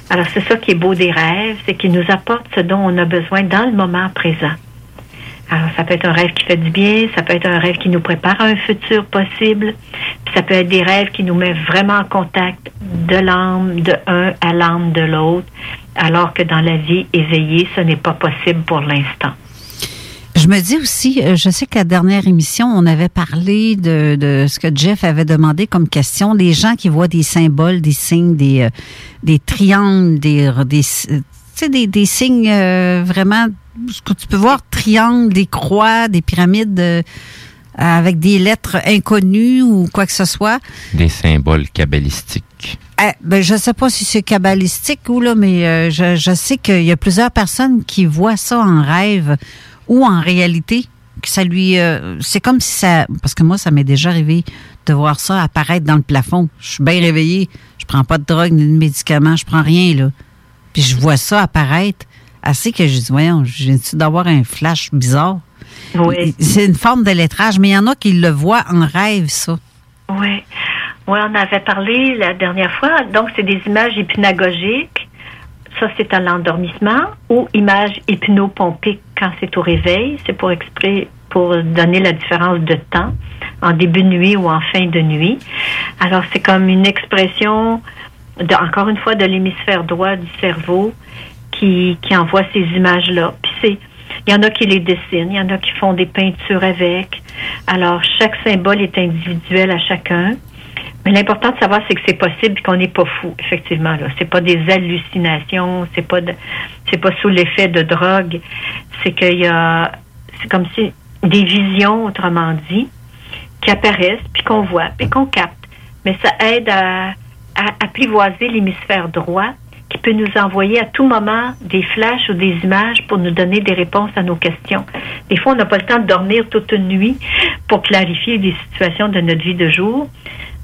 Alors c'est ça qui est beau des rêves, c'est qu'ils nous apportent ce dont on a besoin dans le moment présent. Alors ça peut être un rêve qui fait du bien, ça peut être un rêve qui nous prépare à un futur possible, ça peut être des rêves qui nous mettent vraiment en contact de l'âme de un à l'âme de l'autre, alors que dans la vie éveillée, ce n'est pas possible pour l'instant.
Je me dis aussi, euh, je sais que la dernière émission, on avait parlé de, de ce que Jeff avait demandé comme question. Les gens qui voient des symboles, des signes, des, euh, des triangles, des, des, des, des signes euh, vraiment, ce que tu peux voir, triangles, des croix, des pyramides euh, avec des lettres inconnues ou quoi que ce soit.
Des symboles cabalistiques.
Eh, ben, je sais pas si c'est cabalistique ou là, mais euh, je, je sais qu'il y a plusieurs personnes qui voient ça en rêve ou en réalité que ça lui euh, c'est comme si ça parce que moi ça m'est déjà arrivé de voir ça apparaître dans le plafond. Je suis bien réveillée, je prends pas de drogue ni de médicaments, je prends rien là. Puis je vois ça apparaître assez que je dis voyons, je viens d'avoir un flash bizarre?
Oui.
C'est une forme de lettrage, mais il y en a qui le voient en rêve ça.
Oui. Oui, on avait parlé la dernière fois. Donc, c'est des images hypnagogiques. Ça, c'est à l'endormissement. Ou images hypnopompiques quand c'est au réveil. C'est pour exprès, pour donner la différence de temps en début de nuit ou en fin de nuit. Alors, c'est comme une expression, de, encore une fois, de l'hémisphère droit du cerveau qui, qui envoie ces images-là. Puis c'est, il y en a qui les dessinent, il y en a qui font des peintures avec. Alors, chaque symbole est individuel à chacun. Mais l'important de savoir, c'est que c'est possible et qu'on n'est pas fou, effectivement. Là, c'est pas des hallucinations, c'est pas de, c'est pas sous l'effet de drogue. C'est qu'il y a, c'est comme si des visions, autrement dit, qui apparaissent puis qu'on voit puis qu'on capte. Mais ça aide à, à apprivoiser l'hémisphère droit qui peut nous envoyer à tout moment des flashs ou des images pour nous donner des réponses à nos questions. Des fois, on n'a pas le temps de dormir toute une nuit pour clarifier des situations de notre vie de jour.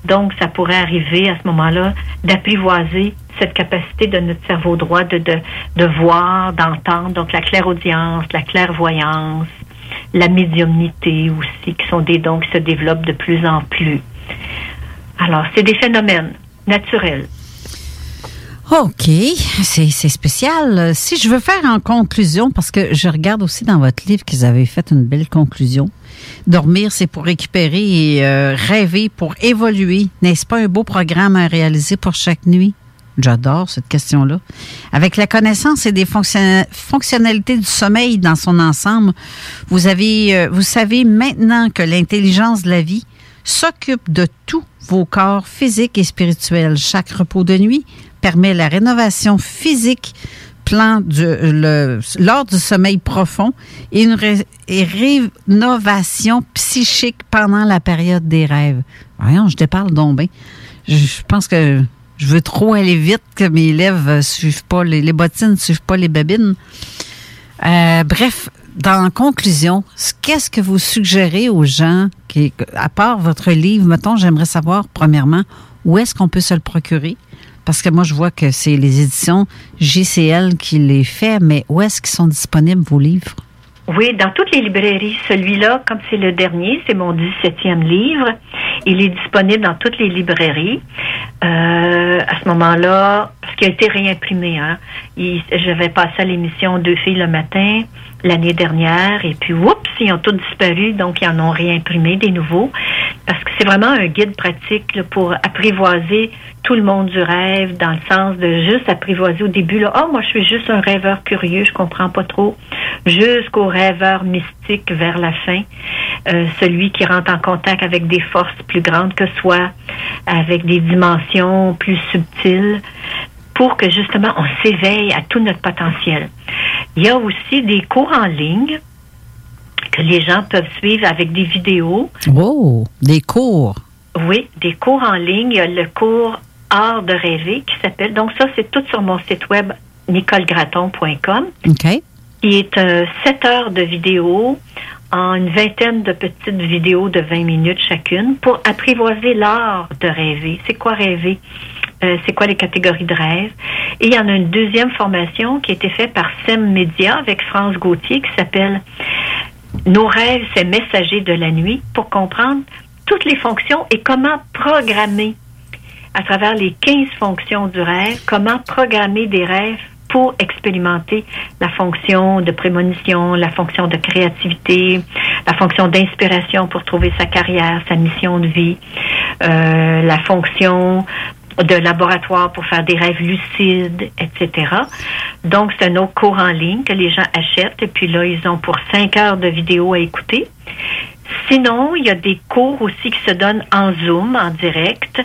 Donc, ça pourrait arriver à ce moment-là d'apprivoiser cette capacité de notre cerveau droit de, de, de voir, d'entendre, donc la clairaudience, la clairvoyance, la médiumnité aussi, qui sont des dons qui se développent de plus en plus. Alors, c'est des phénomènes naturels.
OK, c'est spécial. Si je veux faire en conclusion, parce que je regarde aussi dans votre livre que vous avez fait une belle conclusion. Dormir, c'est pour récupérer et euh, rêver pour évoluer. N'est-ce pas un beau programme à réaliser pour chaque nuit? J'adore cette question-là. Avec la connaissance et des fonction- fonctionnalités du sommeil dans son ensemble, vous avez, euh, vous savez maintenant que l'intelligence de la vie s'occupe de tous vos corps physiques et spirituels. Chaque repos de nuit permet la rénovation physique plan lors du sommeil profond et une rénovation psychique pendant la période des rêves. Voyons, je te parle donc bien. Je, pense que je veux trop aller vite que mes lèvres suivent pas, les, les bottines ne suivent pas les babines. Euh, bref, dans conclusion, qu'est-ce que vous suggérez aux gens qui, à part votre livre, mettons, j'aimerais savoir, premièrement, où est-ce qu'on peut se le procurer? Parce que moi, je vois que c'est les éditions JCL qui les fait, mais où est-ce qu'ils sont disponibles, vos livres?
Oui, dans toutes les librairies. Celui-là, comme c'est le dernier, c'est mon 17e livre. Il est disponible dans toutes les librairies. Euh, à ce moment-là, parce qu'il a été réimprimé. Hein. J'avais passé à l'émission Deux filles le matin l'année dernière et puis, oups, ils ont tous disparu, donc ils en ont réimprimé des nouveaux. Parce que c'est vraiment un guide pratique pour apprivoiser tout le monde du rêve, dans le sens de juste apprivoiser au début, là, oh, moi je suis juste un rêveur curieux, je comprends pas trop, jusqu'au rêveur mystique vers la fin, euh, celui qui rentre en contact avec des forces plus grandes que soi, avec des dimensions plus subtiles, pour que justement on s'éveille à tout notre potentiel. Il y a aussi des cours en ligne que les gens peuvent suivre avec des vidéos.
Oh, des cours.
Oui, des cours en ligne. Il y a le cours Art de rêver qui s'appelle. Donc ça, c'est tout sur mon site web nicolegraton.com.
OK.
Qui est euh, 7 heures de vidéo en une vingtaine de petites vidéos de 20 minutes chacune pour apprivoiser l'art de rêver. C'est quoi rêver? Euh, c'est quoi les catégories de rêve? Et il y en a une deuxième formation qui a été faite par SEM Media avec France Gauthier qui s'appelle Nos rêves, c'est messagers de la nuit pour comprendre toutes les fonctions et comment programmer à travers les 15 fonctions du rêve, comment programmer des rêves pour expérimenter la fonction de prémonition, la fonction de créativité, la fonction d'inspiration pour trouver sa carrière, sa mission de vie, euh, la fonction de laboratoire pour faire des rêves lucides, etc. Donc, c'est un autre cours en ligne que les gens achètent et puis là, ils ont pour cinq heures de vidéo à écouter. Sinon, il y a des cours aussi qui se donnent en Zoom, en direct.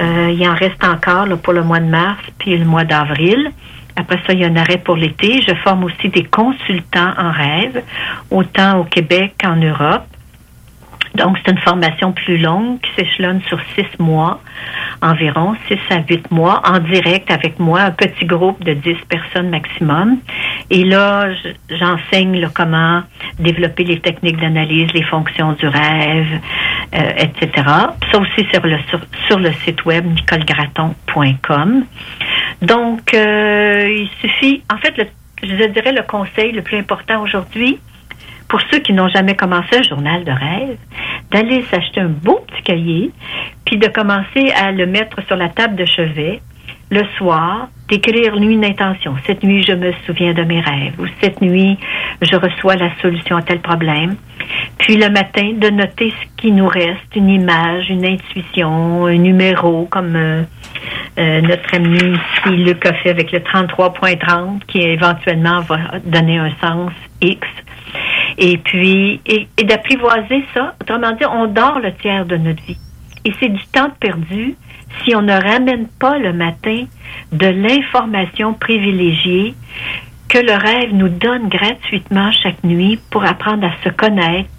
Euh, il en reste encore là, pour le mois de mars puis le mois d'avril. Après ça, il y a un arrêt pour l'été. Je forme aussi des consultants en rêve, autant au Québec qu'en Europe. Donc, c'est une formation plus longue qui s'échelonne sur six mois, environ six à huit mois, en direct avec moi, un petit groupe de dix personnes maximum. Et là, je- j'enseigne comment développer les techniques d'analyse, les fonctions du rêve, euh, etc. Ça aussi sur le, sur, sur le site web nicolegraton.com. Donc, euh, il suffit, en fait, le, je dirais le conseil le plus important aujourd'hui, pour ceux qui n'ont jamais commencé un journal de rêve, d'aller s'acheter un beau petit cahier, puis de commencer à le mettre sur la table de chevet le soir, d'écrire une intention. Cette nuit, je me souviens de mes rêves. Ou cette nuit, je reçois la solution à tel problème. Puis le matin, de noter ce qui nous reste, une image, une intuition, un numéro, comme euh, euh, notre ami ici, Luc a fait avec le 33.30, qui éventuellement va donner un sens X. Et puis, et, d'apprivoiser ça. Autrement dit, on dort le tiers de notre vie. Et c'est du temps perdu si on ne ramène pas le matin de l'information privilégiée que le rêve nous donne gratuitement chaque nuit pour apprendre à se connaître.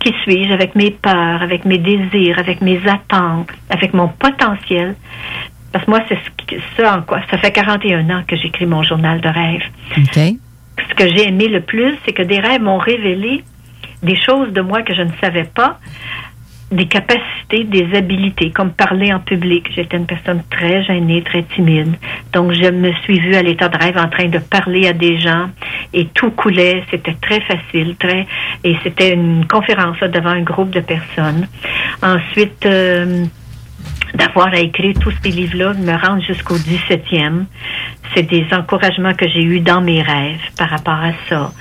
Qui suis-je avec mes peurs, avec mes désirs, avec mes attentes, avec mon potentiel? Parce que moi, c'est ça en quoi. Ça fait 41 ans que j'écris mon journal de rêve. Ce que j'ai aimé le plus, c'est que des rêves m'ont révélé des choses de moi que je ne savais pas, des capacités, des habilités, comme parler en public. J'étais une personne très gênée, très timide. Donc, je me suis vue à l'état de rêve en train de parler à des gens et tout coulait. C'était très facile, très, et c'était une conférence là, devant un groupe de personnes. Ensuite, euh, d'avoir à écrire tous ces livres-là, me rendre jusqu'au 17e. C'est des encouragements que j'ai eus dans mes rêves par rapport à ça.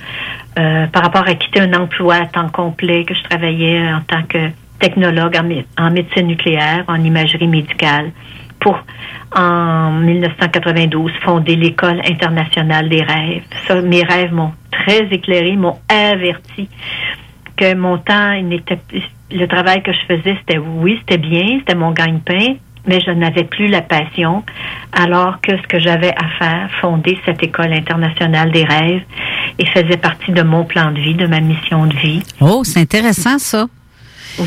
Euh, par rapport à quitter un emploi à temps complet, que je travaillais en tant que technologue en médecine nucléaire, en imagerie médicale, pour, en 1992, fonder l'École internationale des rêves. Ça, mes rêves m'ont très éclairé, m'ont averti que mon temps, il n'était le travail que je faisais, c'était oui, c'était bien, c'était mon gagne-pain, mais je n'avais plus la passion, alors que ce que j'avais à faire, fonder cette école internationale des rêves, et faisait partie de mon plan de vie, de ma mission de vie.
Oh, c'est intéressant, ça.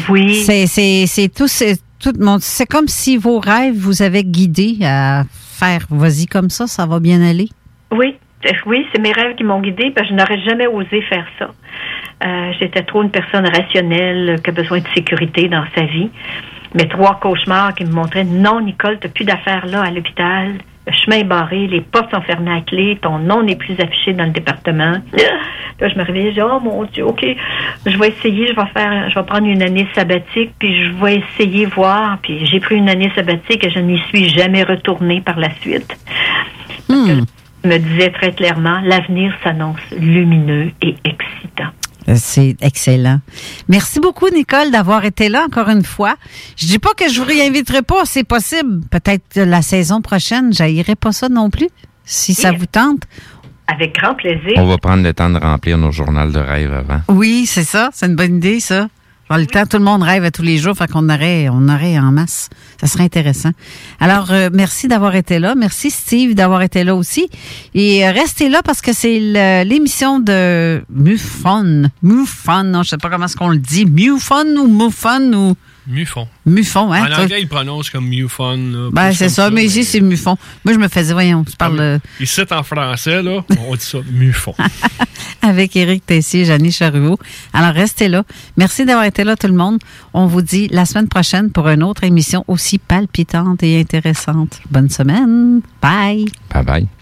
Oui.
C'est, tout, c'est tout mon, c'est comme si vos rêves vous avaient guidé à faire, vas-y comme ça, ça va bien aller.
Oui, oui, c'est mes rêves qui m'ont guidée, parce que je n'aurais jamais osé faire ça. Euh, J'étais trop une personne rationnelle euh, qui a besoin de sécurité dans sa vie. Mais trois cauchemars qui me montraient non, Nicole, t'as plus d'affaires là à l'hôpital. Le chemin est barré, les portes sont fermées à clé, ton nom n'est plus affiché dans le département. *laughs* Là, je me réveillais, je dis, oh mon Dieu, OK, je vais essayer, je vais faire, je vais prendre une année sabbatique, puis je vais essayer voir. Puis j'ai pris une année sabbatique et je n'y suis jamais retournée par la suite. me disait très clairement, l'avenir s'annonce lumineux et excitant.
C'est excellent. Merci beaucoup, Nicole, d'avoir été là encore une fois. Je dis pas que je vous réinviterai pas, c'est possible. Peut-être la saison prochaine, j'haïrai pas ça non plus, si ça vous tente.
Avec grand plaisir.
On va prendre le temps de remplir nos journaux de rêve avant.
Oui, c'est ça. C'est une bonne idée, ça. Le temps, tout le monde rêve à tous les jours, fait qu'on aurait, on aurait en masse. Ça serait intéressant. Alors, euh, merci d'avoir été là. Merci, Steve, d'avoir été là aussi. Et euh, restez là parce que c'est l'émission de MUFON. MUFON, non, je sais pas comment est-ce qu'on le dit. MUFON ou MUFON ou...
Mufon.
Mufon, hein?
En
toi?
anglais, il prononce comme Mufon. là,
Ben, c'est ça, mais ici, c'est Mufon. Moi, je me faisais, voyons, tu parles de-
Ici, en français, là, on dit ça, *laughs* Mufon. *laughs*
avec Éric Tessier et Jeannie Charruot. Alors, restez là. Merci d'avoir été là, tout le monde. On vous dit la semaine prochaine pour une autre émission aussi palpitante et intéressante. Bonne semaine. Bye.
Bye bye.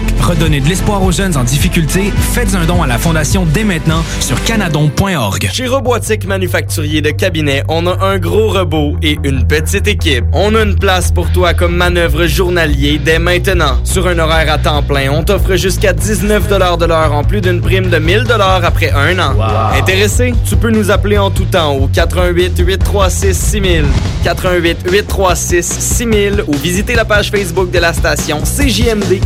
Redonnez de l'espoir aux jeunes en difficulté. Faites un don à la Fondation dès maintenant sur canadon.org.
Chez Robotique Manufacturier de Cabinet, on a un gros robot et une petite équipe. On a une place pour toi comme manœuvre journalier dès maintenant. Sur un horaire à temps plein, on t'offre jusqu'à 19 de l'heure en plus d'une prime de 1000 après un an. Intéressé? Tu peux nous appeler en tout temps au 88 836 6000, 88 836 6000 ou visiter la page Facebook de la station CJMD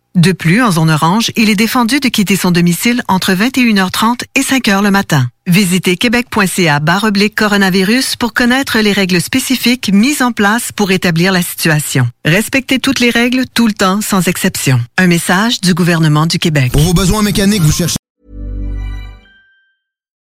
De plus, en zone orange, il est défendu de quitter son domicile entre 21h30 et 5h le matin. Visitez québec.ca oblique coronavirus pour connaître les règles spécifiques mises en place pour établir la situation. Respectez toutes les règles tout le temps sans exception. Un message du gouvernement du Québec.
Pour vos besoins mécaniques, vous cherchez